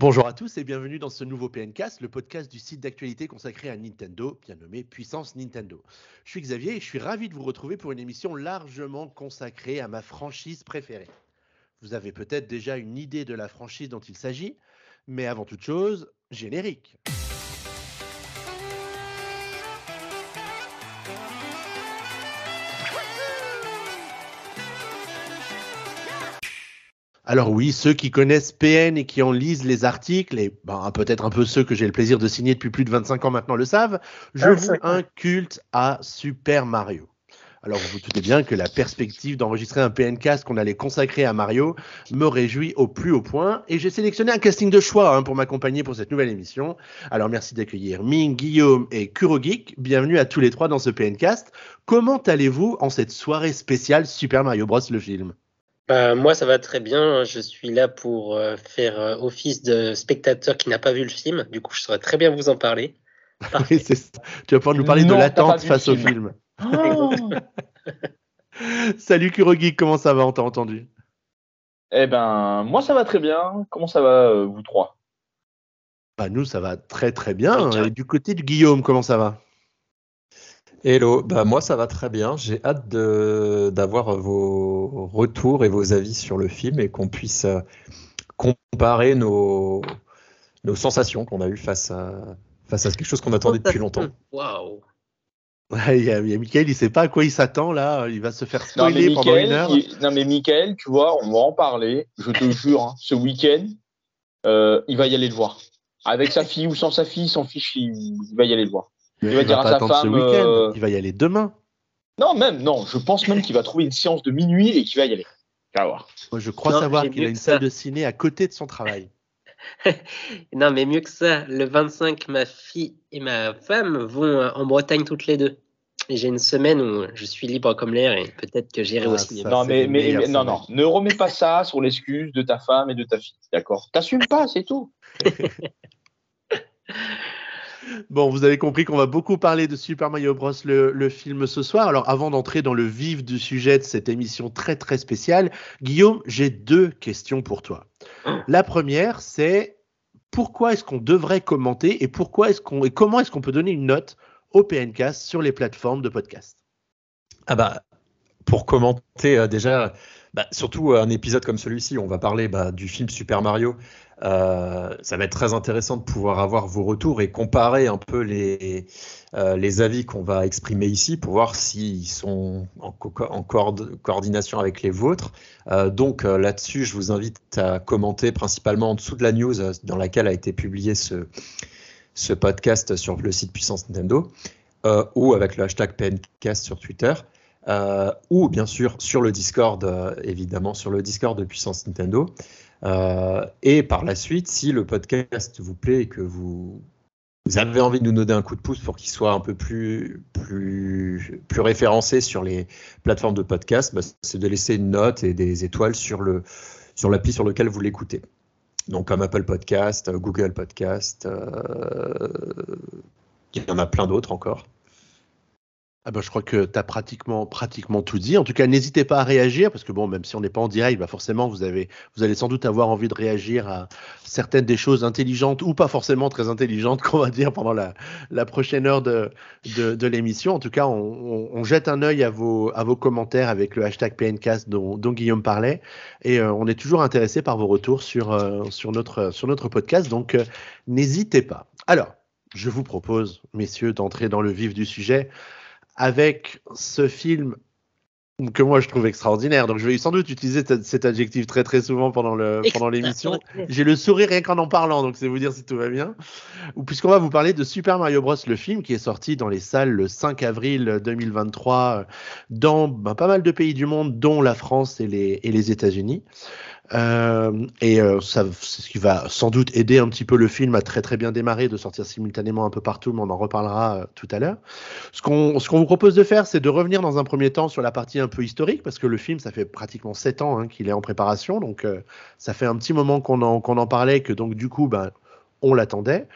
Bonjour à tous et bienvenue dans ce nouveau PNcast, le podcast du site d'actualité consacré à Nintendo, bien nommé Puissance Nintendo. Je suis Xavier et je suis ravi de vous retrouver pour une émission largement consacrée à ma franchise préférée. Vous avez peut-être déjà une idée de la franchise dont il s'agit, mais avant toute chose, générique. Alors oui, ceux qui connaissent PN et qui en lisent les articles, et ben, peut-être un peu ceux que j'ai le plaisir de signer depuis plus de 25 ans maintenant le savent, je vous un culte à Super Mario. Alors vous vous doutez bien que la perspective d'enregistrer un PNcast qu'on allait consacrer à Mario me réjouit au plus haut point et j'ai sélectionné un casting de choix hein, pour m'accompagner pour cette nouvelle émission. Alors merci d'accueillir Ming, Guillaume et Kurogeek. Bienvenue à tous les trois dans ce PNcast. Comment allez-vous en cette soirée spéciale Super Mario Bros le film? Bah, moi, ça va très bien. Je suis là pour euh, faire euh, office de spectateur qui n'a pas vu le film. Du coup, je saurais très bien vous en parler. oui, c'est ça. Tu vas pouvoir nous parler de l'attente face au film. Oh Salut Kurogi, comment ça va On t'a entendu? Eh ben, moi, ça va très bien. Comment ça va, euh, vous trois? Bah, Nous, ça va très très bien. Et du côté de Guillaume, comment ça va? Hello, bah moi ça va très bien. J'ai hâte d'avoir vos retours et vos avis sur le film et qu'on puisse euh, comparer nos, nos sensations qu'on a eues face à, face à quelque chose qu'on attendait depuis longtemps. Waouh! il, y a, il il sait pas à quoi il s'attend là. Il va se faire spoiler pendant une heure. non mais Michael, tu vois, on va en parler. Je te jure, hein, ce week-end, euh, il va y aller le voir. Avec sa fille ou sans sa fille, s'en fiche, il va y aller le voir. Il, va, dire à sa femme. Euh, il va y aller demain. Non, même, non. Je pense même qu'il va trouver une séance de minuit et qu'il va y aller. voir. je crois savoir qu'il a une salle de ciné à côté de son travail. non, mais mieux que ça. Le 25, ma fille et ma femme vont euh, en Bretagne toutes les deux. Et j'ai une semaine où je suis libre comme l'air et peut-être que j'irai ah, au cinéma. Non, mais, mais, non, non. Ne remets pas ça sur l'excuse de ta femme et de ta fille. D'accord? T'assumes pas, c'est tout. Bon, vous avez compris qu'on va beaucoup parler de Super Mario Bros. Le, film ce soir. Alors, avant d'entrer dans le vif du sujet de cette émission très très spéciale, Guillaume, j'ai deux questions pour toi. La première, c'est pourquoi est-ce qu'on devrait commenter et pourquoi est-ce qu'on et comment est-ce qu'on peut donner une note au PNcast sur les plateformes de podcast? Ah bah, pour commenter euh, déjà, bah, surtout un épisode comme celui-ci, on va parler bah, du film Super Mario euh, ça va être très intéressant de pouvoir avoir vos retours et comparer un peu les, euh, les avis qu'on va exprimer ici pour voir s'ils sont en, coordination avec les vôtres. Euh, donc là-dessus, je vous invite à commenter principalement en dessous de la news dans laquelle a été publié ce, ce podcast sur le site Puissance Nintendo ou avec le hashtag PNcast sur Twitter. ou bien sûr sur le Discord, évidemment sur le Discord de Puissance Nintendo. Euh, et par la suite, si le podcast vous plaît et que vous, avez envie de nous donner un coup de pouce pour qu'il soit un peu plus, plus, référencé sur les plateformes de podcast, bah, c'est de laisser une note et des étoiles sur le sur l'appli sur lequel vous l'écoutez. Donc comme Apple Podcast, Google Podcast, euh, il y en a plein d'autres encore. Ah ben, je crois que tu as pratiquement, tout dit. En tout cas, n'hésitez pas à réagir, parce que bon, même si on n'est pas en direct, bah forcément, vous, allez sans doute avoir envie de réagir à certaines des choses intelligentes ou pas forcément très intelligentes qu'on va dire pendant la, prochaine heure de, l'émission. En tout cas, on, jette un œil à vos, commentaires avec le hashtag PNCast dont, Guillaume parlait. Et euh, on est toujours intéressé par vos retours sur, euh, notre podcast. Donc, euh, n'hésitez pas. Alors, je vous propose, messieurs, d'entrer dans le vif du sujet avec ce film que moi je trouve extraordinaire. Donc je vais sans doute utiliser cet adjectif très très souvent pendant le pendant l'émission. J'ai le sourire rien qu'en en parlant, donc c'est vous dire si tout va bien. Puisqu'on va vous parler de Super Mario Bros le film qui est sorti dans les salles le 5 avril 2023 dans ben, pas mal de pays du monde, dont la France et les et les États-Unis. Euh, et euh, ça, c'est ce qui va sans doute aider un petit peu le film à très très bien démarrer, de sortir simultanément un peu partout, mais on en reparlera euh, tout à l'heure. Ce qu'on ce qu'on vous propose de faire, c'est de revenir dans un premier temps sur la partie un peu historique, parce que le film, ça fait pratiquement sept ans hein, qu'il est en préparation, donc ça fait un petit moment qu'on en, qu'on en parlait, que donc du coup, ben, on l'attendait.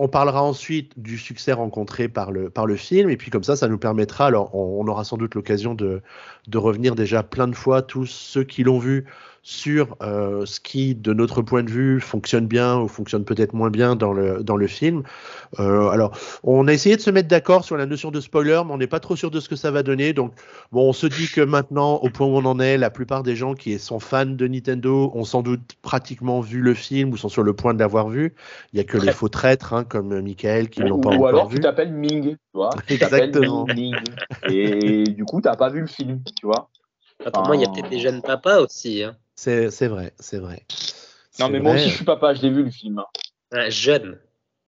On parlera ensuite du succès rencontré par le, par le film, et puis comme ça, ça nous permettra, alors on, on aura sans doute l'occasion de, de revenir déjà plein de fois, tous ceux qui l'ont vu, sur euh, ce qui, de notre point de vue, fonctionne bien ou fonctionne peut-être moins bien dans le, dans le film. Euh, alors, on a essayé de se mettre d'accord sur la notion de spoiler, mais on n'est pas trop sûr de ce que ça va donner. Donc, bon, on se dit que maintenant, au point où on en est, la plupart des gens qui sont fans de Nintendo ont sans doute pratiquement vu le film ou sont sur le point de l'avoir vu. Il n'y a que les faux traîtres, hein, comme Michael, qui ne l'ont pas Ou encore alors vu. tu t'appelles Ming, tu vois. Tu Exactement. Ming, Ming. Et du coup, t'as pas vu le film, tu vois. Pour moi, il y a peut-être des jeunes papas aussi. Hein. C'est vrai, c'est vrai. Non, mais moi aussi, je suis papa, je l'ai vu le film. Un jeune.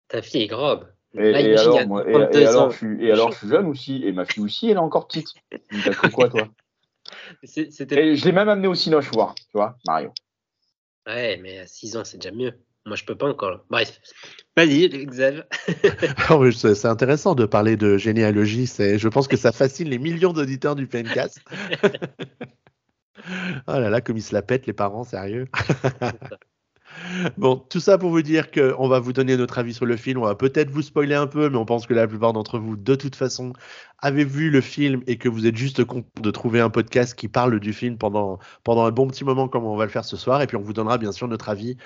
Ta fille est grande. Et, Là, et imagine, alors, moi, et, 32 et alors, je suis, et alors, je suis jeune aussi, et ma fille aussi, elle est encore petite. T'as cru quoi, toi? C'était. Et je l'ai même amené au Cinoche voir, tu vois, Mario. Ouais, mais à 6 ans, c'est déjà mieux. Moi, je peux pas encore. Bref. Vas-y, Xav. C'est c'est intéressant de parler de généalogie. c'est- Je pense que ça fascine les millions d'auditeurs du PNCast. oh là là, comme ils se la pètent, les parents, sérieux? Bon, tout ça pour vous dire qu'on va vous donner notre avis sur le film. On va peut-être vous spoiler un peu, mais on pense que la plupart d'entre vous, de toute façon, avez vu le film et que vous êtes juste content de trouver un podcast qui parle du film pendant, pendant un bon petit moment, comme on va le faire ce soir. Et puis, on vous donnera bien sûr notre avis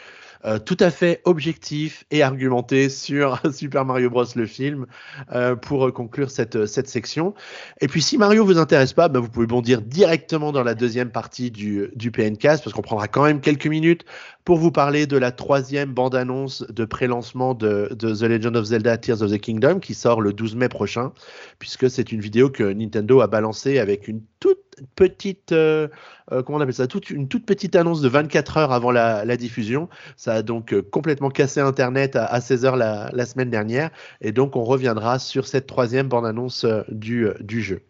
euh, tout à fait objectif et argumenté sur Super Mario Bros. le film euh, pour euh, conclure cette, cette section. Et puis, si Mario vous intéresse pas, ben, vous pouvez bondir directement dans la deuxième partie du, du PNcast parce qu'on prendra quand même quelques minutes pour vous parler de la troisième bande-annonce de pré-lancement de, de The Legend of Zelda Tears of the Kingdom qui sort le 12 mai prochain, puisque c'est une vidéo que Nintendo a balancée avec une toute petite, euh, euh, comment on appelle ça, toute, une toute petite annonce de 24 heures avant la, diffusion. Ça a donc euh, complètement cassé Internet à, à 16 heures la, semaine dernière, et donc on reviendra sur cette troisième bande-annonce du jeu.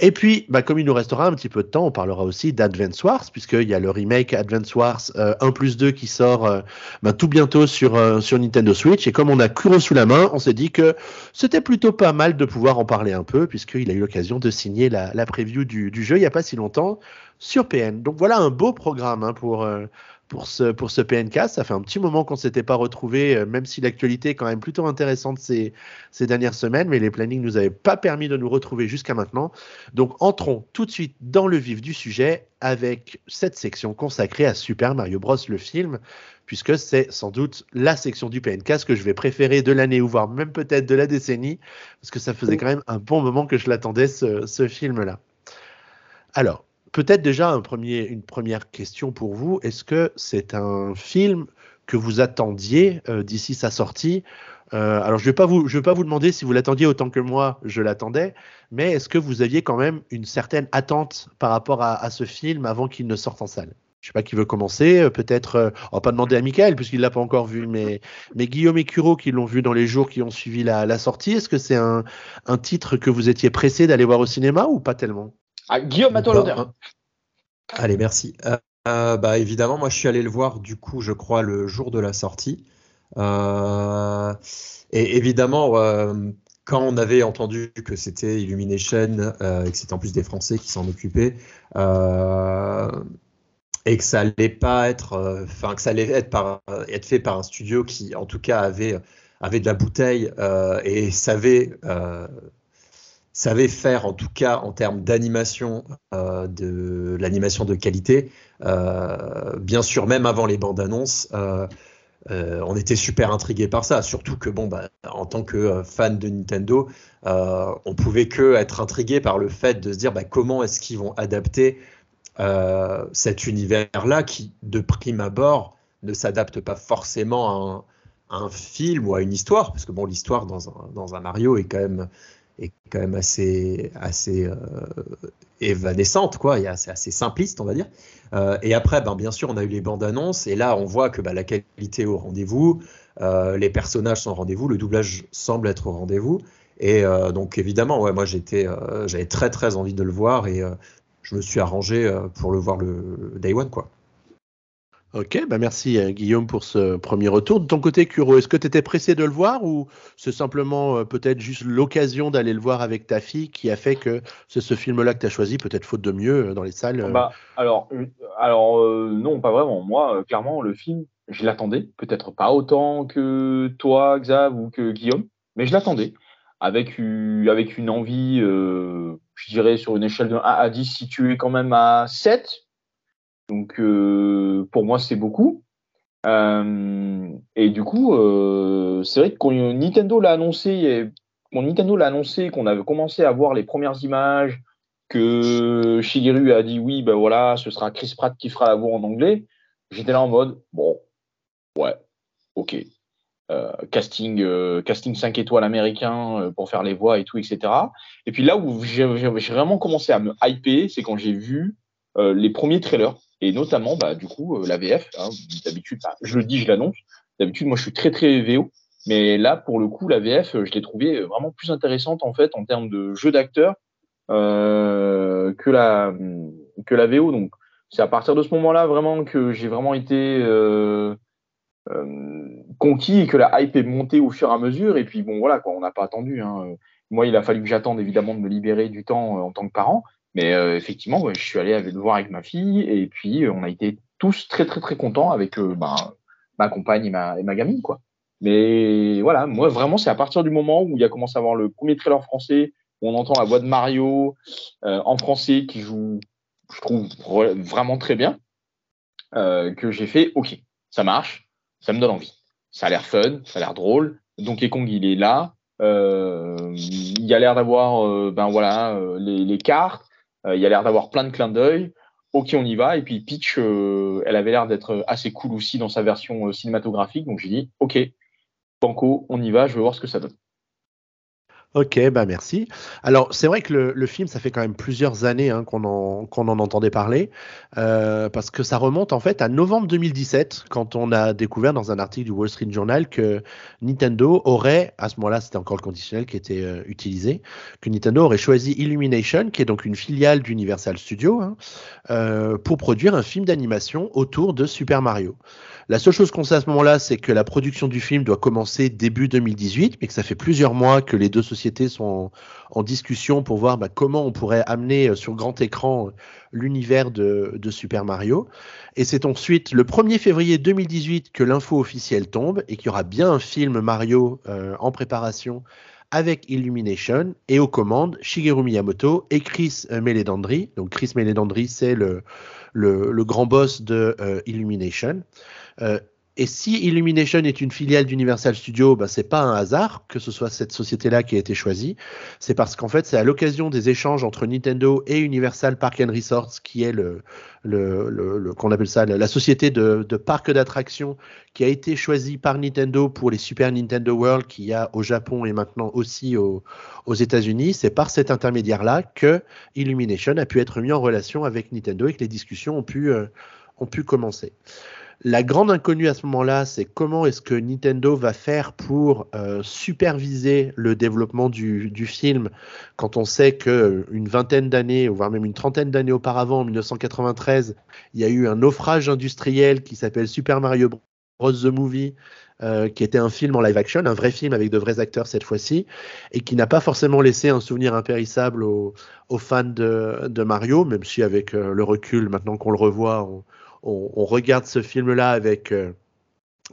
Et puis, bah, comme il nous restera un petit peu de temps, on parlera aussi d'Advance Wars, puisqu'il y a le remake Advance Wars euh, 1 plus 2 qui sort euh, bah, tout bientôt sur, euh, sur Nintendo Switch. Et comme on a Kuro sous la main, on s'est dit que c'était plutôt pas mal de pouvoir en parler un peu, puisqu'il a eu l'occasion de signer la, la preview du, du jeu il n'y a pas si longtemps sur PN. Donc voilà un beau programme hein, pour, euh, pour, ce, pour ce PNK. Ça fait un petit moment qu'on ne s'était pas retrouvé, euh, même si l'actualité est quand même plutôt intéressante ces, ces dernières semaines, mais les plannings ne nous avaient pas permis de nous retrouver jusqu'à maintenant. Donc entrons tout de suite dans le vif du sujet avec cette section consacrée à Super Mario Bros. le film, puisque c'est sans doute la section du PNK que je vais préférer de l'année ou voire même peut-être de la décennie, parce que ça faisait quand même un bon moment que je l'attendais, ce, ce film-là. Alors, peut-être déjà une première question pour vous. Est-ce que c'est un film que vous attendiez euh, d'ici sa sortie? Euh, Alors, je ne vais, pas vous- demander si vous l'attendiez autant que moi, je l'attendais, mais est-ce que vous aviez quand même une certaine attente par rapport à, ce film avant qu'il ne sorte en salle? Je sais pas qui veut commencer, euh, peut-être, on va pas demander à Michael puisqu'il l'a pas encore vu, mais, Guillaume et Curo qui l'ont vu dans les jours qui ont suivi la, sortie, est-ce que c'est un titre que vous étiez pressé d'aller voir au cinéma ou pas tellement? Ah, Guillaume, à toi l'honneur. Allez, merci. Euh, euh, bah, évidemment, moi je suis allé le voir du coup, je crois, le jour de la sortie. Euh, et évidemment, euh, quand on avait entendu que c'était Illumination et que c'était en plus des Français qui s'en occupaient, et que ça allait pas être, enfin que ça allait être, par, être fait par un studio qui, en tout cas, avait, avait de la bouteille et savait, savait faire, en tout cas, en termes d'animation, euh, de l'animation de qualité. Euh, bien sûr, même avant les bandes annonces, euh, on était super intrigué par ça. Surtout que, bon, bah, en tant que fan de Nintendo, on pouvait que être intrigué par le fait de se dire bah, comment est-ce qu'ils vont adapter cet univers-là qui, de prime abord, ne s'adapte pas forcément à un, à un film ou à une histoire, parce que bon, l'histoire dans un, dans un Mario est quand même, est quand même assez, assez euh, évanescente, quoi. C'est assez simpliste, on va dire. Euh, et après, ben, bien sûr, on a eu les bandes annonces, et là, on voit que bah, la qualité est au rendez-vous, euh, les personnages sont au rendez-vous, le doublage semble être au rendez-vous. Et euh, donc, évidemment, ouais, moi, j'étais, j'avais très, très envie de le voir, et je me suis arrangé pour le voir le, le day one, quoi. Ok, bah merci euh, Guillaume pour ce premier retour. De ton côté, Kuro, est-ce que tu étais pressé de le voir ou c'est simplement euh, peut-être juste l'occasion d'aller le voir avec ta fille qui a fait que c'est ce film-là que tu as choisi, peut-être faute de mieux euh, dans les salles Bah, alors, alors non, pas vraiment. Moi, clairement, le film, je l'attendais. Peut-être pas autant que toi, Xav, ou que Guillaume, mais je l'attendais. Avec, avec une envie, je dirais, sur une échelle de 1 à 10, située quand même à 7. Donc euh, pour moi c'est beaucoup. Euh, et du coup, euh, c'est vrai que quand Nintendo l'a annoncé, quand Nintendo l'a annoncé qu'on avait commencé à voir les premières images, que Shigeru a dit oui, ben voilà, ce sera Chris Pratt qui fera la voix en anglais. J'étais là en mode bon, ouais, ok. Casting, casting 5 étoiles américain pour faire les voix et tout, etc. Et puis là où j'ai vraiment commencé à me hyper, c'est quand j'ai vu les premiers trailers et notamment bah, du coup la VF. Hein, D'habitude, bah, je le dis, je l'annonce. D'habitude, moi, je suis très très VO, mais là, pour le coup, la VF, je l'ai trouvé vraiment plus intéressante en fait en termes de jeu d'acteur que la que la VO. Donc, c'est à partir de ce moment-là vraiment que j'ai vraiment été euh, conquis et que la hype est montée au fur et à mesure. Et puis bon, voilà, quoi, on n'a pas attendu. Hein. Moi, il a fallu que j'attende évidemment de me libérer du temps euh, en tant que parent. Mais euh, effectivement, je suis allé le voir avec ma fille et puis on a été tous très très très contents avec ben, ma compagne et ma, gamine, quoi. Mais voilà, moi vraiment, c'est à partir du moment où il y a commencé à avoir le premier trailer français, où on entend la voix de Mario en français qui joue, je trouve vraiment très bien, que j'ai fait OK, ça marche, ça me donne envie. Ça a l'air fun, ça a l'air drôle. Donkey Kong, il est là. Euh, il y a l'air d'avoir euh, ben voilà, euh, les, cartes. Il y a l'air d'avoir plein de clins d'œil. Ok, on y va. Et puis Peach, elle avait l'air d'être assez cool aussi dans sa version cinématographique. Donc j'ai dit, ok, Banco, on y va, je veux voir ce que ça donne. Ok, bah merci. Alors c'est vrai que le, film, ça fait quand même plusieurs années hein, qu'on en, qu'on en entendait parler, euh, parce que ça remonte en fait à novembre 2017, quand on a découvert dans un article du Wall Street Journal que Nintendo aurait, à ce moment-là c'était encore le conditionnel qui était euh, utilisé, que Nintendo aurait choisi Illumination, qui est donc une filiale d'Universal Studios, hein, euh, pour produire un film d'animation autour de Super Mario. La seule chose qu'on sait à ce moment-là, c'est que la production du film doit commencer début 2018, mais que ça fait plusieurs mois que les deux sociétés sont en, discussion pour voir bah, comment on pourrait amener euh, sur grand écran euh, l'univers de, Super Mario. Et c'est ensuite le 1er février 2018 que l'info officielle tombe et qu'il y aura bien un film Mario euh, en préparation avec Illumination et aux commandes Shigeru Miyamoto et Chris Meledandri. Donc Chris Meledandri, c'est le, le, grand boss de Illumination. Euh, et si Illumination est une filiale d'Universal Studios, ben c'est pas un hasard que ce soit cette société-là qui a été choisie. C'est parce qu'en fait, c'est à l'occasion des échanges entre Nintendo et Universal Park and Resorts, qui est le, qu'on appelle ça, la société de, de parcs d'attractions qui a été choisie par Nintendo pour les Super Nintendo World qu'il y a au Japon et maintenant aussi aux États-Unis. C'est par cet intermédiaire-là que Illumination a pu être mis en relation avec Nintendo et que les discussions ont pu, euh, ont pu commencer. La grande inconnue à ce moment-là, c'est comment est-ce que Nintendo va faire pour euh, superviser le développement du, film quand on sait qu'une vingtaine d'années, voire même une trentaine d'années auparavant, en 1993, il y a eu un naufrage industriel qui s'appelle Super Mario Bros. The Movie, euh, qui était un film en live action, un vrai film avec de vrais acteurs cette fois-ci, et qui n'a pas forcément laissé un souvenir impérissable aux, fans de, Mario, même si avec euh, le recul, maintenant qu'on le revoit, on, on, regarde ce film-là avec, euh,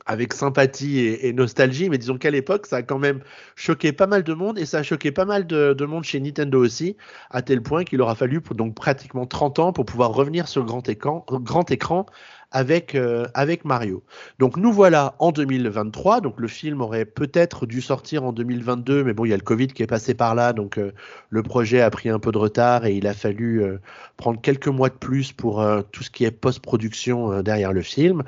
avec sympathie et, nostalgie, mais disons qu'à l'époque, ça a quand même choqué pas mal de monde et ça a choqué pas mal de, de monde chez Nintendo aussi, à tel point qu'il aura fallu donc pratiquement 30 ans pour pouvoir revenir sur grand écran avec, euh, avec Mario. Donc nous voilà en 2023. Donc le film aurait peut-être dû sortir en 2022, mais bon, il y a le Covid qui est passé par là, donc euh, le projet a pris un peu de retard et il a fallu euh, prendre quelques mois de plus pour tout ce qui est post-production derrière le film.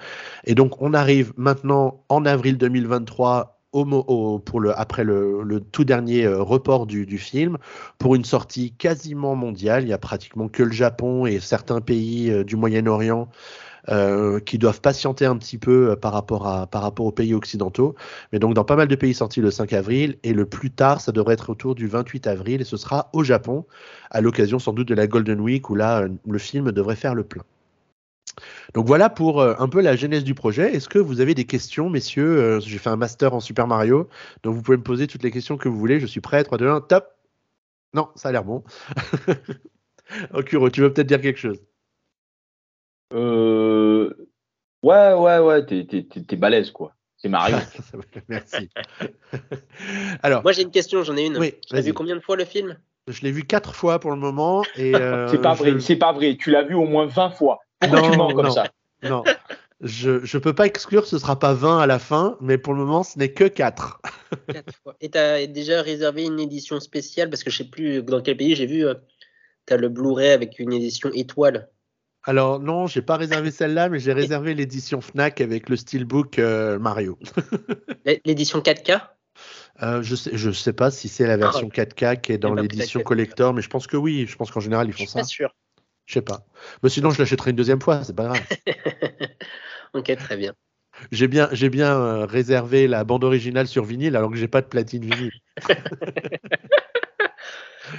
Et donc on arrive maintenant en avril 2023 au, pour le, après le, le tout dernier report du, du, film, pour une sortie quasiment mondiale. Il y a pratiquement que le Japon et certains pays du Moyen-Orient euh, qui doivent patienter un petit peu euh, par rapport, à, par rapport aux pays occidentaux. Mais donc dans pas mal de pays sortis le 5 avril et le plus tard, ça devrait être autour du 28 avril et ce sera au Japon, à l'occasion sans doute de la Golden Week où là, euh, le film devrait faire le plein. Donc voilà pour un peu la genèse du projet. Est-ce que vous avez des questions, messieurs J'ai fait un master en Super Mario, donc vous pouvez me poser toutes les questions que vous voulez. Je suis prêt. 3, 2, 1, top Non, ça a l'air bon. Okuro, tu veux peut-être dire quelque chose? Euh... Ouais, ouais, ouais, t'es, balèze, quoi. C'est Mario. Merci. Alors, Moi, j'ai une question, j'en ai une. Oui, tu l'as vu combien de fois le film? Je l'ai vu quatre fois pour le moment. Et euh, c'est pas vrai, c'est pas vrai. Tu l'as vu au moins 20 fois. Pourquoi tu Non, mens comme non. ça? Non, je ne peux pas exclure, ce sera pas 20 à la fin, mais pour le moment, ce n'est que 4. Quatre fois. Et tu as déjà réservé une édition spéciale? Parce que je sais plus dans quel pays j'ai vu. tu as le Blu-ray avec une édition étoile. Alors non, j'ai pas réservé celle-là, mais j'ai réservé l'édition Fnac avec le steelbook euh, Mario. L'édition 4K Euh, je sais, je sais pas si c'est la version 4K qui est dans Eh ben, l'édition collector, mais je pense que oui. Je pense qu'en général ils Je font suis ça. pas sûr. Je sais pas. Mais sinon, je l'achèterai une deuxième fois, c'est pas grave. ok, très bien. J'ai bien, j'ai bien euh, réservé la bande originale sur vinyle alors que j'ai pas de platine vinyle.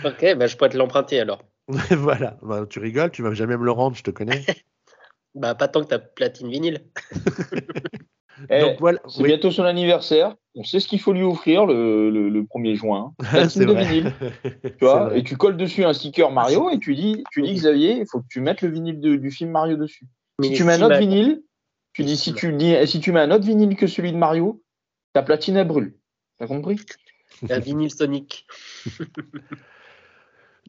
Ok, bah, je pourrais te l'emprunter alors. voilà. Bah, tu rigoles, tu vas jamais me le rendre, je te connais. Bah, pas tant que tu as platine vinyle. Eh, Donc voilà. C'est Oui, bientôt son anniversaire. On sait ce qu'il faut lui offrir le, le, le 1er juin. hein. Platine c'est de vrai. vinyle. Tu vois, et tu colles dessus un sticker Mario et tu dis, tu dis Xavier, il faut que tu mettes le vinyle de- du film Mario dessus. Mais Si tu mets un autre vinyle, tu dis si si tu dis si tu mets un autre vinyle que celui de Mario, ta platine elle brûle. T'as compris? Un vinyle Sonic.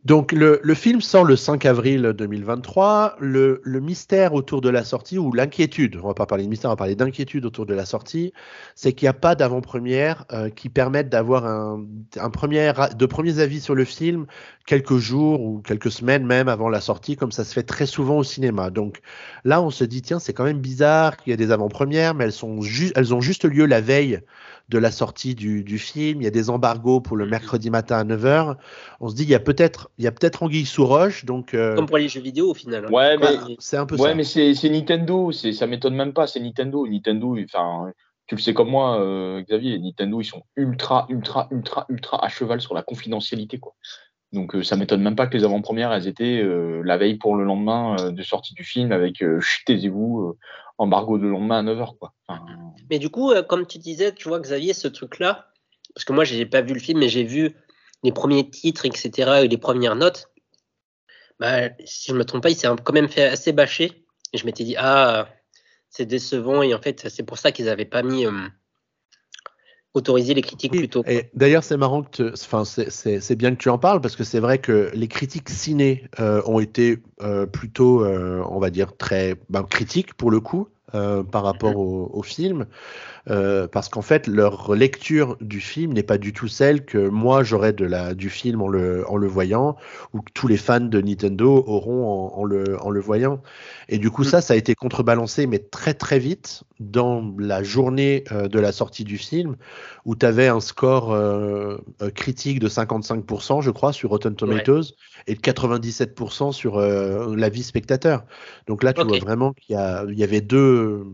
Donc le, le film sort le 5 avril 2023. Le, le mystère autour de la sortie, ou l'inquiétude, on va pas parler de mystère, on va parler d'inquiétude autour de la sortie, c'est qu'il n'y a pas d'avant-première euh, qui permette d'avoir un, un premier, de premiers avis sur le film quelques jours ou quelques semaines même avant la sortie, comme ça se fait très souvent au cinéma. Donc là, on se dit, tiens, c'est quand même bizarre qu'il y ait des avant-premières, mais elles, sont elles ont juste lieu la veille de la sortie du, du film. Il y a des embargos pour le Mhm. mercredi matin à 9h on se dit il y a peut-être il y a peut-être anguille sous roche donc euh, Comme pour les jeux vidéo au final. hein. Ouais, mais c'est un peu ouais, ça mais c'est Nintendo, ça m'étonne même pas, c'est Nintendo. Nintendo, enfin, tu le sais comme moi, euh, Xavier, Nintendo, ils sont ultra, ultra, ultra, ultra à cheval sur la confidentialité, quoi. Donc euh, ça m'étonne même pas que les avant-premières, elles étaient euh, la veille pour le lendemain euh, de sortie du film avec euh, chut, taisez-vous, euh, embargo de lendemain à 9h, quoi. Mais du coup, euh, comme tu disais, tu vois, Xavier, ce truc-là, parce que moi, j'ai pas vu le film, mais j'ai vu les premiers titres, etc., et les premières notes. Bah, si je me trompe pas, il s'est quand même fait assez bâcher. Et je m'étais dit, ah, c'est décevant. Et en fait, c'est pour ça qu'ils n'avaient pas mis euh, autorisé les critiques Oui, plus tôt. Et d'ailleurs, c'est marrant que, tu- enfin, c'est- bien que tu en parles parce que c'est vrai que les critiques ciné euh, ont été euh, plutôt, euh, on va dire, très ben, critiques pour le coup par rapport au, au film, euh, parce qu'en fait, leur lecture du film n'est pas du tout celle que moi j'aurais de la du film en le en le voyant ou que tous les fans de Nintendo auront en, en le en le voyant. Et du coup, Mm. ça, ça a été contrebalancé, mais très très vite dans la journée euh, de la sortie du film où tu avais un score euh, critique de 55%, je crois, sur Rotten Tomatoes, et de 97% sur euh, l'avis spectateur. Donc là, tu vois vraiment qu'il y avait deux,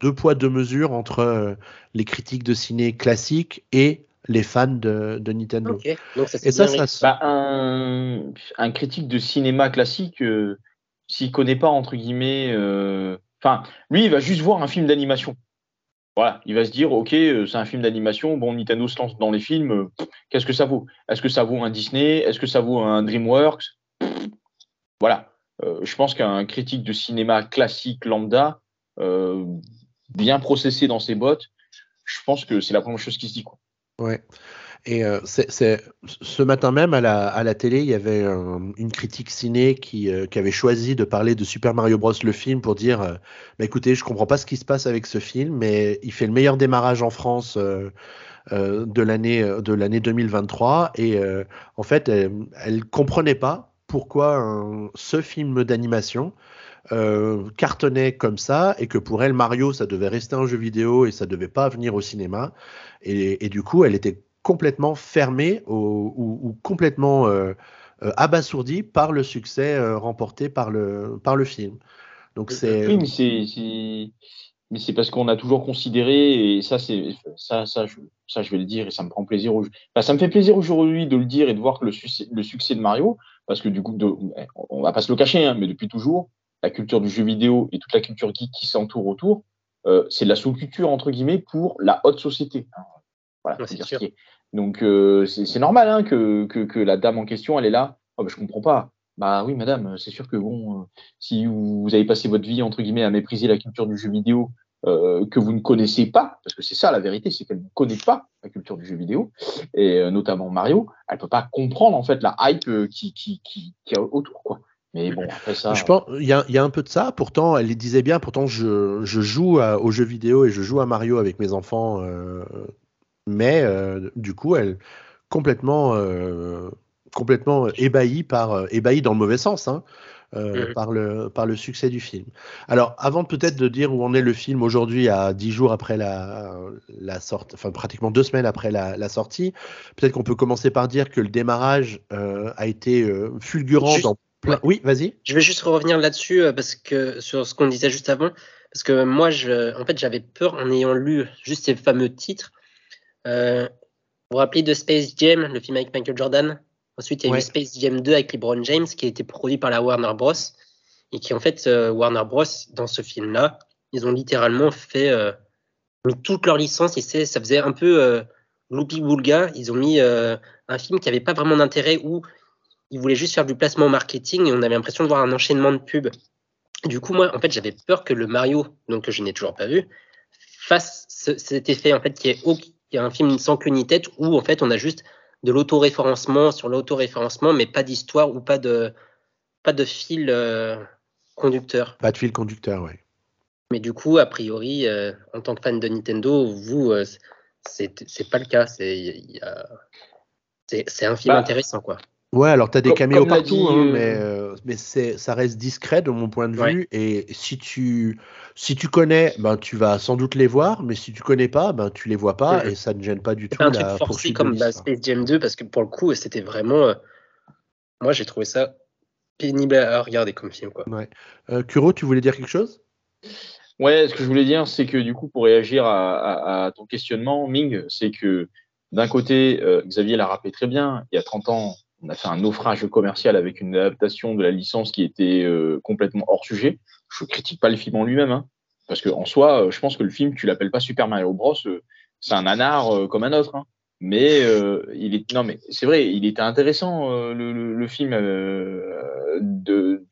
deux poids, deux mesures entre euh, les critiques de ciné classiques et les fans de, de Nintendo. Ok, donc ça Et ça, se- Bah, un, un critique de cinéma classique, euh, s'il connaît pas, entre guillemets, euh, enfin, lui, il va juste voir un film d'animation. Voilà, il va se dire, ok, euh, c'est un film d'animation, bon, Nintendo se lance dans les films, euh, qu'est-ce que ça vaut? Est-ce que ça vaut un Disney? Est-ce que ça vaut un DreamWorks? Voilà, Euh, je pense qu'un critique de cinéma classique lambda, euh, bien processé dans ses bottes, je pense que c'est la première chose qui se dit. Ouais. Et euh, ce matin même à la, télé, il y avait une critique ciné qui, euh, qui avait choisi de parler de Super Mario Bros. le film pour dire euh, écoutez, je comprends pas ce qui se passe avec ce film, mais il fait le meilleur démarrage en France de l'année de l'année 2023 et en fait, elle, elle comprenait pas pourquoi ce film d'animation euh, cartonnait comme ça et que pour elle Mario ça devait rester un jeu vidéo et ça devait pas venir au cinéma et, et du coup elle était complètement fermée au- ou, ou complètement euh, euh, abasourdie par le succès euh, remporté par le par le film donc c'est Oui, mais c'est, mais c'est parce qu'on a toujours considéré, et ça, c'est, ça, ça, je, ça, je vais le dire, et ça me prend plaisir. ça me fait plaisir aujourd'hui de le dire et de voir que le succès, le succès de Mario, parce que du coup, de, on va pas se le cacher, hein, mais depuis toujours, la culture du jeu vidéo et toute la culture geek qui s'entoure autour, euh, c'est de la sous-culture entre guillemets pour la haute société. hein. Voilà, Ouais, c'est ce sûr. qui est. Donc euh, c'est normal hein, que, que, que la dame en question, elle est là. Oh, bah, je comprends pas. Bah oui, madame, c'est sûr que bon, euh, si vous, vous avez passé votre vie entre guillemets à mépriser la culture du jeu vidéo euh, que vous ne connaissez pas, parce que c'est ça la vérité, c'est qu'elle ne connaît pas la culture du jeu vidéo, et euh, notamment Mario, elle peut pas comprendre en fait la hype euh, qui qui qui, qui a autour quoi. Mais bon, après ça. Je pense, il y a, y a un peu de ça. Pourtant, elle disait bien. Pourtant, je, je joue à- aux jeux vidéo et je joue à Mario avec mes enfants. euh, mais euh, du coup, elle complètement, euh, complètement ébahie par, euh, ébahie dans le mauvais sens, hein, euh, Mhm. par le, par le succès du film. Alors, avant peut-être de dire où en est le film aujourd'hui, à dix jours après la, la sortie, enfin pratiquement deux semaines après la, la sortie, peut-être qu'on peut commencer par dire que le démarrage euh, a été euh, fulgurant Juste- dans. Ouais. Oui, vas-y. Je vais juste revenir là-dessus euh, parce que sur ce qu'on disait juste avant, parce que moi, je, en fait, j'avais peur en ayant lu juste ces fameux titres. Euh, vous vous rappelez de Space Jam, le film avec Michael Jordan? Ensuite, il y a Ouais. eu Space Jam 2 avec LeBron James, qui a été produit par la Warner Bros. Et qui, en fait, euh, Warner Bros, dans ce film-là, ils ont littéralement fait euh, mis toute leur licence. Et ça faisait un peu euh, Loopy Boulga. Ils ont mis un film qui n'avait pas vraiment d'intérêt où ils voulaient juste faire du placement marketing et on avait l'impression de voir un enchaînement de pubs. Du coup, moi, en fait, j'avais peur que le Mario, donc que je n'ai toujours pas vu, fasse ce- cet effet, en fait, qui est, au- qui est un film sans queue ni tête, où en fait, on a juste de l'autoréférencement sur l'autoréférencement, mais pas d'histoire ou pas de, pas de fil euh, conducteur. Pas de fil conducteur, ouais. Mais du coup, a priori, euh, en tant que fan de Nintendo, vous, euh, c'est pas le cas. Il c'est un film Bah, intéressant, quoi. Ouais, alors tu as des Comme- caméos comme l'a partout, dit, hein, euh, mais, euh, mais c'est, ça reste discret de mon point de Ouais. vue. Et si tu, si tu connais, ben, tu vas sans doute les voir, mais si tu connais pas, ben, tu les vois pas et ça ne gêne pas du tout un truc la forcé comme bah, l'histoire. Space Jam 2 parce que pour le coup, c'était vraiment. euh, moi, j'ai trouvé ça pénible à regarder comme film, quoi. Euh, Kuro, tu voulais dire quelque chose? Ouais, ce que je voulais dire, c'est que du coup, pour réagir à, à- à ton questionnement, Ming, c'est que d'un côté, euh, Xavier l'a rappelé très bien, il y a 30 ans, on a fait un naufrage commercial avec une adaptation de la licence qui était euh, complètement hors sujet. Je critique pas le film en lui-même, hein, parce que en soi, euh, je pense que le film, tu l'appelles pas Super Mario Bros, euh, c'est un nanar euh, comme un autre. hein. Mais euh, il est non mais c'est vrai, il était intéressant le, le, le film de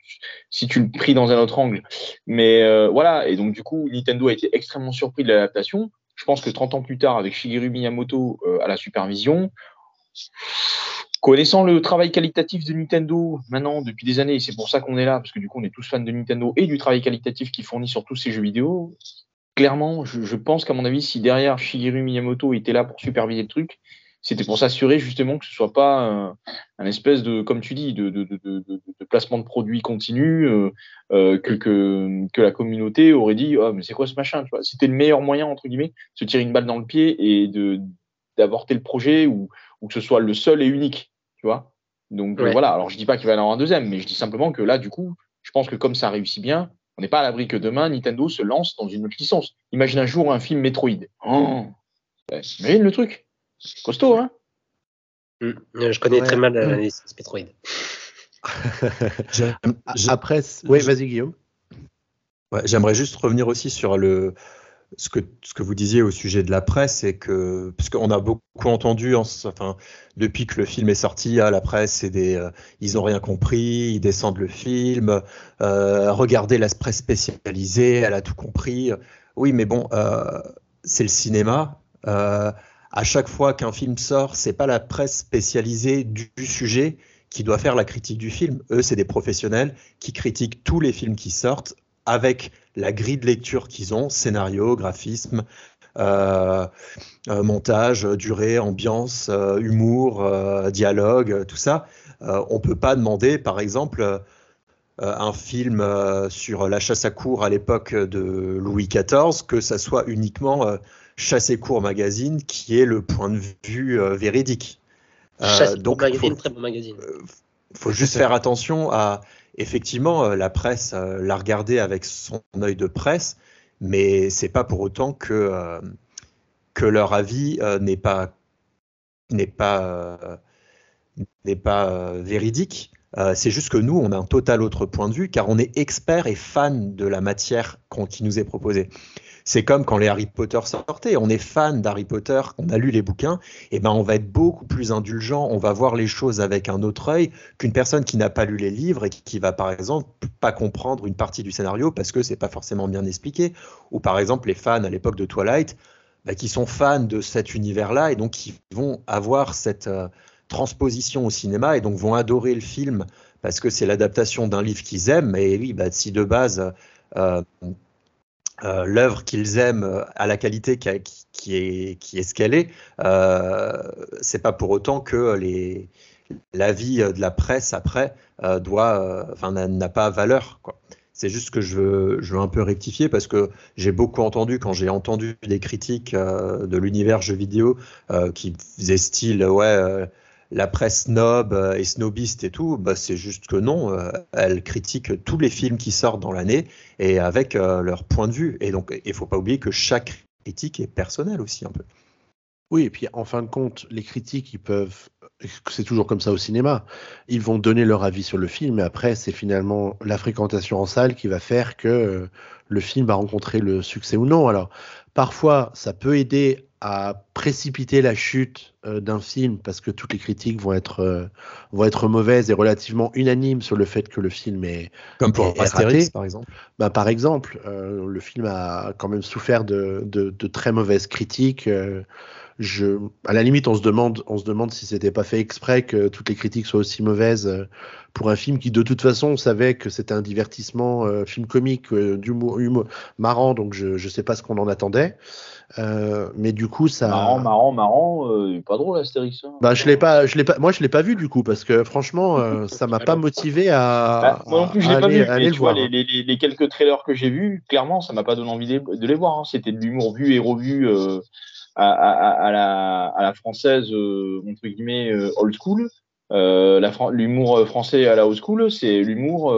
si tu le pris dans un autre angle. Mais voilà, et donc du coup, Nintendo a été extrêmement surpris de l'adaptation. Je pense que 30 ans plus tard, avec Shigeru Miyamoto à la supervision, connaissant le travail qualitatif de Nintendo maintenant depuis des années, c'est pour ça qu'on est là, parce que du coup, on est tous fans de Nintendo et du travail qualitatif qu'ils fournit sur tous ces jeux vidéo. Clairement, je, pense qu'à mon avis, si derrière Shigeru Miyamoto était là pour superviser le truc, c'était pour s'assurer justement que ce soit pas euh, un espèce de, comme tu dis, de, placement de produits continu, euh, euh, que, la communauté aurait dit oh, mais c'est quoi ce machin C'était le meilleur moyen, entre guillemets, de se tirer une balle dans le pied et d'avorter le projet ou que ce soit le seul et unique. Tu vois Donc euh, voilà, alors je dis pas qu'il va y en avoir un deuxième, mais je dis simplement que là, du coup, je pense que comme ça réussit bien, on n'est pas à l'abri que demain, Nintendo se lance dans une autre licence. Imagine un jour un film Metroid. Oh Imagine le truc. Costaud, hein Mm. Euh, Je connais Ouais. très mal euh, la licence Metroid. Après, oui, vas-y Guillaume. Ouais, J'aimerais juste revenir aussi sur le, ce, que, vous disiez au sujet de la presse, et que, parce qu'on a beaucoup entendu, depuis que le film est sorti, à la presse, c'est des, euh, ils n'ont rien compris, ils descendent le film, euh, regardez la presse spécialisée, elle a tout compris. Oui, mais bon, euh, c'est le cinéma. à chaque fois qu'un film sort, c'est pas la presse spécialisée du sujet qui doit faire la critique du film. Eux, c'est des professionnels qui critiquent tous les films qui sortent avec la grille de lecture qu'ils ont, scénario, graphisme, euh, euh, montage, durée, ambiance, euh, humour, euh, dialogue, tout ça. On peut pas demander, par exemple, un film sur la chasse à cour à l'époque de Louis XIV, que ça soit uniquement Chasse et cour magazine qui est le point de vue véridique. Chasse donc, magazine, faut- très bon magazine. faut juste faire attention à effectivement euh, la presse euh, la regarder avec son œil de presse, mais c'est pas pour autant que euh, leur avis n'est pas n'est pas n'est pas véridique. C'est juste que nous, on a un total autre point de vue, car on est expert et fan de la matière qu'on- qui nous est proposée. C'est comme quand les Harry Potter sortaient, on est fan d'Harry Potter, on a lu les bouquins, et ben on va être beaucoup plus indulgent, on va voir les choses avec un autre œil qu'une personne qui n'a pas lu les livres et qui, va par exemple pas comprendre une partie du scénario parce que c'est pas forcément bien expliqué. Ou par exemple les fans à l'époque de Twilight, bah, qui sont fans de cet univers-là et donc qui vont avoir cette euh, transposition au cinéma et donc vont adorer le film parce que c'est l'adaptation d'un livre qu'ils aiment. Et oui, bah, si de base, euh, euh, l'œuvre qu'ils aiment a la qualité qui, qui, est, qui est ce qu'elle est, euh, c'est pas pour autant que les, l'avis de la presse après doit, enfin, n'a pas valeur. Quoi. C'est juste que je veux, je veux un peu rectifier parce que j'ai beaucoup entendu, quand j'ai entendu des critiques de l'univers jeu vidéo qui faisaient style, ouais, la presse snob euh, et snobiste et tout, bah, c'est juste que non, euh, elle critique tous les films qui sortent dans l'année et avec euh, leur point de vue. Et donc, il faut pas oublier que chaque critique est personnelle aussi un peu. Oui, et puis en fin de compte, les critiques, ils peuvent, c'est toujours comme ça au cinéma, ils vont donner leur avis sur le film, mais après, c'est finalement la fréquentation en salle qui va faire que le film va rencontrer le succès ou non. Alors, parfois, ça peut aider à précipiter la chute euh, d'un film parce que toutes les critiques vont être euh, vont être mauvaises et relativement unanimes sur le fait que le film est comme pour Astérix par exemple. Bah, par exemple, euh, le film a quand même souffert de, de, de très mauvaises critiques. Je, à la limite, on se demande, on se demande si c'était pas fait exprès que toutes les critiques soient aussi mauvaises pour un film qui, de toute façon, on savait que c'était un divertissement, film comique, d'humour marrant, donc je ne sais pas ce qu'on en attendait. Euh, mais du coup, ça. Marrant, marrant, marrant. Euh, pas drôle, Astérix. Hein. Bah, je l'ai pas, je l'ai pas. Moi, je l'ai pas vu du coup parce que franchement, euh, ça m'a pas motivé à. Bah, moi non plus, je l'ai pas vu. Mais tu vois, les, les, les, quelques trailers que j'ai vus, clairement, ça m'a pas donné envie de, les voir. Hein. C'était de l'humour vu et revu à, à, la, à la française entre guillemets old school. l'humour français à la old school, c'est l'humour.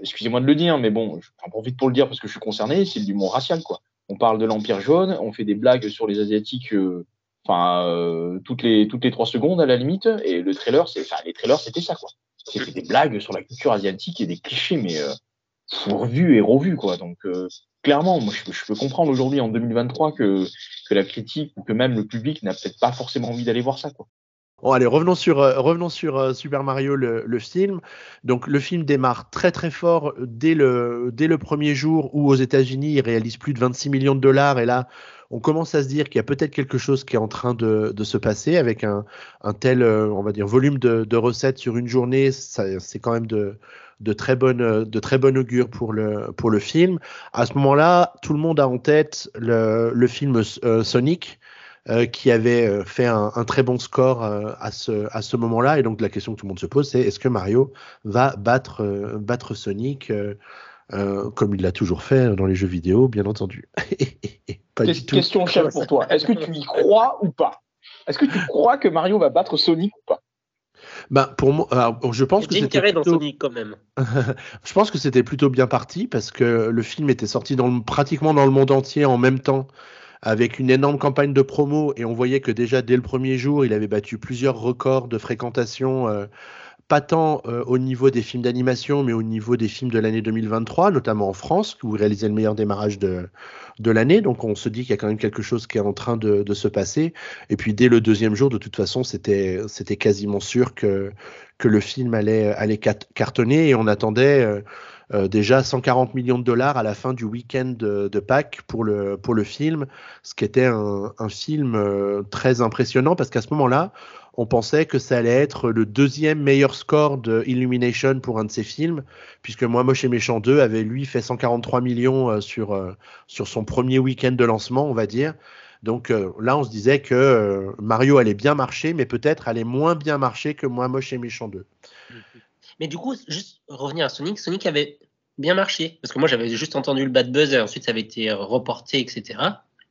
Excusez-moi de le dire, mais bon, j'en profite pour le dire parce que je suis concerné. C'est l'humour racial, quoi on parle de l'Empire jaune, on fait des blagues sur les Asiatiques, euh, enfin euh, toutes les toutes les trois secondes à la limite. Et le trailer, c'est, enfin les trailers, c'était ça quoi. C'était des blagues sur la culture asiatique et des clichés, mais euh, revus et revus quoi. Donc euh, clairement, moi je, peux comprendre aujourd'hui en 2023 que la critique ou que même le public n'a peut-être pas forcément envie d'aller voir ça quoi. Bon, allez, revenons sur, euh, euh, Super Mario, le, film. Donc, le film démarre très très fort dès le, dès le premier jour où aux États-Unis, il réalise plus de 26 millions de dollars. Et là, on commence à se dire qu'il y a peut-être quelque chose qui est en train de, se passer avec un, tel, euh, on va dire, volume de, recettes sur une journée. C'est quand même de, très bonne augure pour le film. À ce moment-là, tout le monde a en tête le, film Sonic euh, qui avait euh, fait un, très bon score euh, à ce, moment-là. Et donc la question que tout le monde se pose, c'est est-ce que Mario va battre Sonic comme il l'a toujours fait dans les jeux vidéo, bien entendu. pas du tout. Question chef pour toi? Est-ce que tu y crois ou pas? Est-ce que tu crois que Mario va battre Sonic ou pas? Ben pour moi, alors, je pense que c'était plutôt... dans Sonic quand même. je pense que c'était plutôt bien parti parce que le film était sorti dans le, pratiquement dans le monde entier en même temps avec une énorme campagne de promo et on voyait que déjà dès le premier jour, il avait battu plusieurs records de fréquentation, euh, pas tant euh, au niveau des films d'animation, mais au niveau des films de l'année 2023, notamment en France, où il réalisait le meilleur démarrage de, de l'année. Donc on se dit qu'il y a quand même quelque chose qui est en train de, se passer. Et puis dès le deuxième jour, de toute façon, c'était quasiment sûr que que le film allait allait cartonner et on attendait euh, euh, déjà 140 millions de dollars à la fin du week-end de, Pâques pour le, pour le film, ce qui était un, un film très impressionnant parce qu'à ce moment-là, on pensait que ça allait être le deuxième meilleur score de pour un de ses films, puisque Moi Moche et Méchant 2 avait lui fait 143 millions euh, sur, sur son premier week-end de lancement, on va dire. Donc là, on se disait que Mario allait bien marcher, mais peut-être allait moins bien marcher que Moi Moche et Méchant 2. Mais du coup, juste revenir à Sonic, Sonic avait bien marché. Parce que moi, j'avais juste entendu le bad buzz et ensuite ça avait été reporté, etc.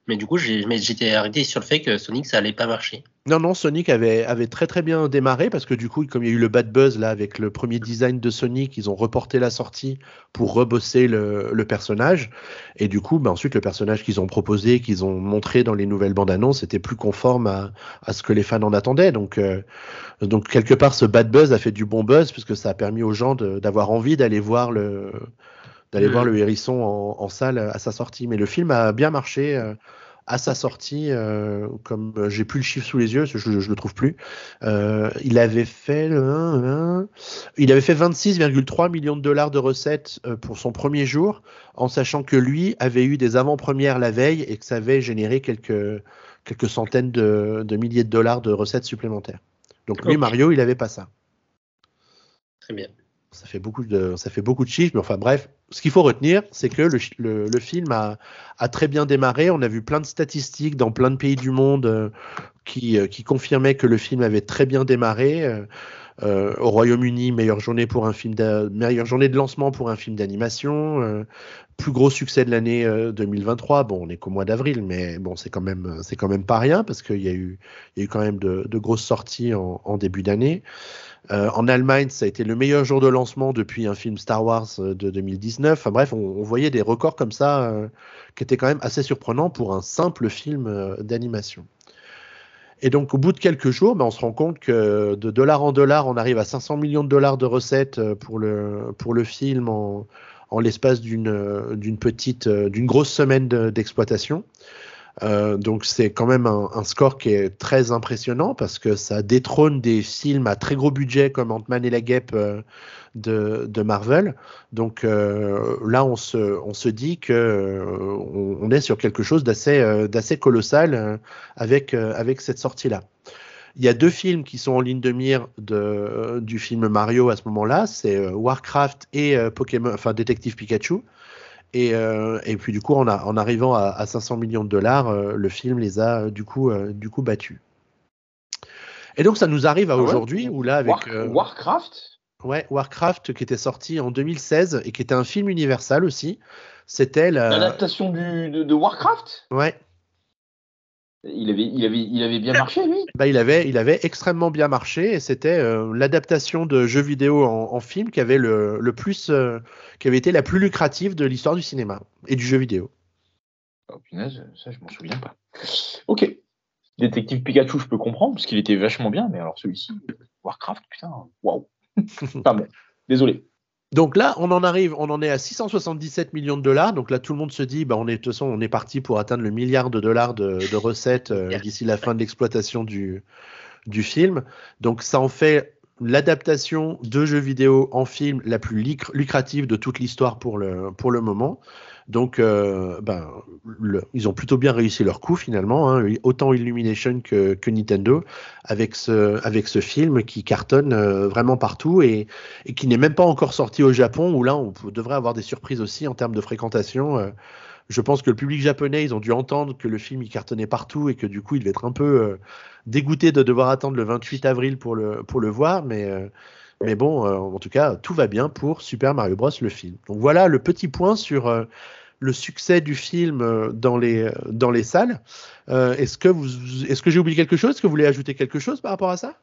Mais du coup, j'étais arrêté sur le fait que Sonic, ça allait pas marcher. Non, non, Sonic avait, très très bien démarré parce que du coup, comme il y a eu le bad buzz là avec le premier design de Sonic, ils ont reporté la sortie pour rebosser le, personnage. Et du coup, bah, ensuite, le personnage qu'ils ont proposé, qu'ils ont montré dans les nouvelles bandes annonces, était plus conforme à, à ce que les fans en attendaient. Donc, euh, donc, quelque part, ce bad buzz a fait du bon buzz puisque ça a permis aux gens d'avoir envie d'aller voir le d'aller mm. voir le hérisson en, en, salle à sa sortie. Mais le film a bien marché. Euh, à sa sortie, euh, comme euh, j'ai plus le chiffre sous les yeux, je, je, le trouve plus, euh, il avait fait, il avait fait 26,3 millions de dollars de recettes pour son premier jour, en sachant que lui avait eu des avant-premières la veille et que ça avait généré quelques quelques centaines de, de milliers de dollars de recettes supplémentaires. Donc lui, Mario, il avait pas ça. Très bien. Ça fait beaucoup de, chiffres, mais enfin bref, ce qu'il faut retenir, c'est que le film a, a, très bien démarré. On a vu plein de statistiques dans plein de pays du monde euh, qui, euh, qui confirmaient que le film avait très bien démarré. Euh, euh au Royaume-Uni, meilleure journée pour un film, meilleure journée de lancement pour un film d'animation, plus gros succès de l'année 2023. Bon, on est qu'au mois d'avril, mais bon, c'est quand même, c'est quand même pas rien parce qu'il y a eu, il y a eu quand même de, grosses sorties en, début d'année. En Allemagne, ça a été le meilleur jour de lancement depuis un film Star Wars de 2019. Enfin bref, on, on voyait des records comme ça qui étaient quand même assez surprenants pour un simple film d'animation. Et donc, au bout de quelques jours, ben, on se rend compte que de dollar en dollar, on arrive à 500 millions de dollars de recettes euh, pour le, pour le film en, en l'espace d'une d'une petite, d'une grosse semaine d'exploitation. Euh, donc c'est quand même un, score qui est très impressionnant parce que ça détrône des films à très gros budget comme Ant-Man et la Guêpe euh, de, Marvel. Donc euh, là on se, dit que on, est sur quelque chose d'assez colossal avec, cette sortie-là. Il y a deux films qui sont en ligne de mire du film Mario à ce moment-là, c'est Warcraft et Pokémon, Détective Pikachu. Et, euh, et, puis du coup, en, a, en arrivant à, à, 500 millions de dollars, euh, le film les a du coup, euh, du coup battus. Et donc ça nous arrive à ah ouais aujourd'hui où là avec War Warcraft? Ouais, Warcraft qui était sorti en 2016 et qui était un film universal aussi. C'était l'adaptation la... de, de, Warcraft? Ouais. Il avait, il, avait, il avait bien marché, lui bah, il, avait, il avait extrêmement bien marché et c'était euh, l'adaptation de jeux vidéo en, en, film qui avait, le, le plus, euh, qui avait été la plus lucrative de l'histoire du cinéma et du jeu vidéo. Oh punaise, ça je m'en souviens pas. Ok. Détective Pikachu, je peux comprendre parce qu'il était vachement bien, mais alors celui-ci, Warcraft, putain, waouh. désolé. Donc là, on en arrive, on en est à 677 millions de dollars. Donc là, tout le monde se dit, bah, on est de toute façon, on est parti pour atteindre le milliard de dollars de, de recettes euh, d'ici la fin de l'exploitation du, du film. Donc ça en fait l'adaptation de jeux vidéo en film la plus lucrative de toute l'histoire pour le, pour le moment. Donc, euh, ben, ils ont plutôt bien réussi leur coup finalement, hein, autant Illumination que, Nintendo, avec ce, avec ce film qui cartonne euh, vraiment partout et, qui n'est même pas encore sorti au Japon, où là on devrait avoir des surprises aussi en termes de fréquentation. Euh, je pense que le public japonais, ils ont dû entendre que le film il cartonnait partout et que du coup il devait être un peu dégoûté de devoir attendre le 28 avril pour le, pour le voir, mais mais bon, euh, en tout cas, tout va bien pour Super Mario Bros. le film. Donc voilà le petit point sur euh, le succès du film euh, dans les, dans les salles. Euh, est-ce que, vous, est-ce que j'ai oublié quelque chose? Est-ce que vous voulez ajouter quelque chose par rapport à ça?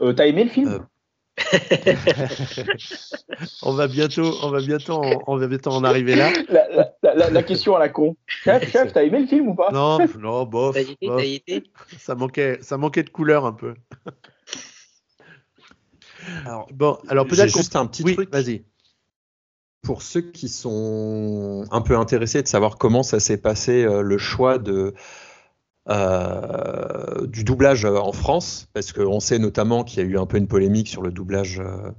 Euh, T'as aimé le film? on va bientôt, on va bientôt, en, on va bientôt en arriver là. La, la, la, la question à la con. Chef, chef, t'as aimé le film ou pas? Non, non, bof. Été, bof. Ça manquait, ça manquait de couleur un peu. Alors, bon, alors peut-être juste un petit oui, truc. Vas-y. Pour ceux qui sont un peu intéressés de savoir comment ça s'est passé euh, le choix de euh, du doublage en France, parce qu'on sait notamment qu'il y a eu un peu une polémique sur le doublage euh,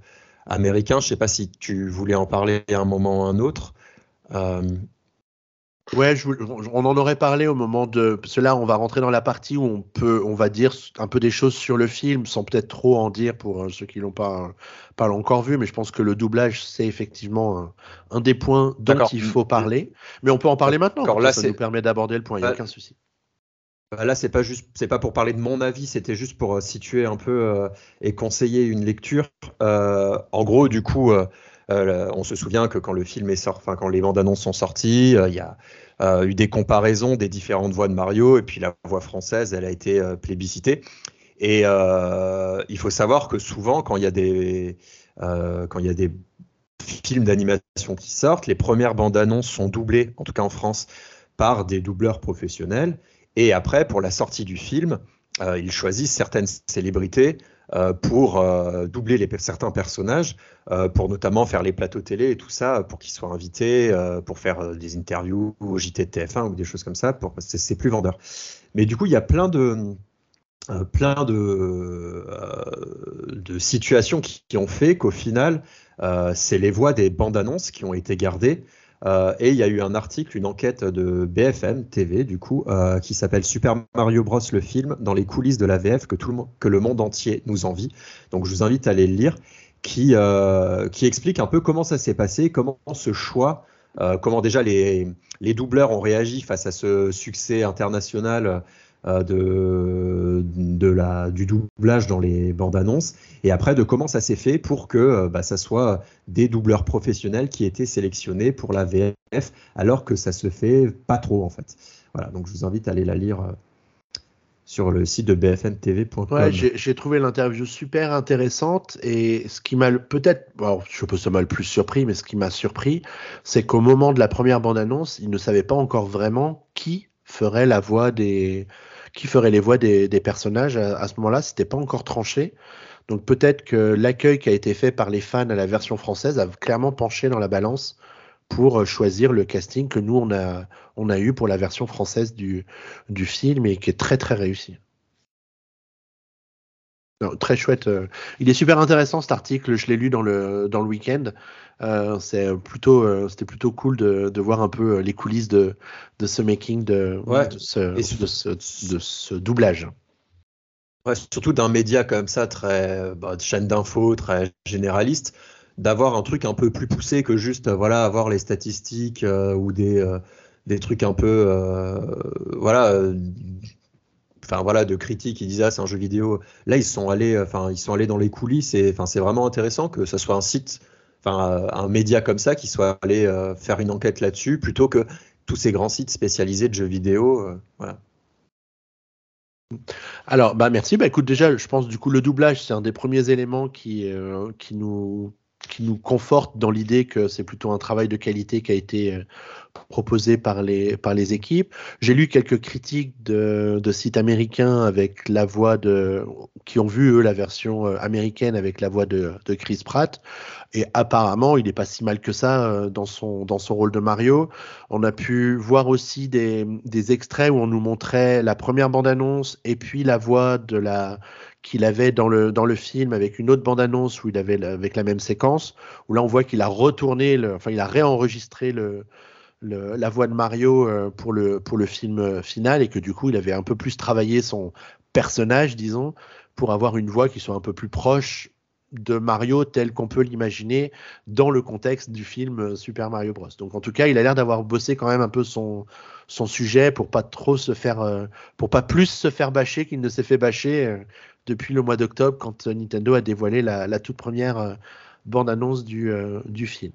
américain. Je ne sais pas si tu voulais en parler à un moment ou à un autre. Euh... Ouais, je, on en aurait parlé au moment de. Parce que là, on va rentrer dans la partie où on peut, on va dire un peu des choses sur le film, sans peut-être trop en dire pour ceux qui l'ont pas, pas encore vu. Mais je pense que le doublage, c'est effectivement un, un, des points dont il faut parler. Mais on peut en parler maintenant. Là, ça nous permet d'aborder le point. Il n'y a aucun souci. Là, c'est pas juste, c'est pas pour parler de mon avis, c'était juste pour euh, situer un peu euh, et conseiller une lecture. Euh, en gros, du coup, on se souvient que quand le film est sorti, enfin quand les bandes annonces sont sorties, il y a eu des comparaisons des différentes voix de Mario et puis la voix française, elle a été plébiscitée. Et il faut savoir que souvent, quand il y a des quand il y a des films d'animation qui sortent, les premières bandes annonces sont doublées, en tout cas en France, par des doubleurs professionnels. Et après, pour la sortie du film, euh, ils choisissent certaines célébrités euh, pour euh, doubler certains personnages, pour notamment faire les plateaux télé et tout ça, pour qu'ils soient invités, pour faire des interviews au JT de TF1 ou des choses comme ça, pour c'est plus vendeur. Mais du coup, il y a plein de plein de, de situations qui, qui, ont fait qu'au final, c'est les voix des bandes annonces qui ont été gardées et il y a eu un article, une enquête de BFM TV, du coup, qui s'appelle Super Mario Bros. le film dans les coulisses de la VF que, tout le, que le monde entier nous envie. Donc je vous invite à aller le lire, qui, qui explique un peu comment ça s'est passé, comment ce choix, comment déjà les, les doubleurs ont réagi face à ce succès international euh, de, de du doublage dans les bandes annonces, et après de comment ça s'est fait pour que euh, bah, ça soit des doubleurs professionnels qui étaient sélectionnés pour la VF, alors que ça se fait pas trop en fait. Voilà, donc je vous invite à aller la lire euh, sur le site de bfntv.com. Ouais, j'ai trouvé l'interview super intéressante et ce qui m'a peut-être, je suppose ça m'a le plus surpris, mais ce qui m'a surpris, c'est qu'au moment de la première bande-annonce, ils ne savaient pas encore vraiment qui ferait la voix des, qui ferait les voix des, personnages à, ce moment-là. C'était pas encore tranché. Donc peut-être que l'accueil qui a été fait par les fans à la version française a clairement penché dans la balance pour euh, choisir le casting que nous on a on a eu pour la version française du du film et qui est très très réussi très chouette. Euh. Il est super intéressant cet article. Je l'ai lu dans le dans le week-end. Euh, c'est plutôt euh, c'était plutôt cool de, de, voir un peu les coulisses de de ce making de, de, ce, de, ce, de, ce, doublage. Ouais, surtout d'un média comme ça très bah, chaîne d'info très généraliste, d'avoir un truc un peu plus poussé que juste voilà avoir les statistiques ou des des trucs un peu voilà enfin voilà, de critiques qui disaient ah, c'est un jeu vidéo. Là, ils sont allés, enfin ils sont allés dans les coulisses et enfin c'est vraiment intéressant que ce soit un site, enfin un média comme ça qui soit allé euh, faire une enquête là-dessus plutôt que tous ces grands sites spécialisés de jeux vidéo, euh, voilà. Alors, bah merci. Bah écoute, déjà, je pense du coup le doublage, c'est un des premiers éléments qui, euh, qui nous qui nous conforte dans l'idée que c'est plutôt un travail de qualité qui a été euh, proposé par les, par les équipes. J'ai lu quelques critiques de, sites américains avec la voix de, qui ont vu eux la version euh, américaine avec la voix de, de Chris Pratt. Et apparemment, il n'est pas si mal que ça euh, dans son, dans son rôle de Mario. On a pu voir aussi des, des extraits où on nous montrait la première bande-annonce et puis la voix de la, qu'il avait dans le, dans le film avec une autre bande-annonce où il avait avec la même séquence, où là on voit qu'il a retourné, enfin il a réenregistré le, la voix de Mario euh, pour le, pour le film euh, final et que du coup il avait un peu plus travaillé son personnage, disons, pour avoir une voix qui soit un peu plus proche de Mario tel qu'on peut l'imaginer dans le contexte du film euh, Super Mario Bros. Donc en tout cas, il a l'air d'avoir bossé quand même un peu son, son sujet pour pas trop se faire, pour pas plus se faire bâcher qu'il ne s'est fait bâcher depuis le mois d'octobre quand euh, Nintendo a dévoilé la, toute première euh, bande-annonce du, euh, du film.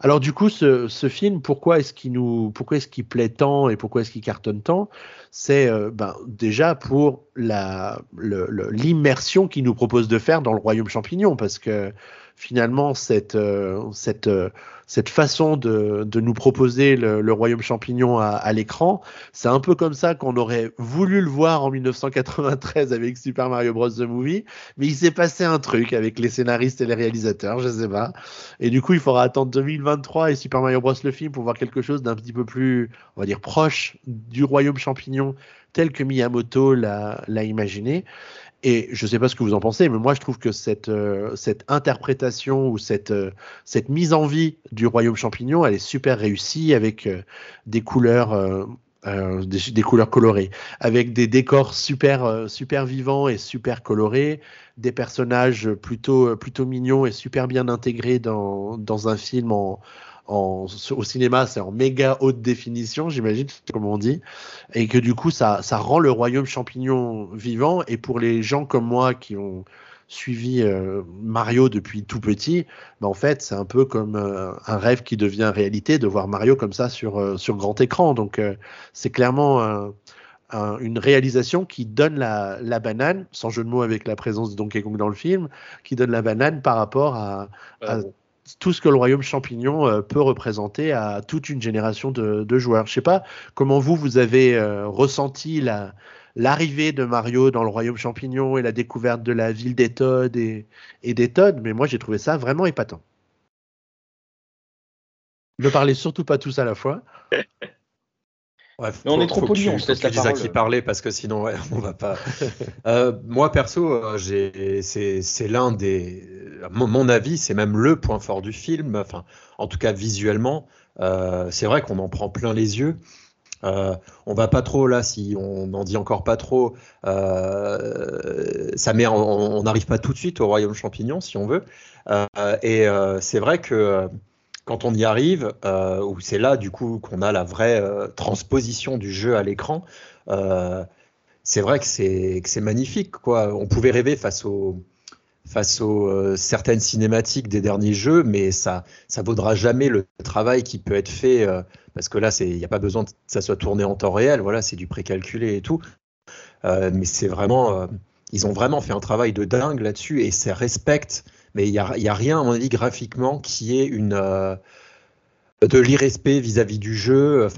Alors du coup, ce, film, pourquoi est-ce qu'il nous, pourquoi est-ce qu'il plaît tant et pourquoi est-ce qu'il cartonne tant? C'est ben, déjà pour la, l'immersion qu'il nous propose de faire dans le royaume champignon, parce que finalement cette, euh, euh, façon de, nous proposer le, royaume champignon à, l'écran, c'est un peu comme ça qu'on aurait voulu le voir en 1993 avec Super Mario Bros. The Movie, mais il s'est passé un truc avec les scénaristes et les réalisateurs, je sais pas. Et du coup, il faudra attendre 2023 et Super Mario Bros. le film pour voir quelque chose d'un petit peu plus, on va dire, proche du royaume champignon tel que Miyamoto l'a imaginé. Et je ne sais pas ce que vous en pensez, mais moi je trouve que cette, euh, cette interprétation ou cette, euh, cette mise en vie du royaume champignon, elle est super réussie avec euh, des couleurs. Des, couleurs colorées, avec des décors super super vivants et super colorés, des personnages plutôt plutôt mignons et super bien intégrés dans, dans un film en, au cinéma, c'est en méga haute définition, j'imagine, comme on dit, et que du coup, ça, ça rend le royaume champignon vivant. Et pour les gens comme moi qui ont suivi euh, Mario depuis tout petit, ben en fait, c'est un peu comme euh, un rêve qui devient réalité de voir Mario comme ça sur, euh, sur grand écran. Donc, c'est clairement une réalisation qui donne la, la, banane, sans jeu de mots avec la présence de Donkey Kong dans le film, qui donne la banane par rapport à tout ce que le royaume champignon euh, peut représenter à toute une génération de, joueurs. Je sais pas comment vous, vous avez euh, ressenti la, l'arrivée de Mario dans le royaume champignon et la découverte de la ville des Toads et, des Toads, mais moi j'ai trouvé ça vraiment épatant. Ne parlez surtout pas tous à la fois. on est trop poli, on se laisse la parole. qui parlait parce que sinon, ouais, on va pas. euh, moi, perso, euh, c'est l'un des. Mon, mon avis, c'est même le point fort du film. Enfin, en tout cas, visuellement, c'est vrai qu'on en prend plein les yeux. Euh, on va pas trop là, si on n'en dit encore pas trop, ça met, on n'arrive pas tout de suite au royaume champignon si on veut. et c'est vrai que quand on y arrive, où c'est là du coup qu'on a la vraie transposition du jeu à l'écran, c'est vrai que c'est magnifique. Quoi. On pouvait rêver face aux face aux euh, certaines cinématiques des derniers jeux, mais ça ça vaudra jamais le travail qui peut être fait euh, parce que là il n'y a pas besoin que ça soit tourné en temps réel. Voilà, c'est du précalculé et tout. Euh, mais c'est vraiment ils ont vraiment fait un travail de dingue là-dessus et ça respecte. Mais il n'y a, a rien à mon avis graphiquement qui est une de l'irrespect vis-à-vis du jeu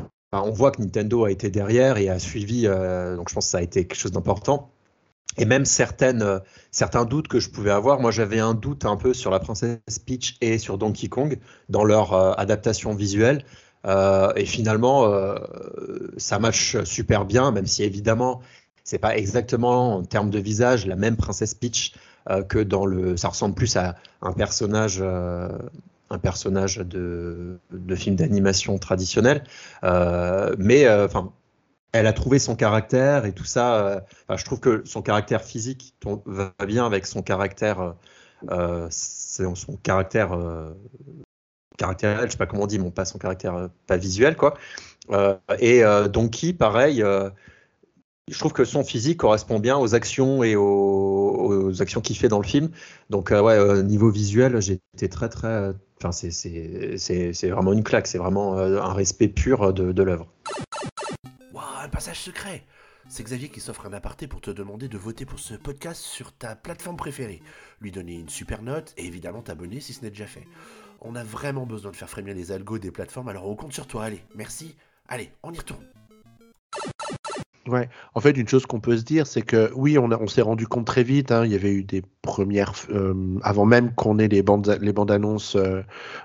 on voit que Nintendo a été derrière et a suivi, euh, donc je pense que ça a été quelque chose d'important. Et même certaines, euh, certains doutes que je pouvais avoir, moi j'avais un doute un peu sur la princesse Peach et sur Donkey Kong dans leur euh, adaptation visuelle. et finalement, ça match super bien, même si évidemment, c'est pas exactement en termes de visage la même princesse Peach que dans le. Ça ressemble plus à un personnage un personnage de, de film d'animation traditionnel. Euh, mais euh, elle a trouvé son caractère et tout ça. Euh, je trouve que son caractère physique va bien avec son caractère, son caractère caractère, je sais pas comment on dit, mais pas son caractère pas visuel quoi. et Donkey, pareil. Je trouve que son physique correspond bien aux actions et aux, actions qu'il fait dans le film. Donc ouais, niveau visuel, j'étais très très Enfin, c'est vraiment une claque, c'est vraiment euh, un respect pur de, de l'œuvre. un passage secret c'est Xavier qui s'offre un aparté pour te demander de voter pour ce podcast sur ta plateforme préférée, lui donner une super note et évidemment t'abonner si ce n'est déjà fait. On a vraiment besoin de faire frémir les algos des plateformes, alors on compte sur toi. Allez, merci. Allez, on y retourne. Ouais, en fait, une chose qu'on peut se dire, c'est que oui, on, s'est rendu compte très vite. Hein, il y avait eu des premières, euh, avant même qu'on ait les bandes, les bandes annonces euh,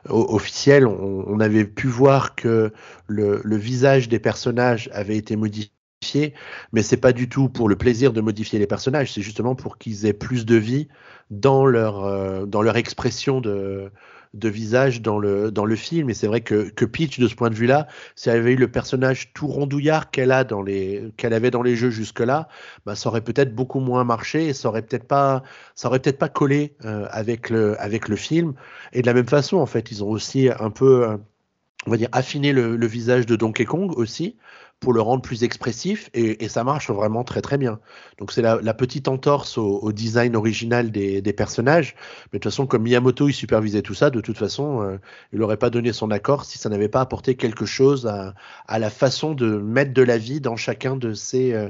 officielles, on, avait pu voir que le, le, visage des personnages avait été modifié, mais c'est pas du tout pour le plaisir de modifier les personnages, c'est justement pour qu'ils aient plus de vie dans leur, euh, dans leur expression de de visage dans le, dans le film. Et c'est vrai que, que Peach, de ce point de vue-là, si elle avait eu le personnage tout rondouillard qu'elle a dans les, qu'elle avait dans les jeux jusque-là, bah, ça aurait peut-être beaucoup moins marché et ça aurait peut-être pas, ça aurait peut-être pas collé euh, avec le, avec le film. Et de la même façon, en fait, ils ont aussi un peu, euh, on va dire, affiné le, le visage de Donkey Kong aussi pour le rendre plus expressif et, et, ça marche vraiment très très bien. Donc c'est la, la, petite entorse au, au design original des, des, personnages, mais de toute façon comme Miyamoto il supervisait tout ça, de toute façon euh, il n'aurait pas donné son accord si ça n'avait pas apporté quelque chose à, à, la façon de mettre de la vie dans chacun de ces, euh,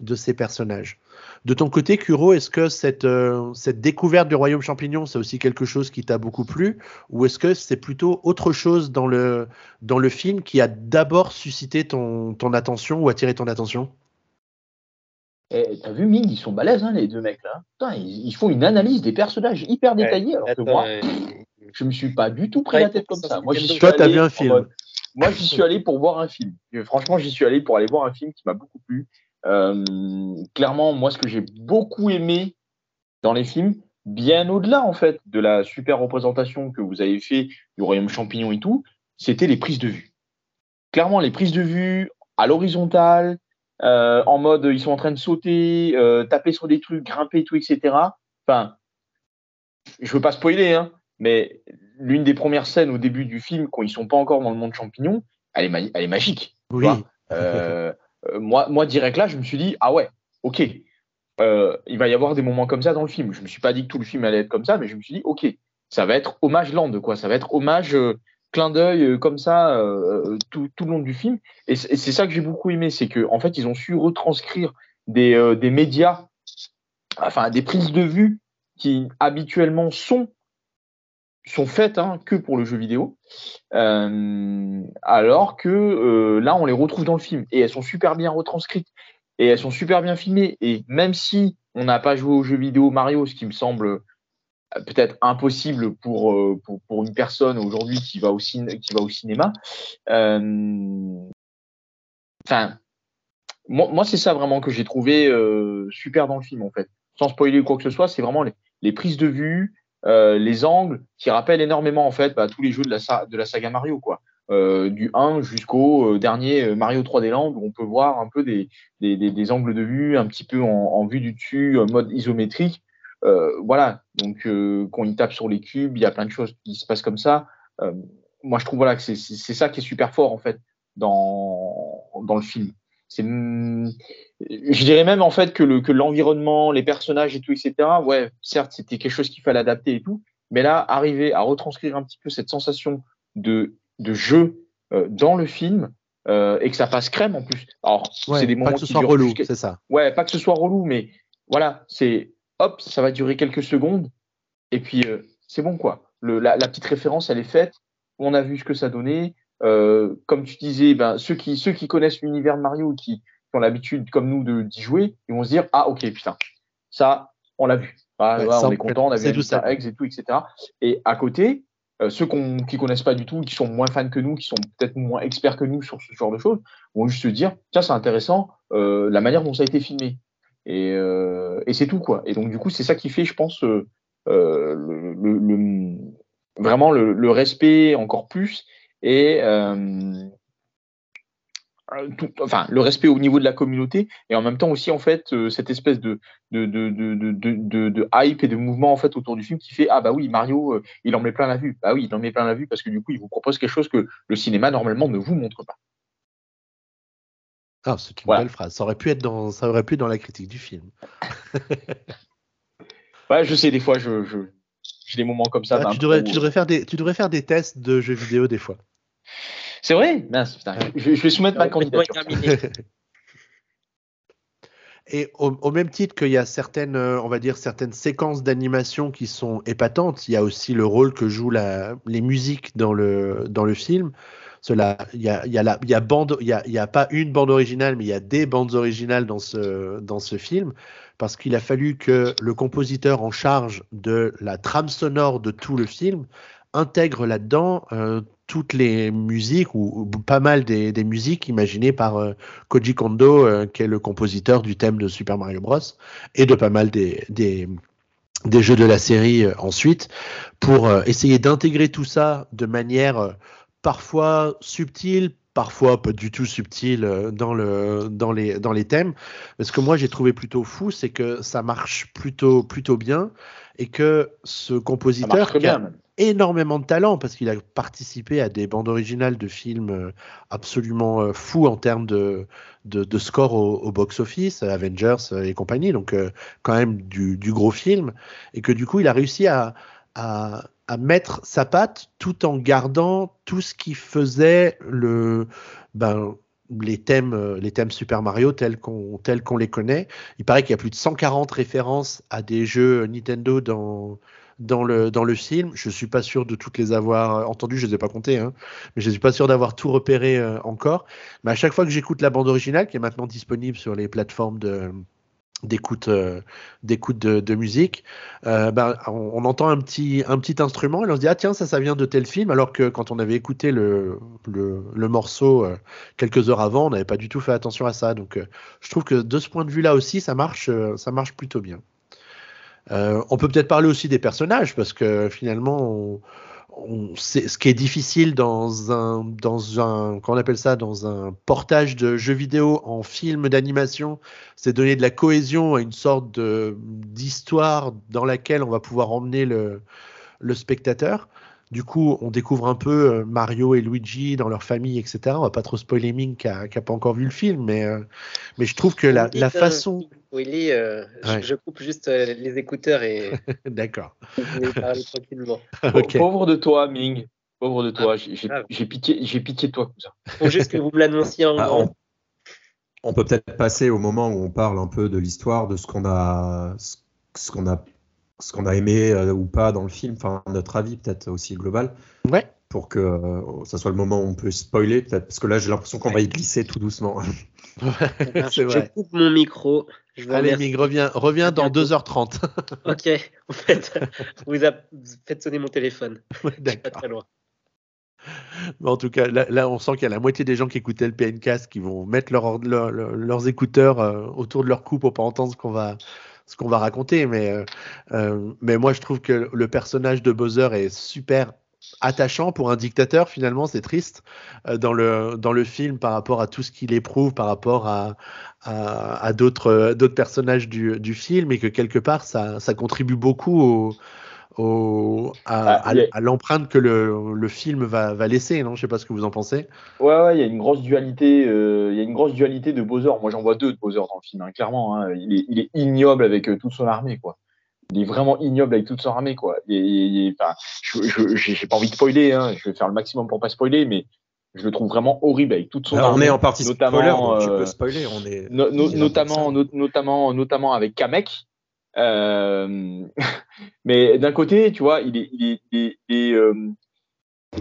de ces personnages. De ton côté, Kuro, est-ce que cette, euh, cette découverte du royaume champignon, c'est aussi quelque chose qui t'a beaucoup plu? Ou est-ce que c'est plutôt autre chose dans le, dans le film qui a d'abord suscité ton, ton attention ou attiré ton attention? Eh, T'as vu, Ming, ils sont balèzes, hein, les deux mecs là. Putain, ils, ils, font une analyse des personnages hyper détaillée, alors que moi, je me suis pas du tout pris la tête comme ça. Moi, Toi, t'as vu un film Moi, j'y suis allé pour voir un film. Franchement, j'y suis allé pour aller voir un film qui m'a beaucoup plu. Euh, clairement, moi, ce que j'ai beaucoup aimé dans les films, bien au-delà en fait de la super représentation que vous avez fait du royaume champignon et tout, c'était les prises de vue. Clairement, les prises de vue à l'horizontale, euh, en mode ils sont en train de sauter, euh, taper sur des trucs, grimper, tout, etc. Enfin, je veux pas spoiler, hein, mais l'une des premières scènes au début du film, quand ils sont pas encore dans le monde champignon, elle est, elle est magique. Oui. Euh, euh, moi, moi, direct là, je me suis dit, ah ouais, ok, euh, il va y avoir des moments comme ça dans le film. Je me suis pas dit que tout le film allait être comme ça, mais je me suis dit, ok, ça va être hommage land, quoi. Ça va être hommage, euh, clin d'œil comme ça tout, tout, le long du film. Et c'est ça que j'ai beaucoup aimé, c'est que en fait, ils ont su retranscrire des, des médias, enfin des prises de vue qui habituellement sont sont faites hein, que pour le jeu vidéo, euh, alors que euh, là on les retrouve dans le film. Et elles sont super bien retranscrites. Et elles sont super bien filmées. Et même si on n'a pas joué au jeu vidéo Mario, ce qui me semble euh, peut-être impossible pour, une personne aujourd'hui qui va au cinéma, enfin moi, c'est ça vraiment que j'ai trouvé super dans le film en fait, sans spoiler quoi que ce soit, c'est vraiment les prises de vue, euh, les angles qui rappellent énormément en fait bah, tous les jeux de la, saga Mario quoi. euh, du 1 jusqu'au dernier Mario 3D Land, où on peut voir un peu des, angles de vue, un petit peu en, vue du dessus, mode isométrique. voilà, donc quand il tape sur les cubes, il y a plein de choses qui se passent comme ça. moi, je trouve voilà, que c'est ça qui est super fort, en fait, dans le film. C'est je dirais même en fait que, le, que l'environnement, les personnages et tout, etc. Ouais, certes, c'était quelque chose qu'il fallait adapter et tout, mais là, arriver à retranscrire un petit peu cette sensation de, de jeu euh, dans le film euh, et que ça passe crème en plus. Alors, c'est des moments pas que ce soit relou, c'est ça. Ouais, pas que ce soit relou, mais voilà, c'est hop, ça va durer quelques secondes et puis euh, c'est bon quoi. Le, la, la, petite référence, elle est faite. On a vu ce que ça donnait. Euh, comme tu disais, ben, ceux qui ceux qui connaissent l'univers de Mario, qui ont l'habitude, comme nous, d'y jouer, ils vont se dire Ah, ok, putain, ça, on l'a vu. Ah, on est content, on a vu ça et tout, etc. Et à côté, euh, ceux qui connaissent pas du tout, qui sont moins fans que nous, qui sont peut-être moins experts que nous sur ce genre de choses, vont juste se dire Tiens, c'est intéressant, euh, la manière dont ça a été filmé. Et, et c'est tout, quoi. Et donc, du coup, c'est ça qui fait, je pense, le, le, le, vraiment le, respect encore plus et euh, tout, enfin, le respect au niveau de la communauté et en même temps aussi en fait euh, cette espèce de de, de, de, de, hype et de mouvement en fait autour du film qui fait ah bah oui Mario euh, il en met plein la vue. Bah oui il en met plein la vue parce que du coup il vous propose quelque chose que le cinéma normalement ne vous montre pas. Ah c'est une belle phrase. Ça aurait pu être dans ça aurait pu être dans la critique du film. Ouais je sais des fois je, je j'ai des moments comme ça ah, tu, devrais, tu devrais faire des tu devrais faire des tests de jeux vidéo des fois c'est vrai? Je, vais soumettre ma candidature. Et au, même titre qu'il y a certaines, euh, on va dire, certaines séquences d'animation qui sont épatantes, il y a aussi le rôle que jouent la, les musiques dans le, dans le film. Cela, il y a, il y a, la, il y a, bande, il y a, il y a pas une bande originale, mais il y a des bandes originales dans ce, dans ce film, parce qu'il a fallu que le compositeur en charge de la trame sonore de tout le film intègre là-dedans euh, toutes les musiques ou, pas mal des, musiques imaginées par euh, Koji Kondo, euh, qui est le compositeur du thème de Super Mario Bros. et de pas mal des, des, jeux de la série euh, ensuite, pour essayer d'intégrer tout ça de manière parfois subtile, parfois pas du tout subtile dans, le, dans, les, dans les thèmes. Mais ce que moi j'ai trouvé plutôt fou, c'est que ça marche plutôt, plutôt bien et que ce compositeur énormément de talent parce qu'il a participé à des bandes originales de films euh, absolument euh, fous en termes de, de, score au, box-office, Avengers euh, et compagnie, donc quand même du, gros film, et que du coup il a réussi à, à, mettre sa patte tout en gardant tout ce qui faisait le, ben, les thèmes, les thèmes Super Mario tels qu'on tels qu'on les connaît. Il paraît qu'il y a plus de 140 références à des jeux Nintendo dans dans le, dans le film. Je suis pas sûr de toutes les avoir euh, entendues, je les ai pas comptées, hein, mais je suis pas sûr d'avoir tout repéré euh, encore. Mais à chaque fois que j'écoute la bande originale, qui est maintenant disponible sur les plateformes d'écoute euh, d'écoute de, musique ben, on, entend un petit un petit instrument et on se dit ah tiens ça ça vient de tel film alors que quand on avait écouté le le, le morceau quelques heures avant on n'avait pas du tout fait attention à ça donc je trouve que de ce point de vue là aussi ça marche ça marche plutôt bien euh, on peut peut-être parler aussi des personnages parce que finalement, ce qui est difficile dans un, dans un, qu'on appelle ça, dans un portage de jeux vidéo en film d'animation, c'est donner de la cohésion à une sorte d'histoire dans laquelle on va pouvoir emmener le spectateur. Du coup, on découvre un peu euh, Mario et Luigi dans leur famille, etc. On va pas trop spoiler Ming qui n'a pas encore vu le film, mais, euh, mais je trouve que la, la façon. Willy, euh, je, coupe juste les écouteurs et. D'accord. tranquillement. Pauvre de toi, Ming. Pauvre de toi. Ah, j'ai pitié, pitié de toi, ça. Faut juste que vous me l'annonciez en ah, on, peut peut-être passer au moment où on parle un peu de l'histoire, de ce qu'on a, ce qu'on a ce qu'on a aimé euh, ou pas dans le film, enfin notre avis peut-être aussi global. Ouais. Pour que euh, ça soit le moment où on peut spoiler, peut-être, parce que là j'ai l'impression qu'on va y glisser tout doucement. c'est vrai. Je coupe mon micro. Allez, Mig, reviens, reviens dans 2h30. ok, en fait, vous, faites sonner mon téléphone. D'accord. Pas très loin. en tout cas, là, on sent qu'il y a la moitié des gens qui écoutaient le PNcast qui vont mettre leurs écouteurs euh, autour de leur cou pour pas entendre ce qu'on va, ce qu'on va raconter. Mais, euh, euh, mais moi, je trouve que le personnage de Bowser est super attachant pour un dictateur finalement c'est triste euh, dans le dans le film par rapport à tout ce qu'il éprouve par rapport à à, d'autres d'autres personnages du, du, film et que quelque part ça, ça contribue beaucoup au, au, à, ah, à, l'empreinte que le, le, film va, va laisser non? Je sais pas ce que vous en pensez ouais ouais il y a une grosse dualité euh, il y a une grosse dualité de Bowser moi j'en vois deux de Bowser dans le film hein, clairement hein. il, est, il est ignoble avec euh, toute son armée quoi il est vraiment ignoble avec toute son armée, quoi. Et, je j'ai pas envie de spoiler, hein. je vais faire le maximum pour pas spoiler, mais je le trouve vraiment horrible avec toute son armée. On est en partie notamment, spoiler, donc tu peux euh, spoiler. On est, notamment, notamment, notamment avec Kamek. Euh, mais d'un côté, tu vois, il est, euh,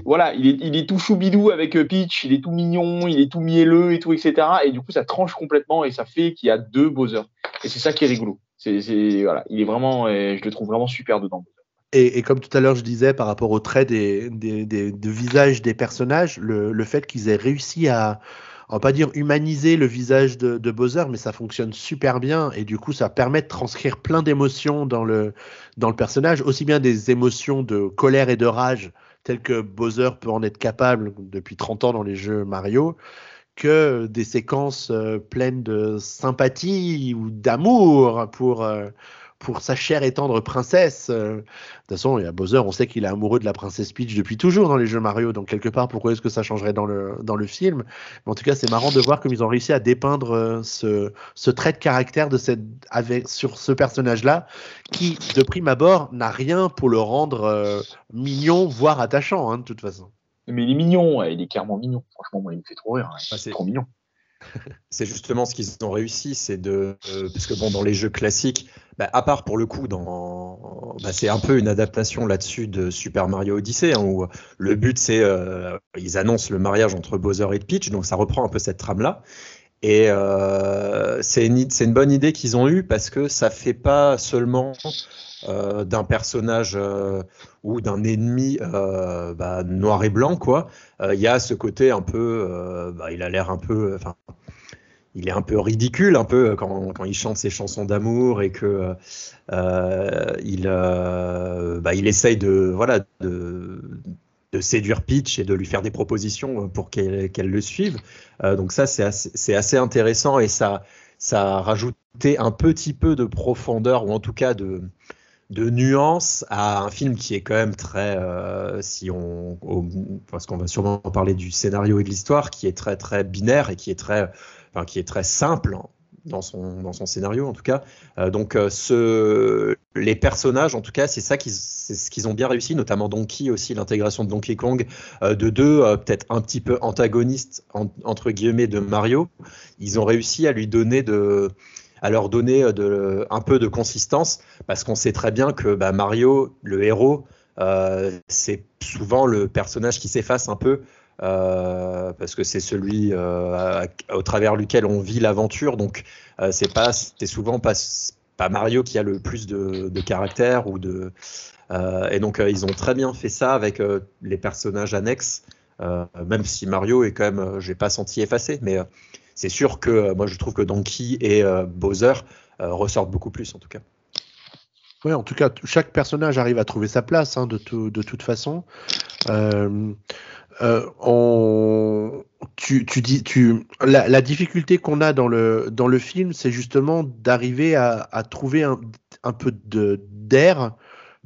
voilà, il est, tout choubidou avec Peach, il est tout mignon, il est tout mielleux et tout, etc. Et du coup, ça tranche complètement et ça fait qu'il y a deux Bowser. Et c'est ça qui est rigolo. C'est, voilà, il est vraiment, je le trouve vraiment super dedans. Et, comme tout à l'heure je disais par rapport au trait des, des, des de visage des personnages, le fait qu'ils aient réussi à, on va pas dire humaniser le visage de, Bowser, mais ça fonctionne super bien. Et du coup ça permet de transcrire plein d'émotions dans le dans le personnage, aussi bien des émotions de colère et de rage telles que Bowser peut en être capable depuis 30 ans dans les jeux Mario, que des séquences euh, pleines de sympathie ou d'amour pour, euh, pour sa chère et tendre princesse. Euh, de toute façon, il y a Bowser, on sait qu'il est amoureux de la princesse Peach depuis toujours dans les jeux Mario, donc quelque part, pourquoi est-ce que ça changerait dans le, dans le film? Mais en tout cas, c'est marrant de voir comme ils ont réussi à dépeindre ce, ce trait de caractère de cette, avec, sur ce personnage-là, qui, de prime abord, n'a rien pour le rendre mignon, voire attachant, hein, de toute façon. Mais il est mignon, il est clairement mignon. Franchement, moi, il me fait trop rire. Hein. Ah, c'est trop mignon. C'est justement ce qu'ils ont réussi, c'est de, euh, parce que bon, dans les jeux classiques, bah, à part pour le coup, bah, c'est un peu une adaptation là-dessus de Super Mario Odyssey, hein, où le but c'est, euh, ils annoncent le mariage entre Bowser et Peach, donc ça reprend un peu cette trame-là. Et euh, c'est une, bonne idée qu'ils ont eue parce que ça fait pas seulement euh, d'un personnage euh, ou d'un ennemi bah, noir et blanc, quoi. Il y a ce côté un peu, bah, il a l'air un peu, enfin, il est un peu ridicule, un peu quand, quand il chante ses chansons d'amour et que il, bah, il essaye de, voilà, de, de séduire Peach et de lui faire des propositions pour qu'elle le suive. donc ça, c'est assez, assez, intéressant et ça, ça a rajouté un petit peu de profondeur ou en tout cas de, de nuances à un film qui est quand même très, euh, si on, parce qu'on va sûrement parler du scénario et de l'histoire, qui est très très binaire et qui est très, enfin, qui est très simple dans son dans son scénario en tout cas. Euh, donc euh, ce, les personnages en tout cas, c'est ça qui c'est ce qu'ils ont bien réussi, notamment Donkey aussi l'intégration de Donkey Kong de deux peut-être un petit peu antagonistes entre guillemets de Mario. Ils ont réussi à lui donner de à leur donner euh, de, un peu de consistance, parce qu'on sait très bien que bah, Mario, le héros, euh, c'est souvent le personnage qui s'efface un peu. Euh, parce que c'est celui au travers duquel on vit l'aventure. Donc c'est pas, c'est souvent pas, Mario qui a le plus de, caractère ou de. et donc ils ont très bien fait ça avec les personnages annexes. même si Mario est quand même, j'ai pas senti effacé, mais c'est sûr que euh, moi je trouve que Donkey et euh, Bowser euh, ressortent beaucoup plus en tout cas. Oui, en tout cas, chaque personnage arrive à trouver sa place hein, de, de, toute façon. On, tu, tu, dis, tu, la, difficulté qu'on a dans le, dans le film, c'est justement d'arriver à, trouver un, un peu d'air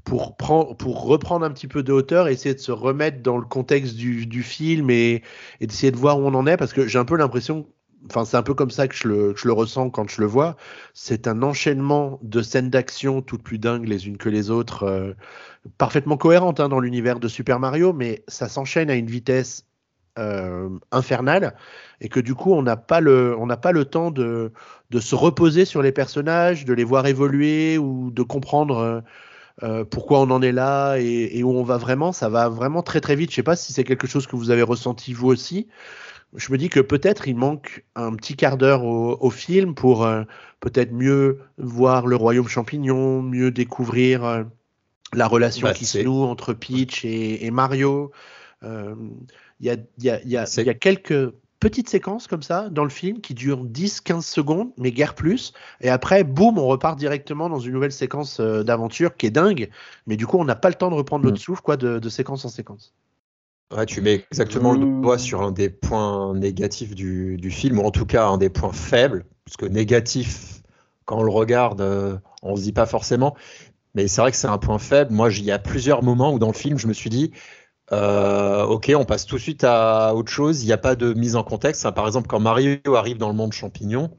pour, pour reprendre un petit peu de hauteur, essayer de se remettre dans le contexte du, du film et, et d'essayer de voir où on en est, parce que j'ai un peu l'impression Enfin, c'est un peu comme ça que je, le, ressens quand je le vois. C'est un enchaînement de scènes d'action toutes plus dingues les unes que les autres, euh, parfaitement cohérentes hein, dans l'univers de Super Mario, mais ça s'enchaîne à une vitesse euh, infernale et que du coup, on n'a pas le, temps de, se reposer sur les personnages, de les voir évoluer ou de comprendre. Euh, pourquoi on en est là et, où on va vraiment, ça va vraiment très très vite. Je sais pas si c'est quelque chose que vous avez ressenti vous aussi je me dis que peut-être il manque un petit quart d'heure au, film pour euh, peut-être mieux voir le royaume champignon, mieux découvrir euh, la relation bah, qui se noue entre Peach et, Mario. Il y, a, quelques petite séquence comme ça dans le film qui dure 10-15 secondes, mais guère plus. Et après, boum, on repart directement dans une nouvelle séquence euh, d'aventure qui est dingue. Mais du coup, on n'a pas le temps de reprendre notre Mm. souffle quoi, de, de séquence en séquence. Ouais, tu mets exactement le Mmh. doigt sur un des points négatifs du, du film, ou en tout cas un des points faibles, parce que négatif, quand on le regarde, euh, on se dit pas forcément, mais c'est vrai que c'est un point faible. Moi, il y a plusieurs moments où dans le film, je me suis dit, euh, ok, on passe tout de suite à autre chose, il n'y a pas de mise en contexte. Par exemple, quand Mario arrive dans le monde champignon,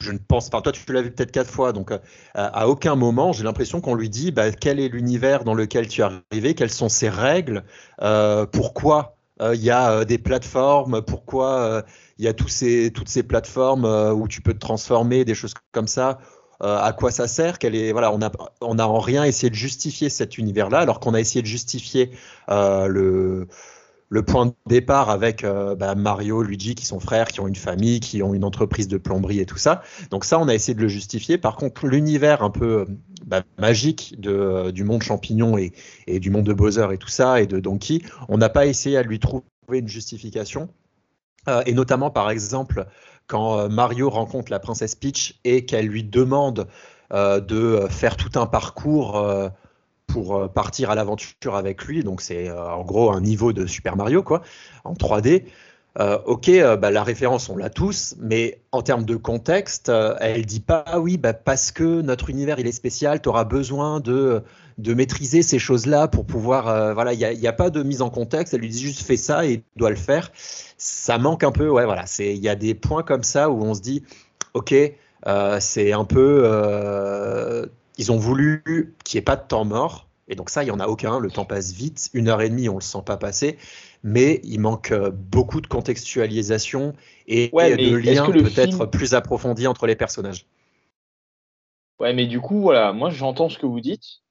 je ne pense pas, toi tu l'as vu peut-être quatre fois, donc euh, à aucun moment j'ai l'impression qu'on lui dit bah, quel est l'univers dans lequel tu es arrivé, quelles sont ses règles, euh, pourquoi euh, il y a des plateformes, pourquoi il y a toutes ces plateformes où tu peux te transformer, des choses comme ça, à quoi ça sert, quelle est, voilà, on n'a en rien essayé de justifier cet univers-là, alors qu'on a essayé de justifier le, le point de départ avec euh, bah, Mario, Luigi, qui sont frères, qui ont une famille, qui ont une entreprise de plomberie et tout ça. Donc ça, on a essayé de le justifier. Par contre, l'univers un peu euh, bah, magique euh, du monde champignon et, du monde de Bowser et tout ça, et de Donkey, on n'a pas essayé à lui trouver une justification. Et notamment, par exemple, quand Mario rencontre la princesse Peach et qu'elle lui demande de faire tout un parcours pour euh, partir à l'aventure avec lui. Donc c'est euh, en gros un niveau de Super Mario quoi, en 3D. Euh, ok, bah, la référence on l'a tous, mais en termes de contexte, euh, elle dit pas ah oui bah, parce que notre univers il est spécial, tu auras besoin de de maîtriser ces choses-là pour pouvoir voilà, il n'y a, a pas de mise en contexte. Elle lui dit juste fais ça et il doit le faire. Ça manque un peu, ouais voilà, c'est il y a des points comme ça où on se dit ok, c'est un peu ils ont voulu qu'il n'y ait pas de temps mort. Et donc ça, il n'y en a aucun. Le temps passe vite. Une heure et demie, on ne le sent pas passer. Mais il manque euh, beaucoup de contextualisation et Ouais, de liens peut-être film- plus approfondis entre les personnages. Ouais, mais du coup, voilà, moi j'entends ce que vous dites.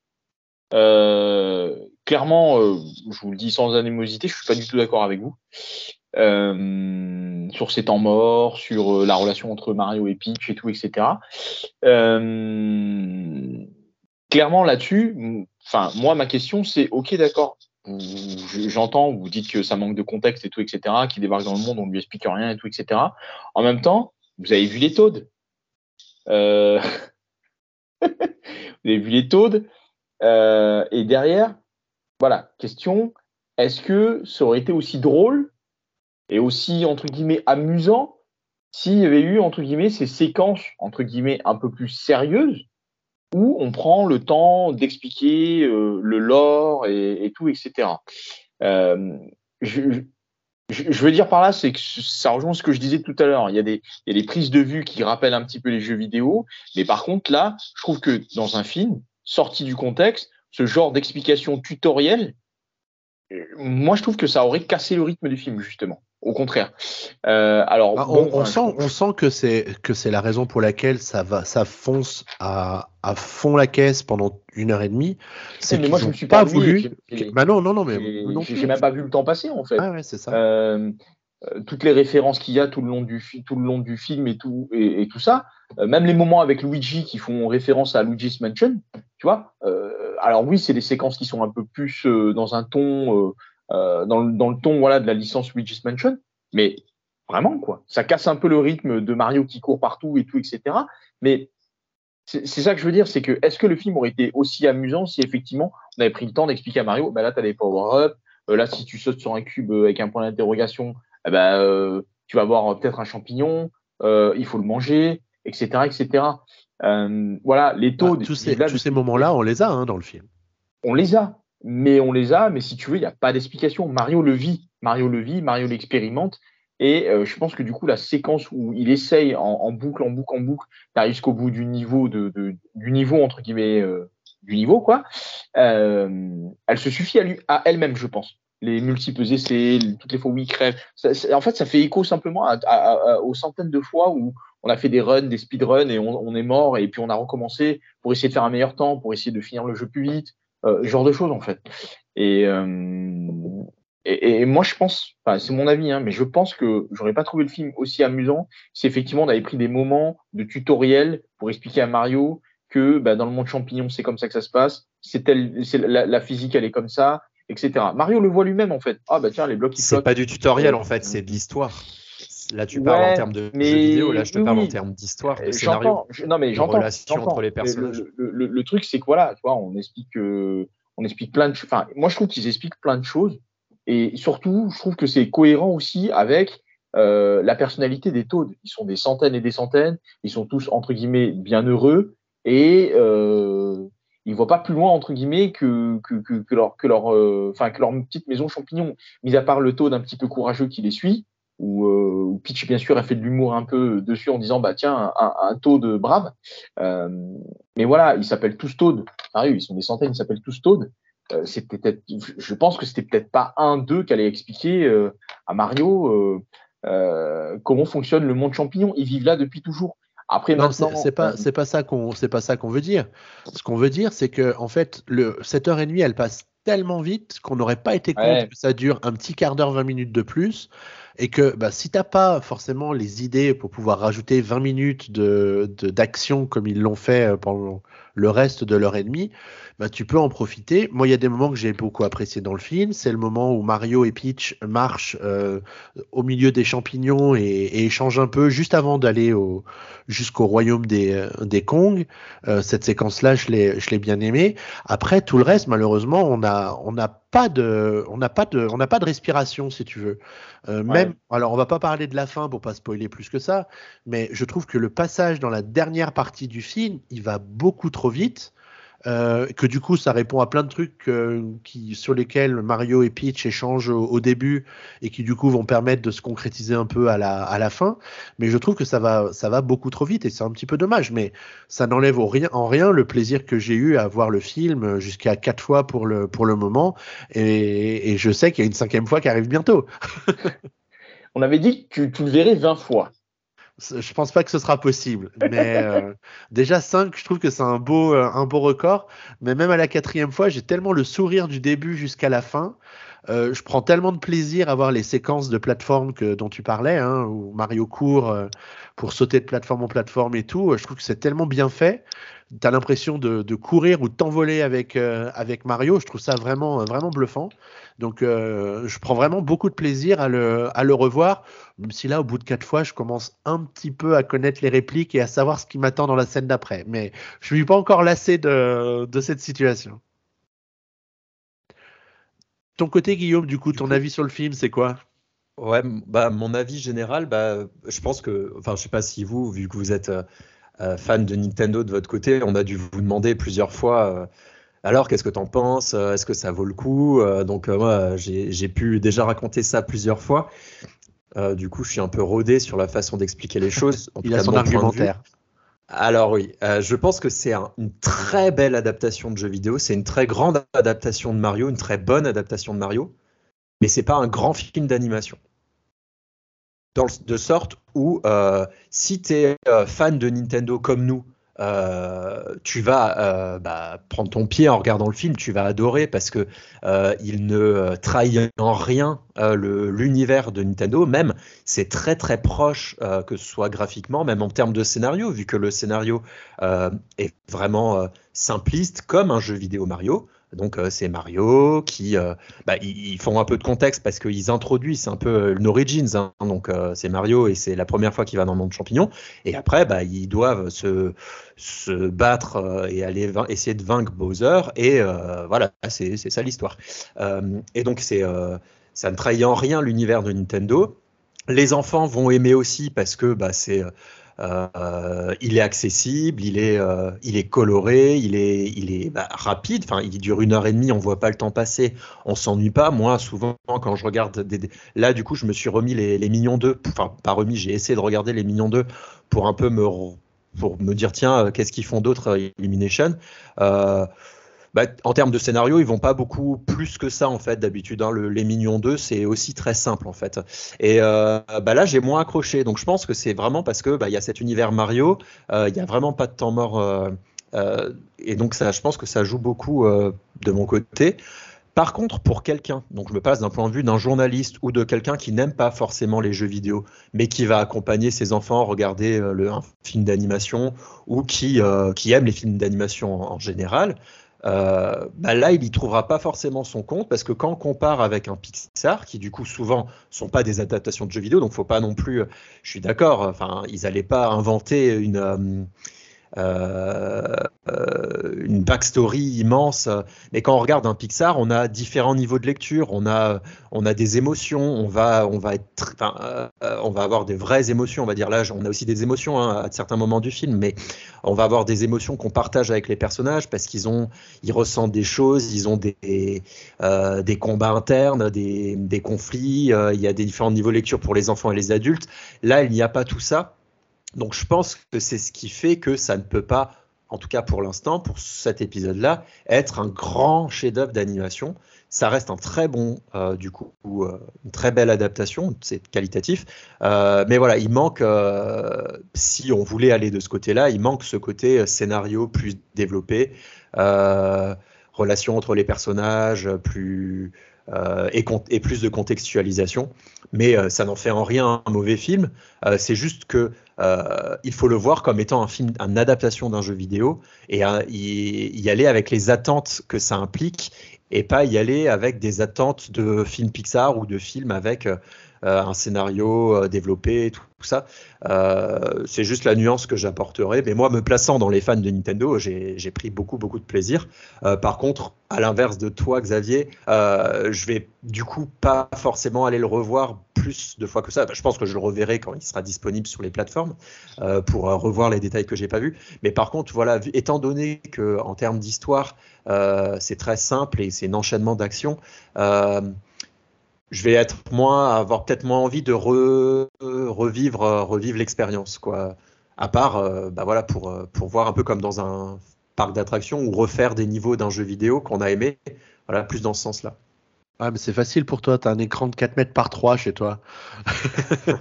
Euh, clairement, euh, je vous le dis sans animosité, je suis pas du tout d'accord avec vous. Euh, sur ces temps morts, sur la relation entre Mario et Peach et tout, etc. Clairement là-dessus, enfin moi ma question c'est ok d'accord, j'entends, vous dites que ça manque de contexte et tout, etc. Qui débarque dans le monde, on lui explique rien et tout, etc. En même temps, vous avez vu les. Euh, vous avez vu les Toads. Euh, et derrière, voilà, question, est-ce que ça aurait été aussi drôle et aussi, entre guillemets, amusant s'il y avait eu, entre guillemets, ces séquences, entre guillemets, un peu plus sérieuses où on prend le temps d'expliquer euh, le lore et, tout, etc. Euh, je, veux dire par là, c'est que ça rejoint ce que je disais tout à l'heure. Il y a des prises de vue qui rappellent un petit peu les jeux vidéo, mais par contre là, je trouve que dans un film sorti du contexte, ce genre d'explication tutoriel, euh, moi je trouve que ça aurait cassé le rythme du film justement. Au contraire. Euh, alors Ah, bon, on, sent, on sent que c'est que c'est la raison pour laquelle ça va, ça fonce à, à fond la caisse pendant une heure et demie. C'est mais moi je ont me suis pas voulu. Bah non, non, non, mais j'ai- même pas vu le temps passer en fait. Ah ouais, c'est ça. Euh, toutes les références qu'il y a tout le long du, tout le long du film et tout, et, tout ça, euh, même les moments avec Luigi qui font référence à Luigi's Mansion, tu vois. euh, alors oui, c'est des séquences qui sont un peu plus euh, dans un ton, euh, euh, dans, le, dans le ton voilà de la licence Luigi's Mansion, mais vraiment quoi, ça casse un peu le rythme de Mario qui court partout et tout, etc. Mais c'est ça que je veux dire, c'est que est-ce que le film aurait été aussi amusant si effectivement on avait pris le temps d'expliquer à Mario, bah là tu as des power-up, euh, là si tu sautes sur un cube euh, avec un point d'interrogation, eh ben, euh, tu vas voir euh, peut-être un champignon, euh, il faut le manger, etc. etc. Voilà, les taux Bah, tous ces, tous ces moments-là, on les a hein, dans le film. on les a, mais on les a, mais si tu veux, il n'y a pas d'explication. Mario le vit, Mario le vit, Mario l'expérimente, et euh, je pense que du coup, la séquence où il essaye en, en boucle, en boucle, en boucle, d'arriver jusqu'au bout du niveau, de, de- du niveau entre guillemets, euh, du niveau, quoi, euh, elle se suffit à, lui, à elle-même, je pense. Les multiples essais, toutes les fois où il crève. En fait, ça fait écho simplement aux centaines de fois où on a fait des runs, des speedruns et on, est mort et puis on a recommencé pour essayer de faire un meilleur temps, pour essayer de finir le jeu plus vite, euh, genre de choses en fait. Et, euh, et, moi je pense, enfin, c'est mon avis, hein, mais je pense que j'aurais pas trouvé le film aussi amusant si effectivement on avait pris des moments de tutoriel pour expliquer à Mario que bah, dans le monde champignon c'est comme ça que ça se passe, c'est la, la physique elle est comme ça, etc. Mario le voit lui-même en fait. Ah bah tiens, les blocs qui C'est pas du tutoriel en fait, c'est de l'histoire. Là, tu parles en termes de mais- jeux vidéo, là, je te oui, parle oui. en termes d'histoire, de scénario. Je- non mais j'entends, relations j'entends. entre les personnages. Le, le- le- le truc, c'est que voilà, tu vois, on explique, euh, on explique plein de choses. Enfin, moi, je trouve qu'ils expliquent plein de choses, et surtout, je trouve que c'est cohérent aussi avec euh, la personnalité des Toads. Ils sont des centaines et des centaines, ils sont tous entre guillemets bien heureux, et euh, ils voient pas plus loin entre guillemets que euh, leur petite maison champignon. Mis à part le Toad un petit peu courageux qui les suit où, euh, où Peach bien sûr a fait de l'humour un peu dessus en disant bah tiens un, un brave. Euh, mais voilà ils s'appellent tous Toad Sérieux, ils sont des centaines ils s'appellent tous Toad Euh, peut-être je pense que c'était peut-être pas un d'eux qui allait expliquer à Mario comment fonctionne le monde champignon. Ils vivent là depuis toujours après Non, maintenant c'est pas, c'est pas ça qu'on, c'est pas ça qu'on veut dire. Ce qu'on veut dire, c'est que en fait, le, cette heure et demie, elle passe tellement vite qu'on n'aurait pas été compte Ouais. que ça dure un petit quart d'heure, 20 minutes de plus, et que bah, si t'as pas forcément les idées pour pouvoir rajouter 20 minutes d'action comme ils l'ont fait euh, pendant le reste de l'heure et demie, bah, tu peux en profiter. Moi, il y a des moments que j'ai beaucoup apprécié dans le film. C'est le moment où Mario et Peach marchent euh, au milieu des champignons et, échangent un peu juste avant d'aller au, jusqu'au royaume des, euh, des Kong. Cette séquence-là, je l'ai, bien aimée. Après, tout le reste, malheureusement, on n'a pas de respiration, si tu veux. Euh, Même, alors, on va pas parler de la fin pour pas spoiler plus que ça, mais je trouve que le passage dans la dernière partie du film, il va beaucoup trop vite. Euh, que du coup, ça répond à plein de trucs euh, qui, sur lesquels Mario et Peach échangent au, au début et qui du coup vont permettre de se concrétiser un peu à la, à la fin. Mais je trouve que ça va, ça va beaucoup trop vite et c'est un petit peu dommage. Mais ça n'enlève rien, en rien le plaisir que j'ai eu à voir le film jusqu'à quatre fois pour le, pour le moment. Et, et je sais qu'il y a une cinquième fois qui arrive bientôt. on avait dit que tu, tu le verrais 20 fois Je pense pas que ce sera possible. Mais euh, déjà 5, je trouve que c'est un beau, euh, un beau record. Mais même à la quatrième fois, j'ai tellement le sourire du début jusqu'à la fin. Euh, je prends tellement de plaisir à voir les séquences de plateforme que, dont tu parlais, hein, où Mario court euh, pour sauter de plateforme en plateforme et tout. Je trouve que c'est tellement bien fait. Tu as l'impression de, courir ou de t'envoler avec, euh, Mario. Je trouve ça vraiment, vraiment bluffant. Donc, je prends vraiment beaucoup de plaisir à le, revoir. Même si là, au bout de quatre fois, je commence un petit peu à connaître les répliques et à savoir ce qui m'attend dans la scène d'après. Mais je ne suis pas encore lassé de cette situation. Ton côté, Guillaume, du coup, ton avis sur le film, c'est quoi? Ouais, bah, mon avis général, bah, je pense que, enfin, je sais pas si vous, vu que vous êtes euh, euh, fan de Nintendo de votre côté, on a dû vous demander plusieurs fois, euh, alors qu'est-ce que t'en penses? Est-ce que ça vaut le coup? Donc, moi, j'ai, pu déjà raconter ça plusieurs fois. Du coup, je suis un peu rodé sur la façon d'expliquer les choses. en tout Il a cas son argumentaire. Alors oui, euh, je pense que c'est un- une très belle adaptation de jeu vidéo, c'est une très grande adaptation de Mario, une très bonne adaptation de Mario, mais c'est pas un grand film d'animation. De sorte où euh, si tu es fan de Nintendo comme nous, euh, tu vas euh, bah, prendre ton pied en regardant le film, tu vas adorer parce que euh, il ne euh, trahit en rien euh, l'univers de Nintendo, même c'est très très proche, euh, que ce soit graphiquement, même en termes de scénario, vu que le scénario euh, est vraiment euh, simpliste comme un jeu vidéo Mario. Donc euh, c'est Mario qui, euh, bah, ils, font un peu de contexte parce qu'ils introduisent un peu euh, une origins. hein. donc euh, c'est Mario et c'est la première fois qu'il va dans le monde champignon. Et après, bah, ils doivent se, se battre et aller essayer de vaincre Bowser. Et voilà, c'est ça l'histoire. Et donc c'est ça ne trahit en rien l'univers de Nintendo. Les enfants vont aimer aussi parce que bah, c'est il est accessible, il est, euh, il est coloré, il est, il est bah, rapide. Enfin, il dure une heure et demie, on voit pas le temps passer, on s'ennuie pas. Moi, souvent, quand je regarde des, là, du coup, je me suis remis les, les Mignons 2. Enfin, pas remis, j'ai essayé de regarder les Mignons 2 pour un peu me, pour me dire tiens, euh, qu'est-ce qu'ils font d'autre euh, Elimination Euh, bah, en termes de scénario, ils vont pas beaucoup plus que ça en fait d'habitude. hein. Le- les Mignons 2, c'est aussi très simple en fait. Et euh, bah là, j'ai moins accroché. Donc je pense que c'est vraiment parce que bah, il y a cet univers Mario, euh, il y a vraiment pas de temps mort. euh, euh, et donc ça, je pense que ça joue beaucoup euh, de mon côté. Par contre, pour quelqu'un, donc je me passe d'un point de vue d'un journaliste ou de quelqu'un qui n'aime pas forcément les jeux vidéo, mais qui va accompagner ses enfants regarder euh, le, un film d'animation ou qui, euh, aime les films d'animation en général, euh, bah là, il n'y trouvera pas forcément son compte parce que quand on compare avec un Pixar, qui du coup souvent sont pas des adaptations de jeux vidéo, donc faut pas non plus, je suis d'accord, enfin, ils n'allaient pas inventer une, euh, euh, euh, une backstory immense. Mais quand on regarde un Pixar, on a différents niveaux de lecture, on a, on a des émotions, on va, on va être, euh, on va avoir des vraies émotions. On va dire là, on a aussi des émotions hein, à certains moments du film, mais on va avoir des émotions qu'on partage avec les personnages parce qu'ils ont, ils ressentent des choses, ils ont des, des combats internes, des, des conflits. il y a des différents niveaux de lecture pour les enfants et les adultes. Là, il n'y a pas tout ça. Donc je pense que c'est ce qui fait que ça ne peut pas, en tout cas pour l'instant, pour cet épisode-là, être un grand chef-d'œuvre d'animation. Ça reste un très bon, euh, du coup, euh, une très belle adaptation, c'est qualitatif. Euh, mais voilà, il manque, si on voulait aller de ce côté-là, il manque ce côté scénario plus développé, relation entre les personnages, plus euh, et, plus de contextualisation. Mais euh, ça n'en fait en rien un mauvais film. Euh, c'est juste que il faut le voir comme étant un film, une adaptation d'un jeu vidéo et y, aller avec les attentes que ça implique et pas y aller avec des attentes de films Pixar ou de films avec un scénario développé, tout, tout ça. Euh, c'est juste la nuance que j'apporterai. Mais moi, me plaçant dans les fans de Nintendo, j'ai pris beaucoup, beaucoup de plaisir. par contre, à l'inverse de toi, Xavier, je vais du coup pas forcément aller le revoir plus de fois que ça. Je pense que je le reverrai quand il sera disponible sur les plateformes pour revoir les détails que j'ai pas vus. Mais par contre, voilà, étant donné que en termes d'histoire, c'est très simple et c'est un enchaînement d'actions je vais être moins, avoir peut-être moins envie de revivre, revivre l'expérience, quoi. À part, euh, bah voilà, pour, euh, pour voir un peu comme dans un parc d'attractions ou refaire des niveaux d'un jeu vidéo qu'on a aimé, voilà, plus dans ce sens-là. Ah, mais c'est facile pour toi, tu as un écran de 4 mètres par 3 chez toi. tu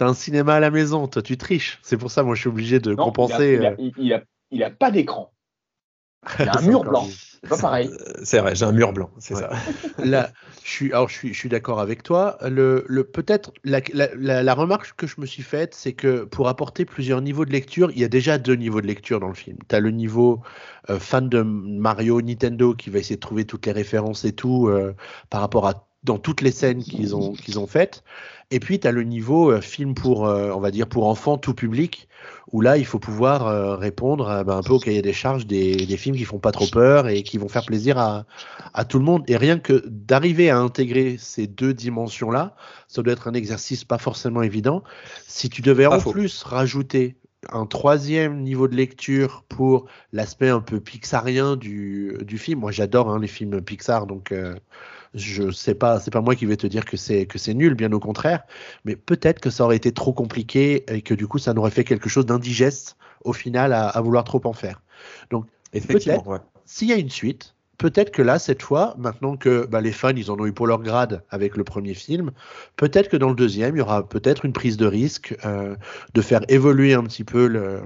as un cinéma à la maison, toi tu triches. C'est pour ça, moi je suis obligé de compenser. Il a, il a, il a pas d'écran. Il y a un mur blanc. C'est pas pareil. C'est vrai, j'ai un mur blanc, c'est ça. Là, je suis, alors je suis, je suis d'accord avec toi. Le, le peut-être la, la, la, remarque que je me suis faite, c'est que pour apporter plusieurs niveaux de lecture, il y a déjà deux niveaux de lecture dans le film. Tu as le niveau euh, fan de Mario, Nintendo, qui va essayer de trouver toutes les références et tout euh, par rapport à dans toutes les scènes qu'ils ont, qu'ils ont faites. Et puis, tu as le niveau euh, film pour, euh, on va dire, pour enfants, tout public, où là, il faut pouvoir euh, répondre bah, un peu au cahier des charges des, des, films qui font pas trop peur et qui vont faire plaisir à, à tout le monde. Et rien que d'arriver à intégrer ces deux dimensions-là, ça doit être un exercice pas forcément évident. Si tu devais en plus rajouter un troisième niveau de lecture pour l'aspect un peu pixarien du, du film. Moi, j'adore hein, les films Pixar, donc je sais pas, c'est pas moi qui vais te dire que c'est que c'est nul, bien au contraire. Mais peut-être que ça aurait été trop compliqué et que du coup, ça n'aurait fait quelque chose d'indigeste au final à, vouloir trop en faire. Donc, peut-être, s'il y a une suite, peut-être que là, cette fois, maintenant que bah, les fans, ils en ont eu pour leur grade avec le premier film, peut-être que dans le deuxième, il y aura peut-être une prise de risque euh, de faire évoluer un petit peu le,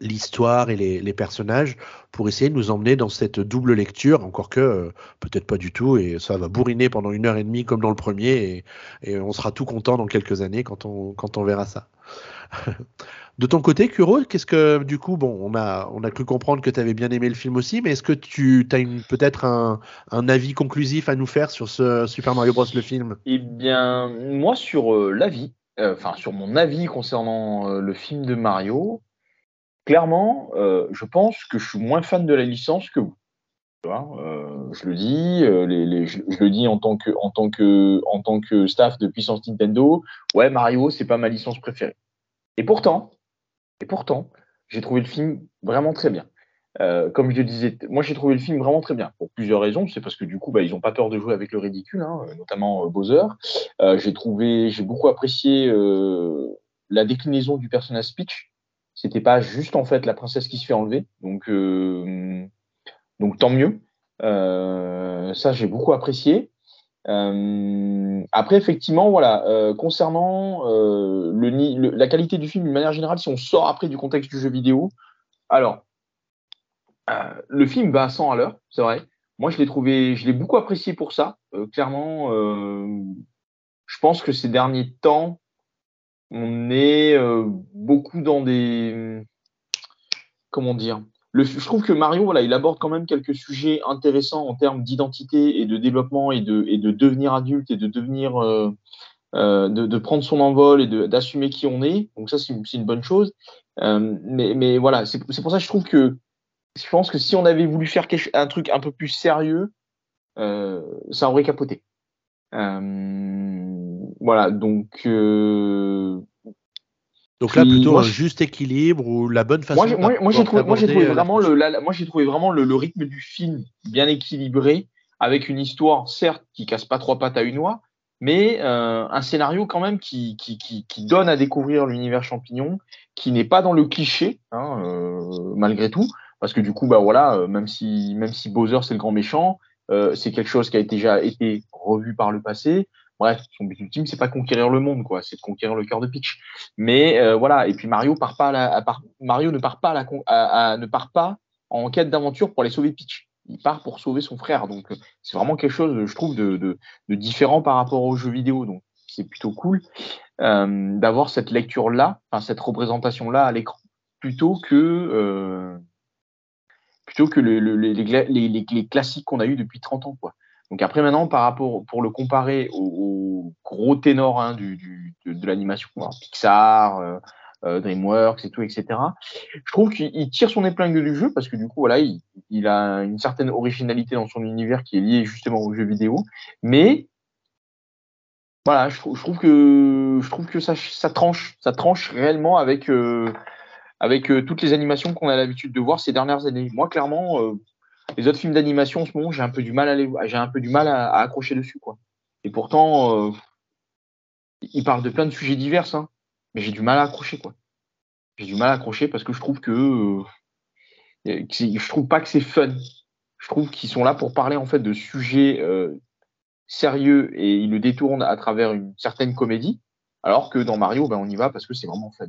l'histoire et les, personnages pour essayer de nous emmener dans cette double lecture, encore que euh, peut-être pas du tout, et ça va bourriner pendant une heure et demie comme dans le premier, et, on sera tout content dans quelques années quand on, quand on verra ça. de ton côté, Kuro, qu'est-ce que du coup, bon, on a, on a cru comprendre que tu avais bien aimé le film aussi, mais est-ce que tu as peut-être un, avis conclusif à nous faire sur ce Super Mario Bros. le film? Eh bien, moi, sur euh, l'avis, euh, enfin, sur mon avis concernant le film de Mario, clairement, euh, je pense que je suis moins fan de la licence que vous. Euh, je le dis, euh, je, le dis en tant que, en tant que, en tant que staff de puissance Nintendo. Ouais, Mario, c'est pas ma licence préférée. Et pourtant, et pourtant, j'ai trouvé le film vraiment très bien. comme je le disais, moi j'ai trouvé le film vraiment très bien pour plusieurs raisons. C'est parce que du coup, bah, ils n'ont pas peur de jouer avec le ridicule, hein, notamment Bowser. j'ai trouvé, j'ai beaucoup apprécié la déclinaison du personnage Peach c'était pas juste en fait la princesse qui se fait enlever. Donc, euh, tant mieux. Euh, ça, j'ai beaucoup apprécié. Euh, après, effectivement, voilà, concernant la qualité du film d'une manière générale, si on sort après du contexte du jeu vidéo, alors le film va à 100 à l'heure, c'est vrai. Moi, je l'ai trouvé, je l'ai beaucoup apprécié pour ça. clairement, je pense que ces derniers temps, on est euh, beaucoup dans des comment dire je trouve que Mario, voilà, il aborde quand même quelques sujets intéressants en termes d'identité et de développement et de, de devenir adulte et de devenir, euh, euh, de, de, prendre son envol et d'assumer qui on est. Donc ça, c'est une, bonne chose. Mais, mais voilà, c'est pour ça que je trouve que je pense que si on avait voulu faire un truc un peu plus sérieux, ça aurait capoté. Euh, voilà, donc euh, donc là, plutôt un juste équilibre ou la bonne façon. Moi, moi, j'ai trouvé, moi, j'ai trouvé vraiment le, moi, trouvé vraiment le, le, rythme du film bien équilibré, avec une histoire certes qui casse pas trois pattes à une oie, mais euh, un scénario quand même qui, qui, qui, qui donne à découvrir l'univers champignon, qui n'est pas dans le cliché, hein, euh, malgré tout, parce que du coup, bah voilà, euh, même si même si Bowser c'est le grand méchant, euh, c'est quelque chose qui a déjà été revu par le passé. Bref, son but ultime, c'est pas conquérir le monde, quoi, c'est de conquérir le cœur de Peach. Mais euh, voilà, et puis Mario ne part pas à ne part pas en quête d'aventure pour aller sauver Peach. Il part pour sauver son frère. Donc euh, c'est vraiment quelque chose, je trouve, de, différent par rapport aux jeux vidéo. Donc c'est plutôt cool euh, d'avoir cette lecture là, enfin cette représentation là à l'écran, plutôt que plutôt que le, le, les, les, les, les, classiques qu'on a eu depuis 30 ans, quoi. Donc après maintenant, par rapport pour le comparer au, au gros ténor hein, du, de, l'animation, Pixar, euh, euh, DreamWorks et tout, etc. Je trouve qu'il tire son épingle du jeu parce que du coup, voilà, il, a une certaine originalité dans son univers qui est liée justement aux jeux vidéo, mais voilà, je, trouve que je trouve que ça, ça tranche, ça tranche réellement avec euh, avec toutes les animations qu'on a l'habitude de voir ces dernières années. Moi, clairement, les autres films d'animation en ce moment, j'ai un peu du mal à les, accrocher dessus, quoi. Et pourtant, euh, il parle de plein de sujets divers, hein, mais j'ai du mal à accrocher, quoi. J'ai du mal à accrocher parce que je trouve que, euh, je trouve pas que c'est fun. Je trouve qu'ils sont là pour parler en fait de sujets euh, sérieux et ils le détournent à travers une certaine comédie, alors que dans Mario, ben, on y va parce que c'est vraiment fun.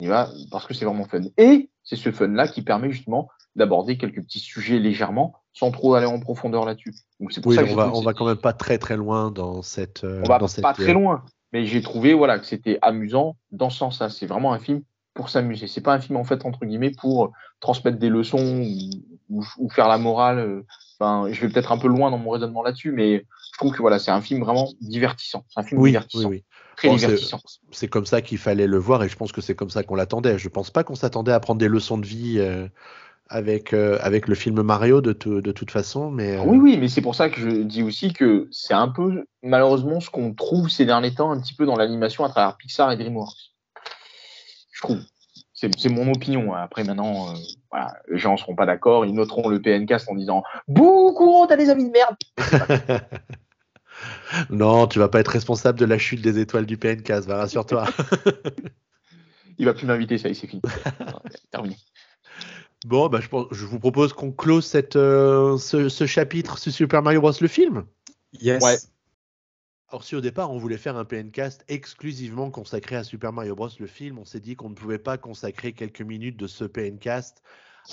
On y va parce que c'est vraiment fun. Et c'est ce fun-là qui permet justement d'aborder quelques petits sujets légèrement sans trop aller en profondeur là-dessus. Donc c'est pour oui, ça que on va, on va quand même pas très très loin dans cette. Euh, on va dans pas cette... très loin, mais j'ai trouvé voilà que c'était amusant dans ce sens-là. C'est vraiment un film pour s'amuser. C'est pas un film en fait entre guillemets pour transmettre des leçons ou, ou, ou faire la morale. Enfin, je vais peut-être un peu loin dans mon raisonnement là-dessus, mais je trouve que voilà, c'est un film vraiment divertissant. C'est un film oui, divertissant. Oui, oui. Très bon, divertissant. C'est comme ça qu'il fallait le voir et je pense que c'est comme ça qu'on l'attendait. Je pense pas qu'on s'attendait à prendre des leçons de vie. Euh avec, euh, avec le film Mario de, de toute façon. Mais, euh... Oui, oui, mais c'est pour ça que je dis aussi que c'est un peu, malheureusement, ce qu'on trouve ces derniers temps un petit peu dans l'animation à travers Pixar et DreamWorks. Je trouve. C'est mon opinion. Après, maintenant, euh, voilà, les gens ne seront pas d'accord. Ils noteront le PNcast en disant Beaucoup, t'as des amis de merde Non, tu vas pas être responsable de la chute des étoiles du PNcast, va, rassure-toi. Il va plus m'inviter, ça y est, c'est fini. Terminé. Bon, bah, je, pense, je vous propose qu'on close cette, euh, ce, ce, chapitre sur Super Mario Bros. le film. Yes. Ouais. Alors, si au départ on voulait faire un PNcast exclusivement consacré à Super Mario Bros. le film, on s'est dit qu'on ne pouvait pas consacrer quelques minutes de ce PNcast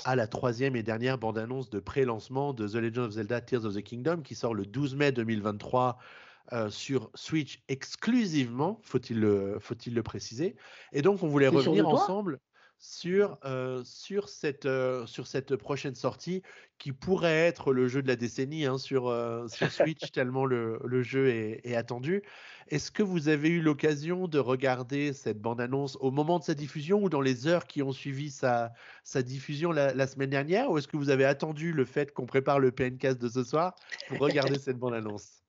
à la troisième et dernière bande-annonce de pré-lancement de The Legend of Zelda Tears of the Kingdom qui sort le 12 mai 2023 euh, sur Switch exclusivement, faut-il le, faut le préciser. Et donc, on voulait revenir ensemble sur, euh, sur, cette, euh, sur cette prochaine sortie qui pourrait être le jeu de la décennie hein, sur, euh, sur Switch, tellement le, le jeu est, est attendu. Est-ce que vous avez eu l'occasion de regarder cette bande-annonce au moment de sa diffusion ou dans les heures qui ont suivi sa, sa diffusion la, la semaine dernière Ou est-ce que vous avez attendu le fait qu'on prépare le PNcast de ce soir pour regarder cette bande-annonce?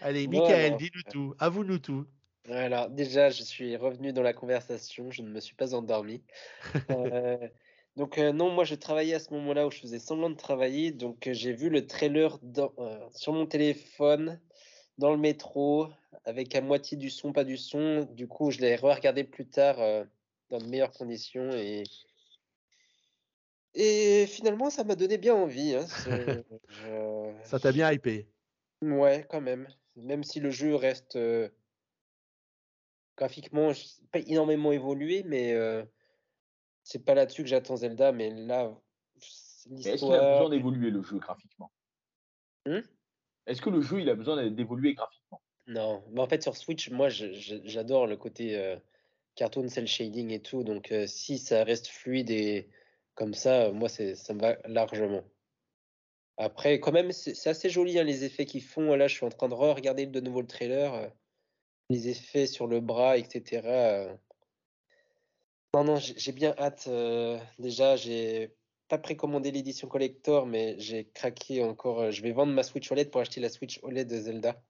Allez, Michael, dis-nous tout. À vous, nous tout. Alors déjà, je suis revenu dans la conversation, je ne me suis pas endormi. euh, donc euh, non, moi je travaillais à ce moment-là où je faisais semblant de travailler, donc euh, j'ai vu le trailer dans, sur mon téléphone, dans le métro, avec à moitié du son, pas du son. Du coup, je l'ai re-regardé plus tard dans de meilleures conditions et et finalement, ça m'a donné bien envie. Hein, je... Ça t'a bien hypé. Ouais, quand même. Même si le jeu reste graphiquement, pas énormément évolué, mais euh, c'est pas là-dessus que j'attends Zelda. Mais là, est-ce qu'il a besoin d'évoluer le jeu graphiquement? Hmm Est-ce que le jeu il a besoin d'évoluer graphiquement? Non, mais en fait sur Switch, moi j'adore le côté euh, cartoon cel shading et tout. Donc euh, si ça reste fluide et Comme ça, moi, ça me va largement. Après, quand même, c'est assez joli hein, les effets qu'ils font. Là, je suis en train de regarder de nouveau le trailer. Les effets sur le bras, etc. Non, non, j'ai bien hâte. déjà, j'ai pas précommandé l'édition collector, mais j'ai craqué encore. Je vais vendre ma Switch OLED pour acheter la Switch OLED de Zelda.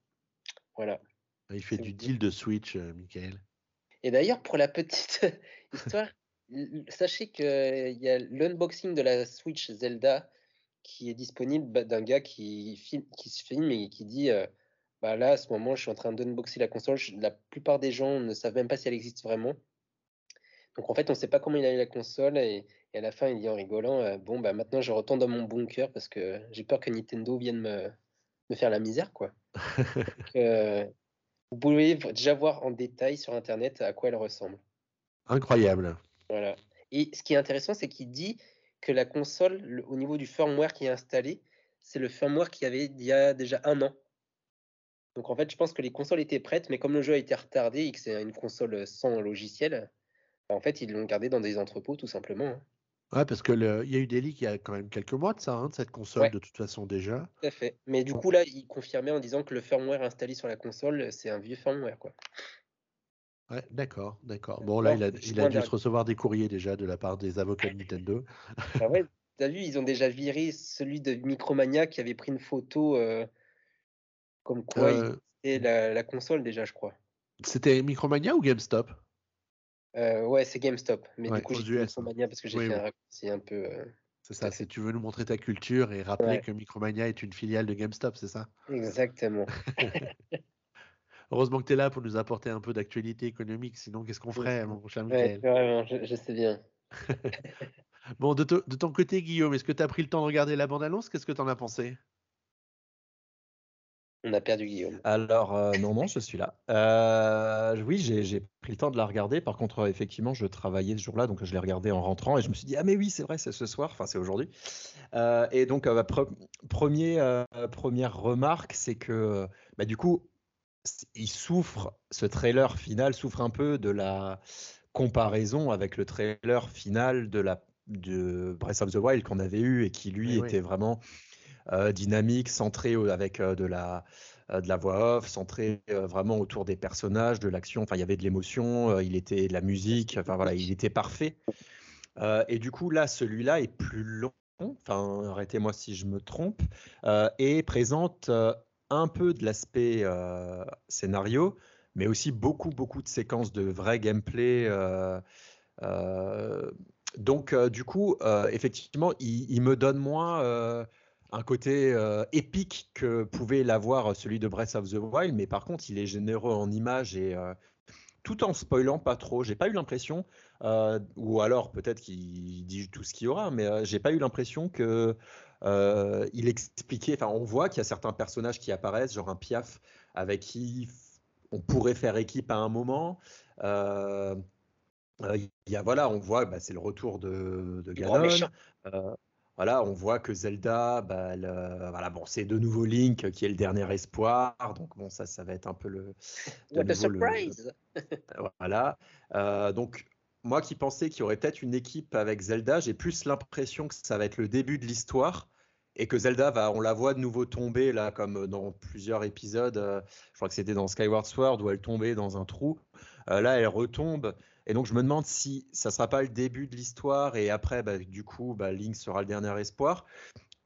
Voilà. Il fait du deal de Switch, Michael. Et d'ailleurs, pour la petite histoire, sachez qu'il y a l'unboxing de la Switch Zelda qui est disponible bah, d'un gars qui, qui se filme et qui dit euh, bah là, à ce moment, je suis en train d'unboxer la console. La plupart des gens ne savent même pas si elle existe vraiment. Donc en fait, on ne sait pas comment il a eu la console et, à la fin, il dit en rigolant euh, Bon, bah maintenant, je retourne dans mon bunker parce que j'ai peur que Nintendo vienne me, me faire la misère. quoi. Euh, vous pouvez déjà voir en détail sur Internet à quoi elle ressemble. Incroyable. Voilà. Et ce qui est intéressant, c'est qu'il dit que la console, au niveau du firmware qui est installé, c'est le firmware qu'il y avait il y a déjà un an. Donc en fait, je pense que les consoles étaient prêtes, mais comme le jeu a été retardé et que c'est une console sans logiciel, en fait, ils l'ont gardé dans des entrepôts tout simplement. Hein. Ouais, parce qu'il y a eu des leaks il y a quand même quelques mois de ça, hein, de cette console, de toute façon déjà. Tout à fait. Mais du coup, là, il confirmait en disant que le firmware installé sur la console, c'est un vieux firmware. Quoi. Ouais, d'accord, d'accord. Bon, là, il a, il a dû se recevoir des courriers déjà de la part des avocats de Nintendo. ah ouais, t'as vu, ils ont déjà viré celui de Micromania qui avait pris une photo euh, comme quoi euh, c'était la, la, console déjà, je crois. C'était Micromania ou GameStop? Euh, Ouais, c'est GameStop. Mais du coup, j'ai Micromania parce que j'ai fait un raccourci un peu. C'est ça, si tu veux nous montrer ta culture et rappeler que Micromania est une filiale de GameStop, c'est ça? Exactement. Heureusement que tu es là pour nous apporter un peu d'actualité économique, sinon qu'est-ce qu'on ferait, mon cher Michael vraiment, je, sais bien. bon, de, de, ton côté, Guillaume, est-ce que tu as pris le temps de regarder la bande-annonce? Qu'est-ce que tu en as pensé? On a perdu Guillaume. Alors, euh, non, non, je suis là. Euh, oui, j'ai pris le temps de la regarder. Par contre, effectivement, je travaillais ce jour-là, donc je l'ai regardé en rentrant et je me suis dit, ah, mais oui, c'est vrai, c'est ce soir, enfin, c'est aujourd'hui. Euh, et donc, premier, première remarque, c'est que, bah, du coup, il souffre, ce trailer final souffre un peu de la comparaison avec le trailer final de la de Breath of the Wild qu'on avait eu et qui lui était vraiment euh, dynamique, centré avec euh, de la euh, de la voix off, centré vraiment autour des personnages, de l'action. Enfin, il y avait de l'émotion, il était de la musique. Enfin voilà, il était parfait. et du coup là, celui-là est plus long. Enfin, arrêtez-moi si je me trompe, et présente un peu de l'aspect euh, scénario, mais aussi beaucoup, beaucoup de séquences de vrai gameplay. Euh, euh, donc, du coup, effectivement, il, me donne moins un côté épique que pouvait l'avoir celui de Breath of the Wild, mais par contre, il est généreux en images et tout en spoilant pas trop. J'ai pas eu l'impression, euh, ou alors peut-être qu'il dit tout ce qu'il y aura, mais euh, j'ai pas eu l'impression que euh, il expliquait. Enfin, on voit qu'il y a certains personnages qui apparaissent, genre un Piaf avec qui on pourrait faire équipe à un moment. il y a, voilà, on voit, bah, c'est le retour de, de Ganon. Voilà, on voit que Zelda, bah, voilà, bon, c'est de nouveau Link qui est le dernier espoir. Donc bon, ça, ça va être un peu le. What a surprise Voilà. Euh, donc moi qui pensais qu'il y aurait peut-être une équipe avec Zelda, j'ai plus l'impression que ça va être le début de l'histoire et que Zelda va, on la voit de nouveau tomber là, comme dans plusieurs épisodes. Euh, je crois que c'était dans Skyward Sword où elle tombait dans un trou. Euh, là, elle retombe. Et donc, je me demande si ça sera pas le début de l'histoire et après, bah, du coup, bah, Link sera le dernier espoir.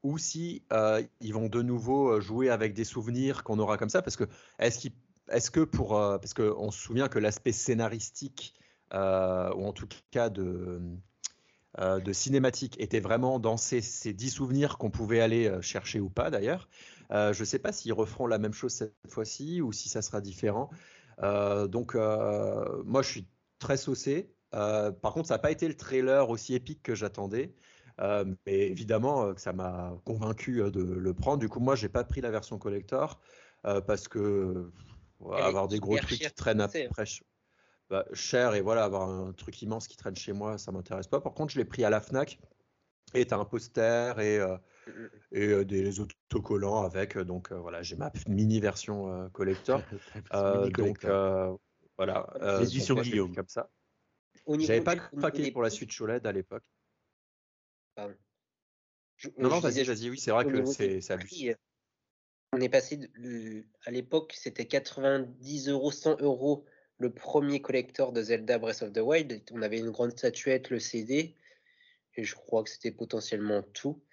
Ou si euh, ils vont de nouveau jouer avec des souvenirs qu'on aura comme ça, parce que est-ce est que pour parce qu'on se souvient que l'aspect scénaristique ou en tout cas de euh, cinématique était vraiment dans ces, ces 10 souvenirs qu'on pouvait aller euh, chercher ou pas d'ailleurs. Euh, je ne sais pas s'ils referont la même chose cette fois-ci ou si ça sera différent. donc moi je suis très saucé. par contre ça n'a pas été le trailer aussi épique que j'attendais. mais évidemment ça m'a convaincu de le prendre. Du coup moi j'ai pas pris la version collector parce que avoir des gros trucs qui traînent après. Bah, cher et voilà, avoir un truc immense qui traîne chez moi, ça m'intéresse pas. Par contre, je l'ai pris à la Fnac et tu as un poster et, euh, et euh, des autocollants avec. Donc euh, voilà, j'ai ma mini version collector. donc voilà. L'édition Guillaume. Comme ça. J'avais pas craqué pour la suite OLED à l'époque. Pardon. Je- Non, non, vas-y, vas-y, oui, c'est vrai que c'est prix, euh, On est passé, de- à l'époque, c'était 90 euros, 100 euros le premier collector de Zelda Breath of the Wild. On avait une grande statuette, le CD, et je crois que c'était potentiellement tout.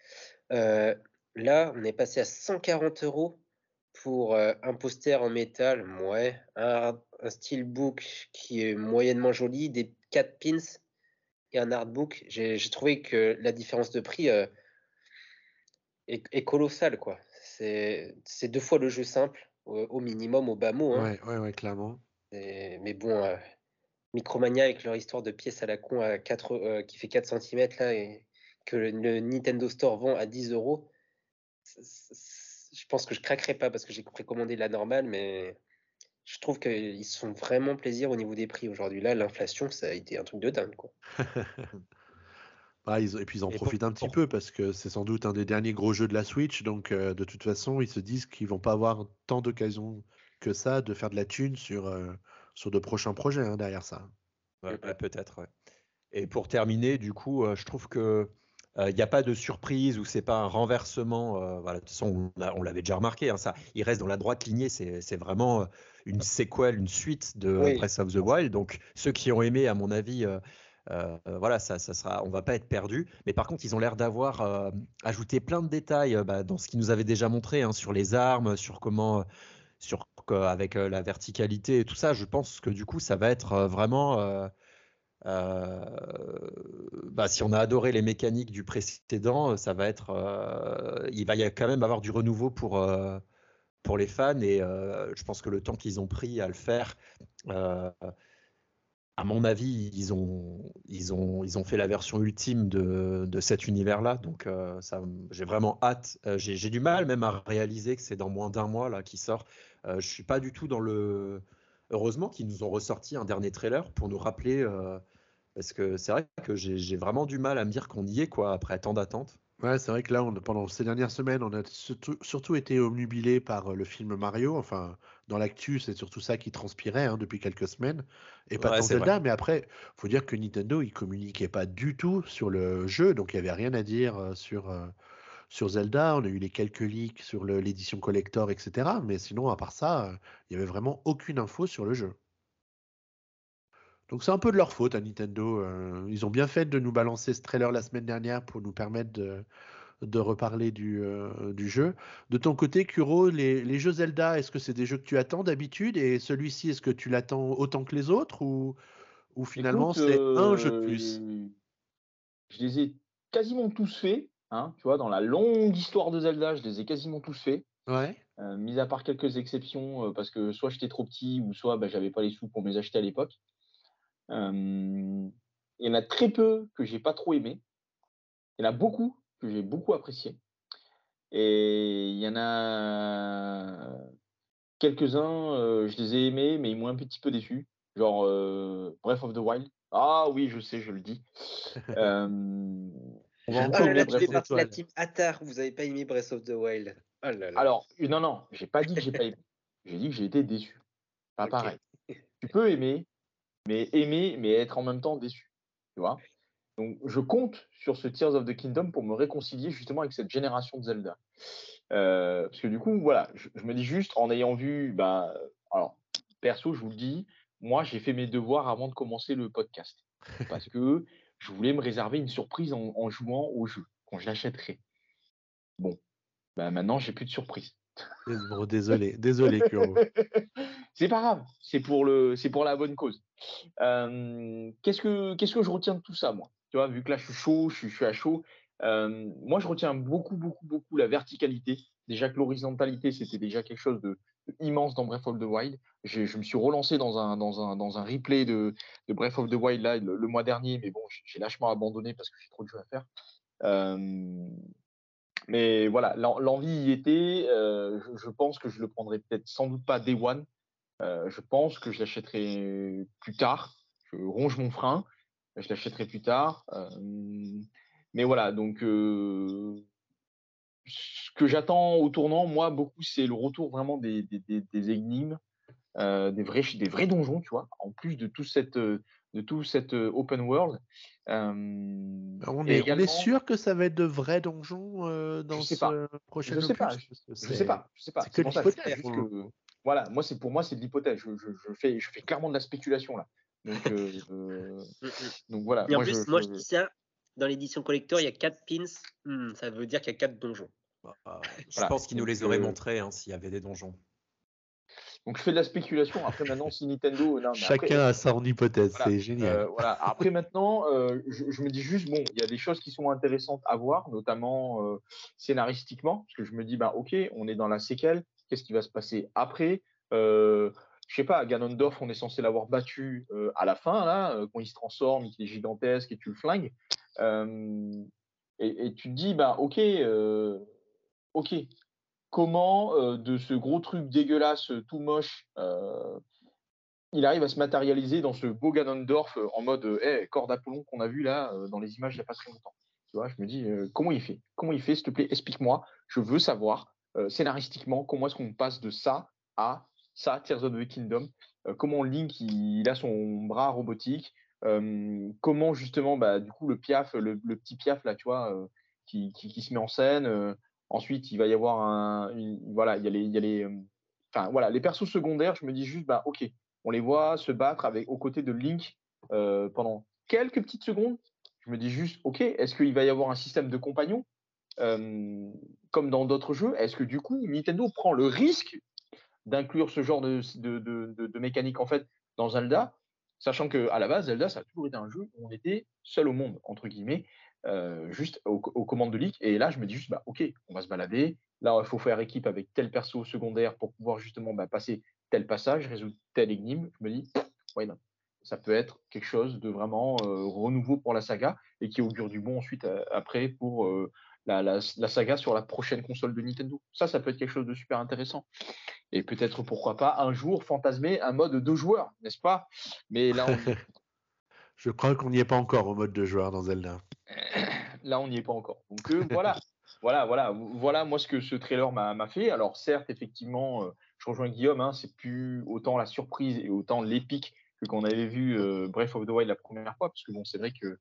Euh, là, on est passé à 140 euros pour euh, un poster en métal, ouais, un, un steelbook qui est moyennement joli, des 4 pins et un artbook. J'ai trouvé que la différence de prix euh, est, est colossale, quoi. C'est deux fois le jeu simple, au, au minimum, au bas mot. hein. Ouais, ouais, ouais, clairement. Et- mais bon, euh, Micromania avec leur histoire de pièces à la con à 4, euh, qui fait 4 cm là, et que le, le Nintendo Store vend à 10 euros, je pense que je craquerai pas parce que j'ai précommandé la normale, mais je trouve qu'ils se font vraiment plaisir au niveau des prix aujourd'hui. Là, l'inflation, ça a été un truc de dingue. Quoi. Bah, ils- et puis ils en Et pour- profitent un petit pour- peu parce que c'est sans doute un des derniers gros jeux de la Switch. Donc euh, de toute façon, ils se disent qu'ils vont pas avoir tant d'occasions que ça de faire de la thune sur, euh, sur de prochains projets hein, derrière ça. Ouais, ouais, peut-être, ouais. Et pour terminer, du coup, euh, je trouve que il n'y a pas de surprise ou c'est pas un renversement. euh, voilà, de toute façon, on, l'a- on l'avait déjà remarqué. hein, ça, il reste dans la droite lignée. C'est c'est vraiment euh, une séquelle, une suite de Oui. Breath of the Wild. Donc ceux qui ont aimé, à mon avis, euh, euh, voilà, ça, ça sera, on va pas être perdu. Mais par contre, ils ont l'air d'avoir euh, ajouté plein de détails euh, bah, dans ce qu'ils nous avaient déjà montré hein, sur les armes, sur comment, euh, sur avec euh, la verticalité et tout ça. Je pense que du coup, ça va être euh, vraiment. Euh, euh, bah, si on a adoré les mécaniques du précédent, ça va être, euh, il va y a quand même avoir du renouveau pour euh, pour les fans et euh, je pense que le temps qu'ils ont pris à le faire, euh, à mon avis, ils ont ils ont ils ont fait la version ultime de, de cet univers-là. Donc euh, j'ai vraiment hâte. Euh, j'ai j'ai du mal même à réaliser que c'est dans moins d'un mois là qui sort. Euh, je suis pas du tout dans le Heureusement qu'ils nous ont ressorti un dernier trailer pour nous rappeler, euh, parce que c'est vrai que j'ai vraiment du mal à me dire qu'on y est, quoi, après tant d'attentes. Ouais, c'est vrai que là, on, pendant ces dernières semaines, on a surtout, surtout été omnubilé par euh, le film Mario. Enfin, dans l'actu, c'est surtout ça qui transpirait hein, depuis quelques semaines. Et pas Ouais, tant Zelda, vrai. mais après, faut dire que Nintendo, il communiquait pas du tout sur le jeu, donc il y avait rien à dire euh, sur, sur Zelda. On a eu les quelques leaks sur l'édition collector, etc. Mais sinon, à part ça, euh, il y avait vraiment aucune info sur le jeu. Donc c'est un peu de leur faute à Nintendo. euh, ils ont bien fait de nous balancer ce trailer la semaine dernière pour nous permettre de, de reparler du, euh, du jeu. De ton côté, Kuro, les, les jeux Zelda, est-ce que c'est des jeux que tu attends d'habitude? Et celui-ci, est-ce que tu l'attends autant que les autres Ou, ou finalement, c'est euh, un jeu de plus? Je les ai quasiment tous faits. Hein, tu vois, dans la longue histoire de Zelda, je les ai quasiment tous faits. Ouais. Euh, mis à part quelques exceptions, euh, parce que soit j'étais trop petit, ou soit bah, j'avais pas les sous pour me les acheter à l'époque. Euh, il y en a très peu que j'ai pas trop aimé. Il y en a beaucoup que j'ai beaucoup apprécié. Et il y en a quelques-uns, euh, je les ai aimés, mais ils m'ont un petit peu déçu. Genre Breath of the Wild. Ah oui, je sais, je le dis. On va Oh encore là là, tu de la team Attar, vous avez pas aimé Breath of the Wild? Oh là là. Alors, euh, non, non, j'ai pas dit que j'ai pas aimé. J'ai dit que j'ai été déçu. Pas pareil. Tu peux aimer, mais aimer, mais être en même temps déçu. Tu vois? Donc, je compte sur ce Tears of the Kingdom pour me réconcilier justement avec cette génération de Zelda. Euh, parce que du coup, voilà, je, je me dis juste en ayant vu, bah, alors, perso, je vous le dis, moi, j'ai fait mes devoirs avant de commencer le podcast. Parce que je voulais me réserver une surprise en, en jouant au jeu, quand je l'achèterai. Bon, bah, maintenant, j'ai plus de surprise. Désolé, désolé, Kuro. c'est pas grave, c'est pour le, c'est pour la bonne cause. Euh, qu'est-ce que, qu'est-ce que je retiens de tout ça, moi? Tu vois, vu que là je suis chaud, je suis, je suis à chaud. euh, moi, je retiens beaucoup, beaucoup, beaucoup la verticalité. Déjà que l'horizontalité, c'était déjà quelque chose de immense dans Breath of the Wild. Je me suis relancé dans un, replay de, Breath of the Wild là le, mois dernier, mais bon, j'ai- lâchement abandonné parce que j'ai trop de jeux à faire. Mais voilà, l'en- l'envie y était. euh, je, pense que je le prendrai peut-être sans doute pas Day One. Euh, je pense que je l'achèterai plus tard. Je ronge mon frein. Je l'achèterai plus tard. Mais voilà, donc ce que j'attends au tournant, moi, beaucoup, c'est le retour vraiment des, des, des, des énigmes, euh, des vrais des vrais donjons, tu vois. En plus de tout cette euh, de tout cet euh, open world. Euh, On est, on est sûr que ça va être de vrais donjons euh, dans Je sais ce pas. prochain Je sais pas, opus? Je C'est- sais pas, je sais pas. c'est que je l'hypothèse, voilà, moi c'est pour moi c'est de l'hypothèse. Je, je, je fais je fais clairement de la spéculation là. Donc euh, euh, Mm, mm. donc voilà. Et en moi, plus, je, moi je- je dis ça, dans l'édition collector, il y a 4 pins. Hmm, ça veut dire qu'il y a 4 donjons. Je Voilà. pense qu'ils nous les auraient euh, montrés hein, s'il y avait des donjons. donc je fais de la spéculation. Après maintenant si Nintendo non, mais Chacun après, a son hypothèse, Voilà. c'est génial. Euh, voilà. Après maintenant, euh, je, je me dis juste bon, il y a des choses qui sont intéressantes à voir, notamment euh, scénaristiquement, parce que je me dis bah ok, on est dans la séquelle, qu'est-ce qui va se passer après euh, Je sais pas, Ganondorf, on est censé l'avoir battu euh, à la fin là, euh, quand il se transforme, qu'il est gigantesque et tu le flingues. Euh, et, et tu te dis bah ok, euh, ok. Comment euh, de ce gros truc dégueulasse, tout moche, euh, il arrive à se matérialiser dans ce beau Ganondorf euh, en mode euh, hey, corps d'Apollon qu'on a vu là euh, dans les images il n'y a pas très longtemps. Tu vois, je me dis euh, comment il fait? Comment il fait S'il te plaît, explique-moi. Je veux savoir euh, scénaristiquement comment est-ce qu'on passe de ça à ça, Tears of the Kingdom? Euh, comment Link il, a son bras robotique? Euh, comment justement bah du coup le Piaf, le, petit Piaf là, tu vois, euh, qui se met en scène. Ensuite, il va y avoir un, voilà, il y a les, euh, voilà, les persos secondaires. Je me dis juste bah ok, on les voit se battre avec aux côtés de Link euh, pendant quelques petites secondes. Je me dis juste, ok, est-ce qu'il va y avoir un système de compagnons euh, comme dans d'autres jeux? Est-ce que du coup Nintendo prend le risque d'inclure ce genre de, de mécanique en fait dans Zelda, sachant que à la base Zelda ça a toujours été un jeu où on était seul au monde entre guillemets, euh, juste aux, commandes de Link. Et là je me dis juste, bah ok, on va se balader. Là il faut faire équipe avec tel perso secondaire pour pouvoir justement bah, passer tel passage, résoudre telle énigme, je me dis, why not? Ça peut être quelque chose de vraiment euh, renouveau pour la saga et qui augure du bon ensuite euh, après pour la, la, la saga sur la prochaine console de Nintendo. Ça, ça peut être quelque chose de super intéressant. Et peut-être, pourquoi pas, un jour fantasmer un mode deux joueurs, n'est-ce pas? Mais là, on, Je crois qu'on n'y est pas encore au mode de joueur dans Zelda. là, on n'y est pas encore. Donc euh, voilà, voilà, voilà, voilà, moi ce que ce trailer m'a fait. Alors certes, effectivement, euh, je rejoins Guillaume, hein, c'est plus autant la surprise et autant l'épique que qu'on avait vu euh, Breath of the Wild la première fois, parce que bon, c'est vrai que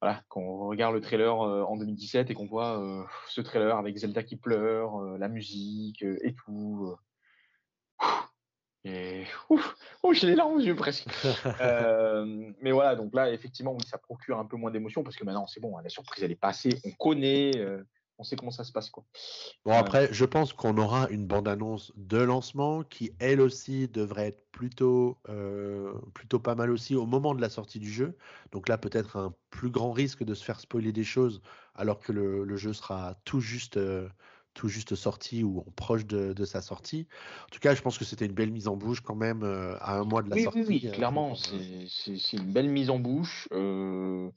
voilà, quand on regarde le trailer en 2017 et qu'on voit ce trailer avec Zelda qui pleure, la musique et tout. Euh, et ouf, oh, j'ai les larmes aux yeux presque. Euh, mais voilà, donc là, effectivement, ça procure un peu moins d'émotion parce que maintenant, c'est bon, la surprise, elle est passée, on connaît, euh, on sait comment ça se passe, quoi. Bon, après, je pense qu'on aura une bande-annonce de lancement qui, elle aussi, devrait être plutôt, euh, plutôt pas mal aussi au moment de la sortie du jeu. Donc là, peut-être un plus grand risque de se faire spoiler des choses alors que le, le jeu sera tout juste, euh, tout juste sorti ou en proche de, de sa sortie. En tout cas, je pense que c'était une belle mise en bouche quand même euh, à un mois de la Oui, sortie. oui, oui, euh, clairement, euh, c'est une belle mise en bouche. Euh,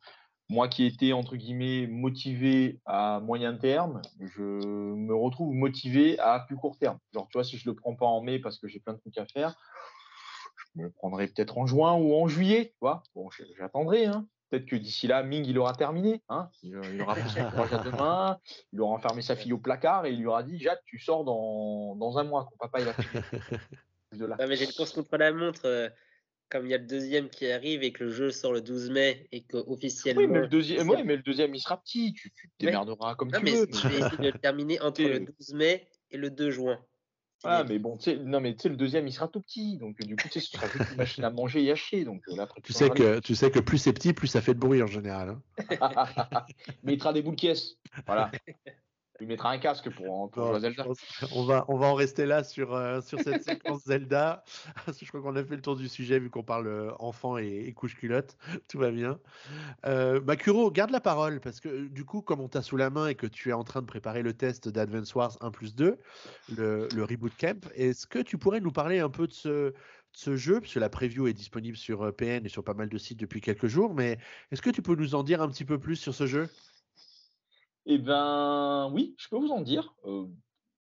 moi qui étais, entre guillemets, motivé à moyen terme, je me retrouve motivé à plus court terme. Genre, tu vois, si je le prends pas en mai parce que j'ai plein de trucs à faire, je me le prendrai peut-être en juin ou en juillet, tu vois. Bon, j'attendrai, hein. Peut-être que d'ici là, Ming, il aura terminé. Hein il, il aura fait son courage à deux mains, il aura enfermé sa fille au placard et il lui aura dit Jade, tu sors dans, dans un mois. Ton papa, il de là. Ah, mais j'ai une course contre la montre. euh, comme il y a le deuxième qui arrive et que le jeu sort le 12 mai et que officiellement. Oui, mais le deuxième, ouais, mais le deuxième, il sera petit. Tu, tu te démerderas comme Non, tu mais veux. je vais essayer de le terminer entre le 12 mai et le 2 juin. Ah, mais bon, tu sais, non, mais tu sais, le deuxième, il sera tout petit. Donc, du coup, tu sais, ce sera juste une machine à manger et à chier. Donc, euh, là, après, Tu sais que, tu sais que plus c'est petit, plus ça fait de bruit en général. hein. il mettra des boules caisses. Voilà. Il mettra un casque pour, pour Non, jouer à je Zelda. qu'on va, on va en rester là sur, euh, sur cette séquence Zelda. Je crois qu'on a fait le tour du sujet vu qu'on parle euh, enfant et, et couche culotte. Tout va bien. Euh, Makuro, garde la parole parce que euh, du coup, comme on t'a sous la main et que tu es en train de préparer le test d'Advance Wars 1 plus 2, le, le Reboot Camp, est-ce que tu pourrais nous parler un peu de ce, ce jeu? Parce que la preview est disponible sur PN et sur pas mal de sites depuis quelques jours. Mais est-ce que tu peux nous en dire un petit peu plus sur ce jeu? Eh ben, oui, je peux vous en dire.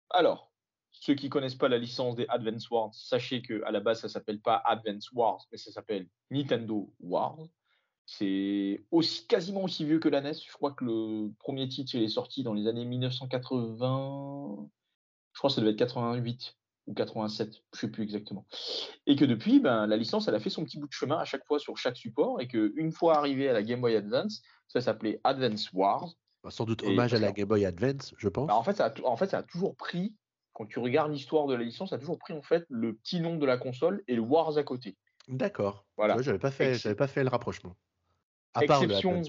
Alors, ceux qui connaissent pas la licence des Advance Wars, sachez que à la base, ça s'appelle pas Advance Wars, mais ça s'appelle Nintendo Wars. C'est aussi quasiment aussi vieux que la NES. Je crois que le premier titre il est sorti dans les années 1980. Je crois que ça devait être 88. ou 87, je sais plus exactement. Et que depuis, ben, la licence, elle a fait son petit bout de chemin à chaque fois sur chaque support, et qu'une fois arrivé à la Game Boy Advance, ça s'appelait Advance Wars. Bah, sans doute hommage à la Game Boy Advance, je pense. Bah, en, fait, ça a, en fait, ça a toujours pris, quand tu regardes l'histoire de la licence, ça a toujours pris en fait le petit nom de la console et le Wars à côté. D'accord. Voilà. j'avais pas fait, j'avais pas fait le rapprochement. À exception,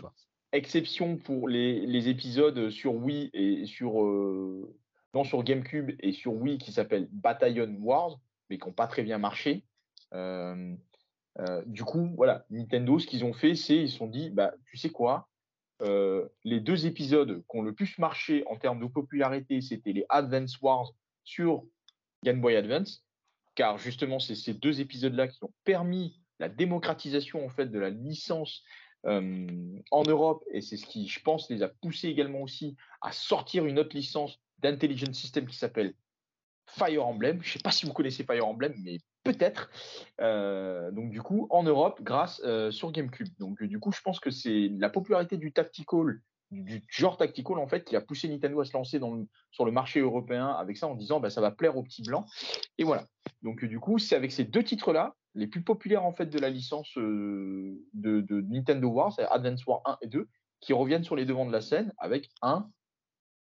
exception pour les, les, épisodes sur Wii et sur euh, non sur GameCube et sur Wii qui s'appelle Battalion Wars, mais qui n'ont pas très bien marché. Euh, euh, du coup, voilà, Nintendo, ce qu'ils ont fait, c'est ils se sont dit, bah, tu sais quoi, euh, les deux épisodes qui ont le plus marché en termes de popularité, c'était les Advance Wars sur Game Boy Advance, car justement, c'est ces deux épisodes-là qui ont permis la démocratisation en fait de la licence euh, en Europe, et c'est ce qui, je pense, les a poussés également aussi à sortir une autre licence d'Intelligent System qui s'appelle Fire Emblem. Je ne sais pas si vous connaissez Fire Emblem, mais peut-être. Euh, donc du coup, en Europe, grâce euh, sur GameCube. Donc du coup, je pense que c'est la popularité du tactical, du genre tactical en fait, qui a poussé Nintendo à se lancer sur le marché européen avec ça en disant, bah, ça va plaire aux petits blancs. Et voilà. Donc du coup, c'est avec ces deux titres-là, les plus populaires en fait de la licence euh, de, de, Nintendo War, c'est Advance War 1 et 2, qui reviennent sur les devants de la scène avec un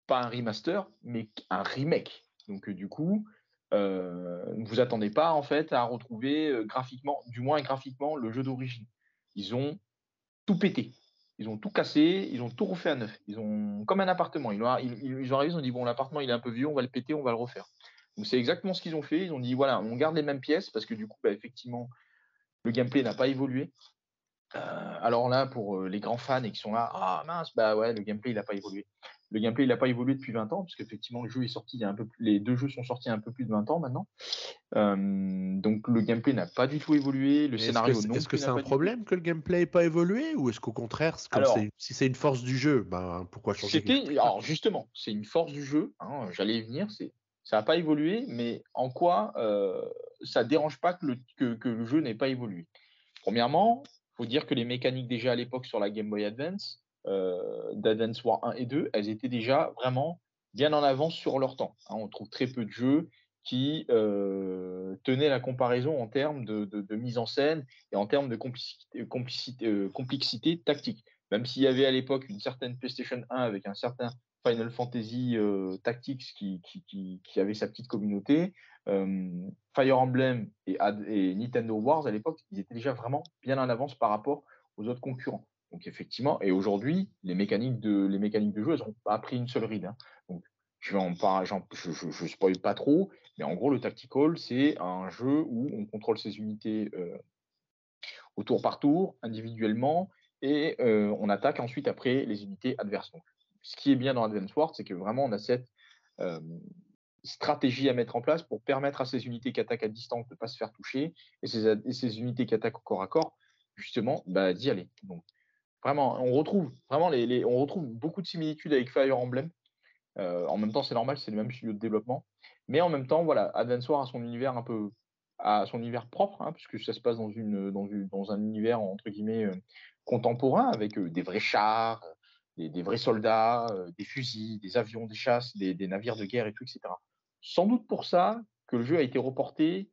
pas un remaster, mais un remake. Donc euh, du coup, euh, ne vous attendez pas en fait à retrouver euh, graphiquement, du moins graphiquement, le jeu d'origine. Ils ont tout pété. Ils ont tout cassé, ils ont tout refait à neuf. Ils ont comme un appartement. Ils ont, ils, ils ont arrivé, ils ont dit bon l'appartement il est un peu vieux, on va le péter, on va le refaire. Donc c'est exactement ce qu'ils ont fait. Ils ont dit voilà, on garde les mêmes pièces parce que du coup, bah, effectivement, le gameplay n'a pas évolué. Euh, alors là, pour euh, les grands fans et qui sont là, ah mince, bah ouais, le gameplay il n'a pas évolué. Le gameplay il n'a pas évolué depuis 20 ans, parce qu'effectivement le jeu est sorti il y a un peu plus, les deux jeux sont sortis il y a un peu plus de 20 ans maintenant. Euh, donc le gameplay n'a pas du tout évolué, le scénario est-ce non Est-ce que c'est un problème que le gameplay n'ait pas évolué, ou est-ce qu'au contraire, si c'est une force du jeu, ben pourquoi changer C'était, alors justement, c'est une force du jeu. Hein, J'allais y venir, c'est ça n'a pas évolué, mais en quoi euh, ça dérange pas que le, que, que le jeu n'ait pas évolué? Premièrement, faut dire que les mécaniques déjà à l'époque sur la Game Boy Advance, d'Advance War 1 et 2, elles étaient déjà vraiment bien en avance sur leur temps. Hein. on trouve très peu de jeux qui euh, tenaient la comparaison en termes de, mise en scène et en termes de euh, complexité tactique. Même s'il y avait à l'époque une certaine PlayStation 1 avec un certain Final Fantasy euh, Tactics qui, avait sa petite communauté. Euh, Fire Emblem et, Nintendo Wars à l'époque, ils étaient déjà vraiment bien en avance par rapport aux autres concurrents. Donc effectivement, et aujourd'hui, les mécaniques de jeu, elles n'ont pas pris une seule ride. Hein. Donc je vais en parler, je, je, spoil pas trop, mais en gros le tactical, c'est un jeu où on contrôle ses unités euh, au tour par tour, individuellement, et euh, on attaque ensuite après les unités adverses. Ce qui est bien dans Advance Wars, c'est que vraiment on a cette euh, stratégie à mettre en place pour permettre à ces unités qui attaquent à distance de ne pas se faire toucher et ces, et ces, unités qui attaquent au corps à corps, justement, bah, d'y aller. Donc, vraiment, on retrouve vraiment les, les, on retrouve beaucoup de similitudes avec Fire Emblem. Euh, en même temps, c'est normal, c'est le même studio de développement. Mais en même temps, voilà, Advance Wars a son univers un peu à son univers propre, hein, puisque ça se passe dans, une, dans, une, dans un univers entre guillemets euh, contemporain avec euh, des vrais chars, des, vrais soldats, des fusils, des avions, des chasses, des, des, navires de guerre et tout, etc. Sans doute pour ça que le jeu a été reporté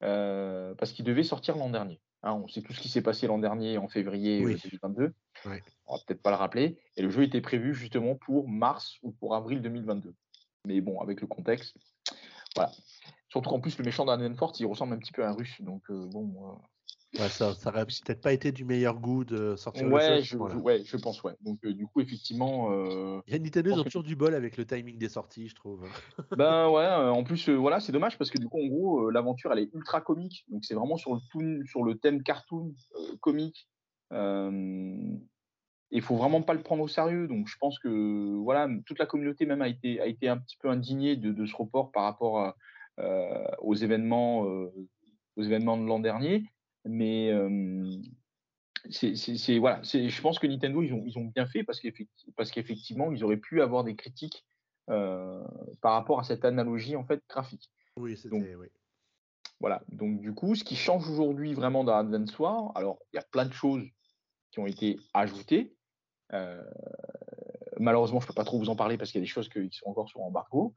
parce qu'il devait sortir l'an dernier. Hein, on sait tout ce qui s'est passé l'an dernier en février oui. 2022. Oui. On va peut-être pas le rappeler. Et le jeu était prévu justement pour mars ou pour avril 2022. Mais bon, avec le contexte, voilà. Surtout qu'en plus, le méchant Force, il ressemble un petit peu à un russe. Donc, euh, bon, euh, Ouais, ça, ça aurait peut-être pas été du meilleur goût de sortir ouais, le je, voilà. ouais, je pense, ouais. Donc, euh, du coup, effectivement. Euh, Il y a Nintendo, ils ont toujours du bol avec le timing des sorties, je trouve. ben ouais, euh, en plus, voilà, c'est dommage parce que du coup, en gros, l'aventure, elle est ultra comique. Donc, c'est vraiment sur le, toon, sur le thème cartoon comique. il faut vraiment pas le prendre au sérieux. Donc, je pense que, voilà, toute la communauté même a été, a été un petit peu indignée de, de ce report par rapport à, aux événements, aux événements de l'an dernier. Mais c'est voilà, je pense que Nintendo ils ont ils ont bien fait parce qu'effectivement ils auraient pu avoir des critiques euh, par rapport à cette analogie en fait graphique. Oui, c'était oui. Voilà, donc du coup, ce qui change aujourd'hui vraiment dans Advance War, alors il y a plein de choses qui ont été ajoutées. Euh, malheureusement, je peux pas trop vous en parler parce qu'il y a des choses qui sont encore sur embargo.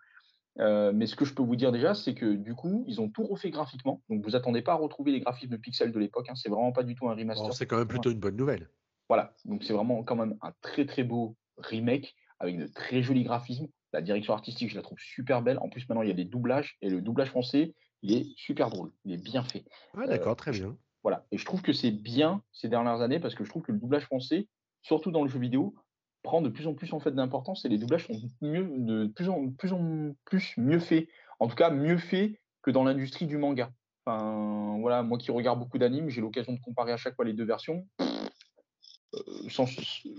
Euh, mais ce que je peux vous dire déjà, c'est que du coup, ils ont tout refait graphiquement. Donc vous attendez pas à retrouver les graphismes de pixels de l'époque. Hein. C'est vraiment pas du tout un remaster. C'est quand même plutôt une bonne nouvelle. Voilà. Donc c'est vraiment quand même un très très beau remake avec de très jolis graphismes. La direction artistique, je la trouve super belle. En plus, maintenant, il y a des doublages et le doublage français, il est super drôle. Il est bien fait. Ah, d'accord, très bien. Voilà. Et je trouve que c'est bien ces dernières années parce que je trouve que le doublage français, surtout dans le jeu vidéo, prend de plus en plus en fait d'importance et les doublages sont mieux, de plus en plus, en plus mieux faits. En tout cas, mieux faits que dans l'industrie du manga. Enfin, voilà, moi qui regarde beaucoup d'animes, j'ai l'occasion de comparer à chaque fois les deux versions. Euh, sans,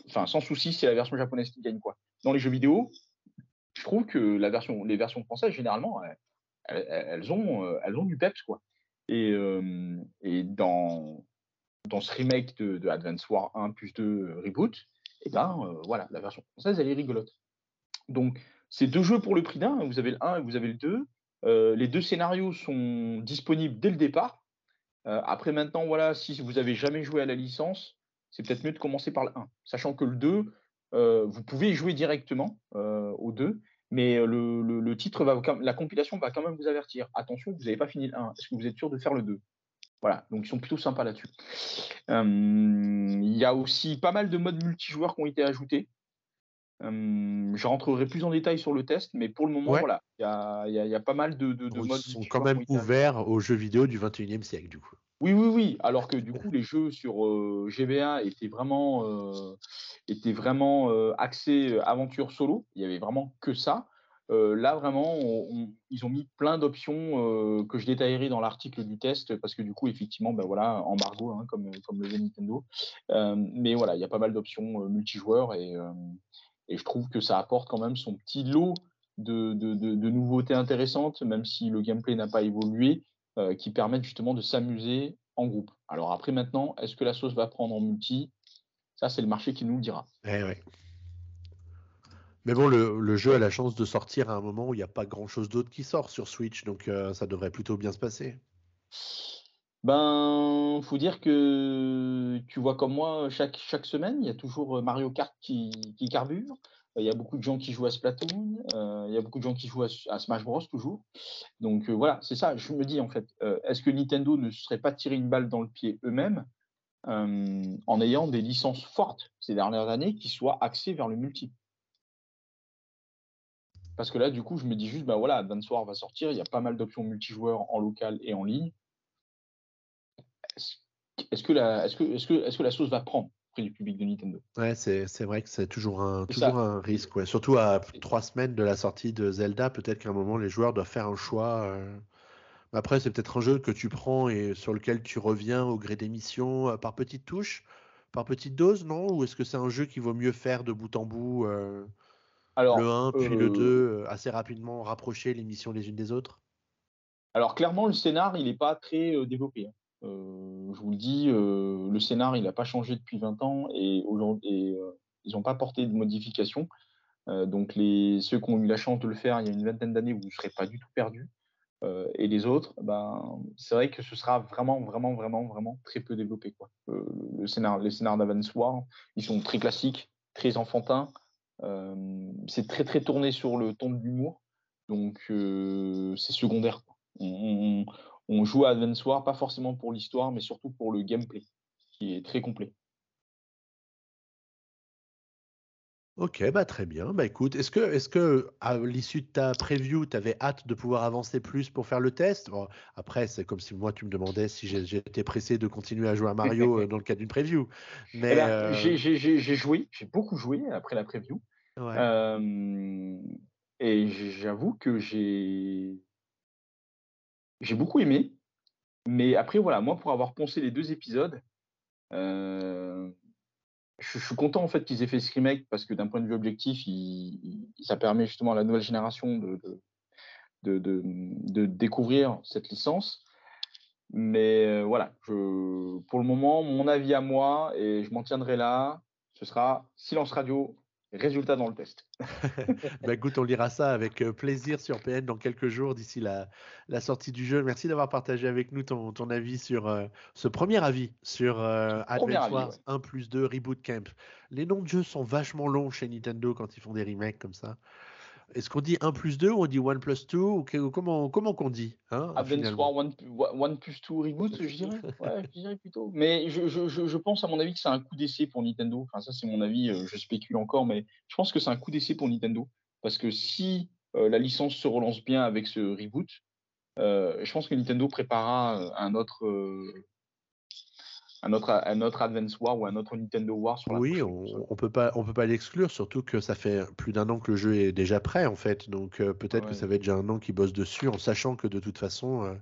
enfin, sans souci, c'est la version japonaise qui gagne quoi. Dans les jeux vidéo, je trouve que la version, les versions françaises généralement, elles, ont, euh, elles ont du peps quoi. Et, euh, et dans dans ce remake de, de Advance War 1 plus 2 reboot, et eh ben euh, voilà, la version française, elle est rigolote. Donc, c'est deux jeux pour le prix d'un. Vous avez le 1 et vous avez le 2. Euh, les deux scénarios sont disponibles dès le départ. Euh, après, maintenant, voilà, si vous avez jamais joué à la licence, c'est peut-être mieux de commencer par le 1. Sachant que le 2, vous pouvez jouer directement au 2, mais le, le, titre va, la compilation va quand même vous avertir. Attention, vous n'avez pas fini le 1. Est-ce que vous êtes sûr de faire le 2 voilà, donc ils sont plutôt sympas là-dessus. Il y a aussi pas mal de modes multijoueurs qui ont été ajoutés. Euh, je rentrerai plus en détail sur le test, mais pour le moment, voilà, il y a, y, y a, pas mal de, de, de modes. Ils sont quand même ouverts aux jeux vidéo du 21e siècle, du coup. Oui, oui, oui. Alors que du coup, les jeux sur euh, GBA étaient vraiment, euh, étaient vraiment axés aventure solo. Il y avait vraiment que ça. Là, vraiment, ils ont mis plein d'options que je détaillerai dans l'article du test parce que du coup, effectivement, ben voilà, embargo, hein, comme, le jeu Nintendo. Mais voilà, il y a pas mal d'options multijoueurs et, je trouve que ça apporte quand même son petit lot de, nouveautés intéressantes, même si le gameplay n'a pas évolué, qui permettent justement de s'amuser en groupe. Alors après, maintenant, est-ce que la sauce va prendre en multi? Ça, c'est le marché qui nous le dira. Eh. Mais bon, le, jeu a la chance de sortir à un moment où il n'y a pas grand chose d'autre qui sort sur Switch, donc euh, ça devrait plutôt bien se passer. Ben, faut dire que tu vois comme moi, chaque, semaine, il y a toujours Mario Kart qui, carbure. Il y a beaucoup de gens qui jouent à Splatoon, euh, il y a beaucoup de gens qui jouent à, Smash Bros toujours. Donc euh, voilà, c'est ça. Je me dis en fait, est-ce que Nintendo ne serait pas tiré une balle dans le pied eux-mêmes en ayant des licences fortes ces dernières années qui soient axées vers le multi? Parce que là, du coup, je me dis juste, bah voilà, Advance War va sortir, il y a pas mal d'options multijoueurs en local et en ligne. Est-ce que, la, que, que, que la sauce va prendre auprès du public de Nintendo? Ouais, c'est, c'est vrai que c'est toujours un, toujours un risque. Ouais. Surtout à trois semaines de la sortie de Zelda, peut-être qu'à un moment, les joueurs doivent faire un choix. Euh. Après, c'est peut-être un jeu que tu prends et sur lequel tu reviens au gré des missions euh, par petites touches, par petites doses, non? Ou est-ce que c'est un jeu qui vaut mieux faire de bout en bout euh alors, le 1 puis le 2 euh, assez rapidement rapprocher les missions les unes des autres? Alors clairement le scénar il n'est pas très euh, développé. Hein. Euh, je vous le dis, le scénar il n'a pas changé depuis 20 ans et, aujourd'hui ils n'ont pas porté de modifications. donc les, ceux qui ont eu la chance de le faire il y a une vingtaine d'années, vous ne serez pas du tout perdus. et les autres, ben, c'est vrai que ce sera vraiment, vraiment, vraiment, vraiment très peu développé. Quoi. le scénar, les scénars d'Avance War, ils sont très classiques, très enfantins. Euh, c'est très très tourné sur le ton de l'humour, donc euh, c'est secondaire. On, joue à Advance War pas forcément pour l'histoire, mais surtout pour le gameplay, qui est très complet. Ok, bah très bien. Bah écoute, est-ce que, est-ce que à l'issue de ta preview, tu avais hâte de pouvoir avancer plus pour faire le test? Après, c'est comme si moi tu me demandais si j'étais pressé de continuer à jouer à Mario euh, dans le cadre d'une preview. Mais eh ben, j'ai joué, j'ai beaucoup joué après la preview. Et j'avoue que j'ai j'ai beaucoup aimé. Mais après, voilà, moi, pour avoir poncé les deux épisodes, euh, je, suis content en fait qu'ils aient fait ce remake parce que d'un point de vue objectif, ça permet justement à la nouvelle génération de, de, de, de découvrir cette licence. Mais euh, voilà, je, pour le moment, mon avis à moi, et je m'en tiendrai là, ce sera silence radio, Résultat dans le test. bah écoute, on lira ça avec euh, plaisir sur PN dans quelques jours d'ici la, la, sortie du jeu. Merci d'avoir partagé avec nous ton, ton avis sur euh, ce premier avis sur euh, Advance Wars 1 plus 2 Reboot Camp. Les noms de jeux sont vachement longs chez Nintendo quand ils font des remakes comme ça. Est-ce qu'on dit 1 plus 2 ou on dit 1 plus 2 ou comment, comment qu'on dit hein, Advance War One, One plus Two Reboot, je dirais. Ouais, je dirais plutôt. Mais je, je, je, pense, à mon avis, que c'est un coup d'essai pour Nintendo. Enfin, ça, c'est mon avis. euh, Je spécule encore, mais je pense que c'est un coup d'essai pour Nintendo. Parce que si euh, la licence se relance bien avec ce reboot, euh, je pense que Nintendo préparera un autre, euh, un autre, un autre Advance War ou un autre Nintendo War sur la Oui, on, on peut pas, on peut pas l'exclure, surtout que ça fait plus d'un an que le jeu est déjà prêt en fait, donc euh, peut-être que ça va être déjà un an qu'ils bossent dessus, en sachant que de toute façon, euh,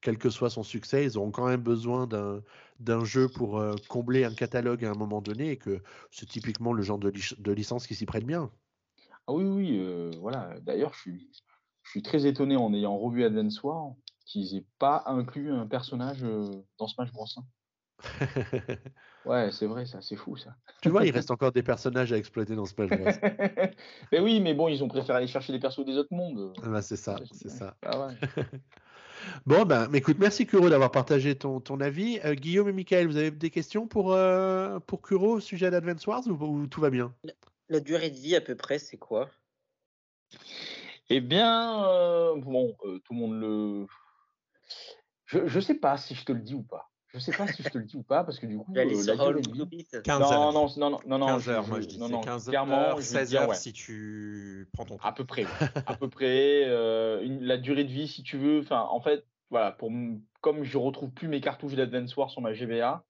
quel que soit son succès, ils auront quand même besoin d'un d'un jeu pour euh, combler un catalogue à un moment donné, et que c'est typiquement le genre de, licence qui s'y prête bien. Ah oui, oui, voilà. D'ailleurs, je suis, je suis très étonné en ayant revu Advance War qu'ils aient pas inclus un personnage dans Smash Bros. hein. Ouais, c'est vrai, ça, c'est fou, ça. tu vois, il reste encore des personnages à exploiter dans Smash Bros. mais oui, mais bon, ils ont préféré aller chercher les persos des autres mondes. Ah c'est ça, c'est ça. Ah ouais. Bon, ben, mais écoute, merci Kuro d'avoir partagé ton, ton avis. Euh, Guillaume et Michael, vous avez des questions pour, euh, pour Kuro au sujet d'Advance Wars ou, ou tout va bien? La durée de vie à peu près, c'est quoi? Eh bien, euh, bon, euh, tout le monde le. Je, je sais pas si je te le dis ou pas. Je sais pas si je te le dis ou pas parce que du coup. Tu vas aller euh, sur 15 Non, heures. non, non, non, non, non. 15 heures, moi je dis. non, C'est non, 15 clairement, heures, je vais 16 dire, heures ouais. si tu prends ton temps. À peu près, à peu près. euh, une- la durée de vie, si tu veux. Enfin, en fait, voilà, pour comme je retrouve plus mes cartouches d'Advance War sur ma GBA,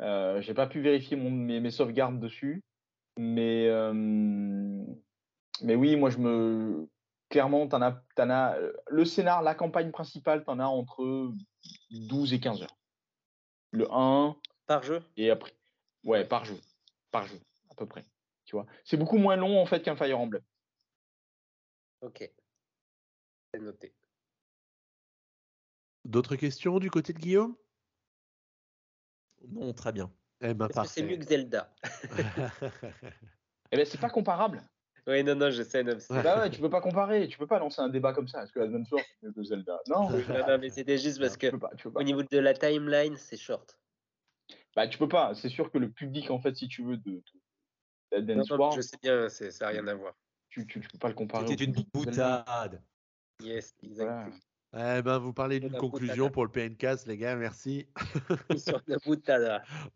euh, j'ai pas pu vérifier mon, mes, mes sauvegardes dessus, mais euh, mais oui, moi je me clairement, t'en as, t'en as le scénar, la campagne principale, t'en as entre 12 et 15 heures. Le 1 par jeu? et après, ouais, par jeu, par jeu, à peu près. Tu vois, c'est beaucoup moins long en fait qu'un Fire Emblem. Ok. C'est noté. D'autres questions du côté de Guillaume? Non, très bien. Eh ben, c'est mieux que Zelda? Eh ben, c'est pas comparable. Oui, non, non, je sais. Non, Bah ouais, tu peux pas comparer, tu peux pas lancer un débat comme ça. Est-ce que Advance Wars c'est mieux que Zelda? Non, non, non, mais c'était juste parce que tu peux pas, tu peux pas. au niveau de la timeline, c'est short. Bah, tu peux pas. C'est sûr que le public, en fait, si tu veux, de, de- Non, d'Advance non, Wars, je sais bien, c'est- ça n'a rien à voir. tu, tu, tu peux pas le comparer. C'était une de boutade. Yes, Voilà. Eh ben, vous parlez d'une conclusion pour le PNCast, les gars, merci.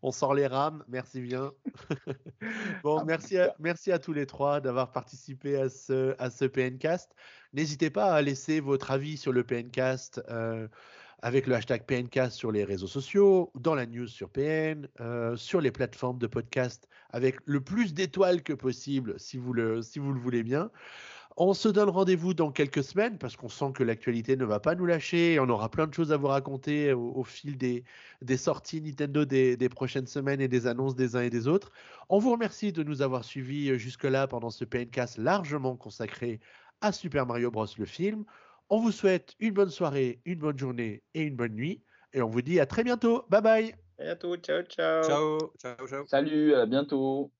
On sort les rames, merci bien. bon, Ah, merci à, merci à tous les trois d'avoir participé à ce, à ce PNcast. N'hésitez pas à laisser votre avis sur le PNcast euh, avec le hashtag PNcast sur les réseaux sociaux, dans la news sur PN, euh, sur les plateformes de podcast avec le plus d'étoiles que possible si vous le, si vous le voulez bien. On se donne rendez-vous dans quelques semaines parce qu'on sent que l'actualité ne va pas nous lâcher et on aura plein de choses à vous raconter au, au fil des, des sorties Nintendo des, des prochaines semaines et des annonces des uns et des autres. On vous remercie de nous avoir suivis euh, jusque-là pendant ce PNcast largement consacré à Super Mario Bros. le film. On vous souhaite une bonne soirée, une bonne journée et une bonne nuit. Et on vous dit à très bientôt. Bye bye. À bientôt, ciao, ciao. Ciao, ciao, ciao. Salut, à bientôt.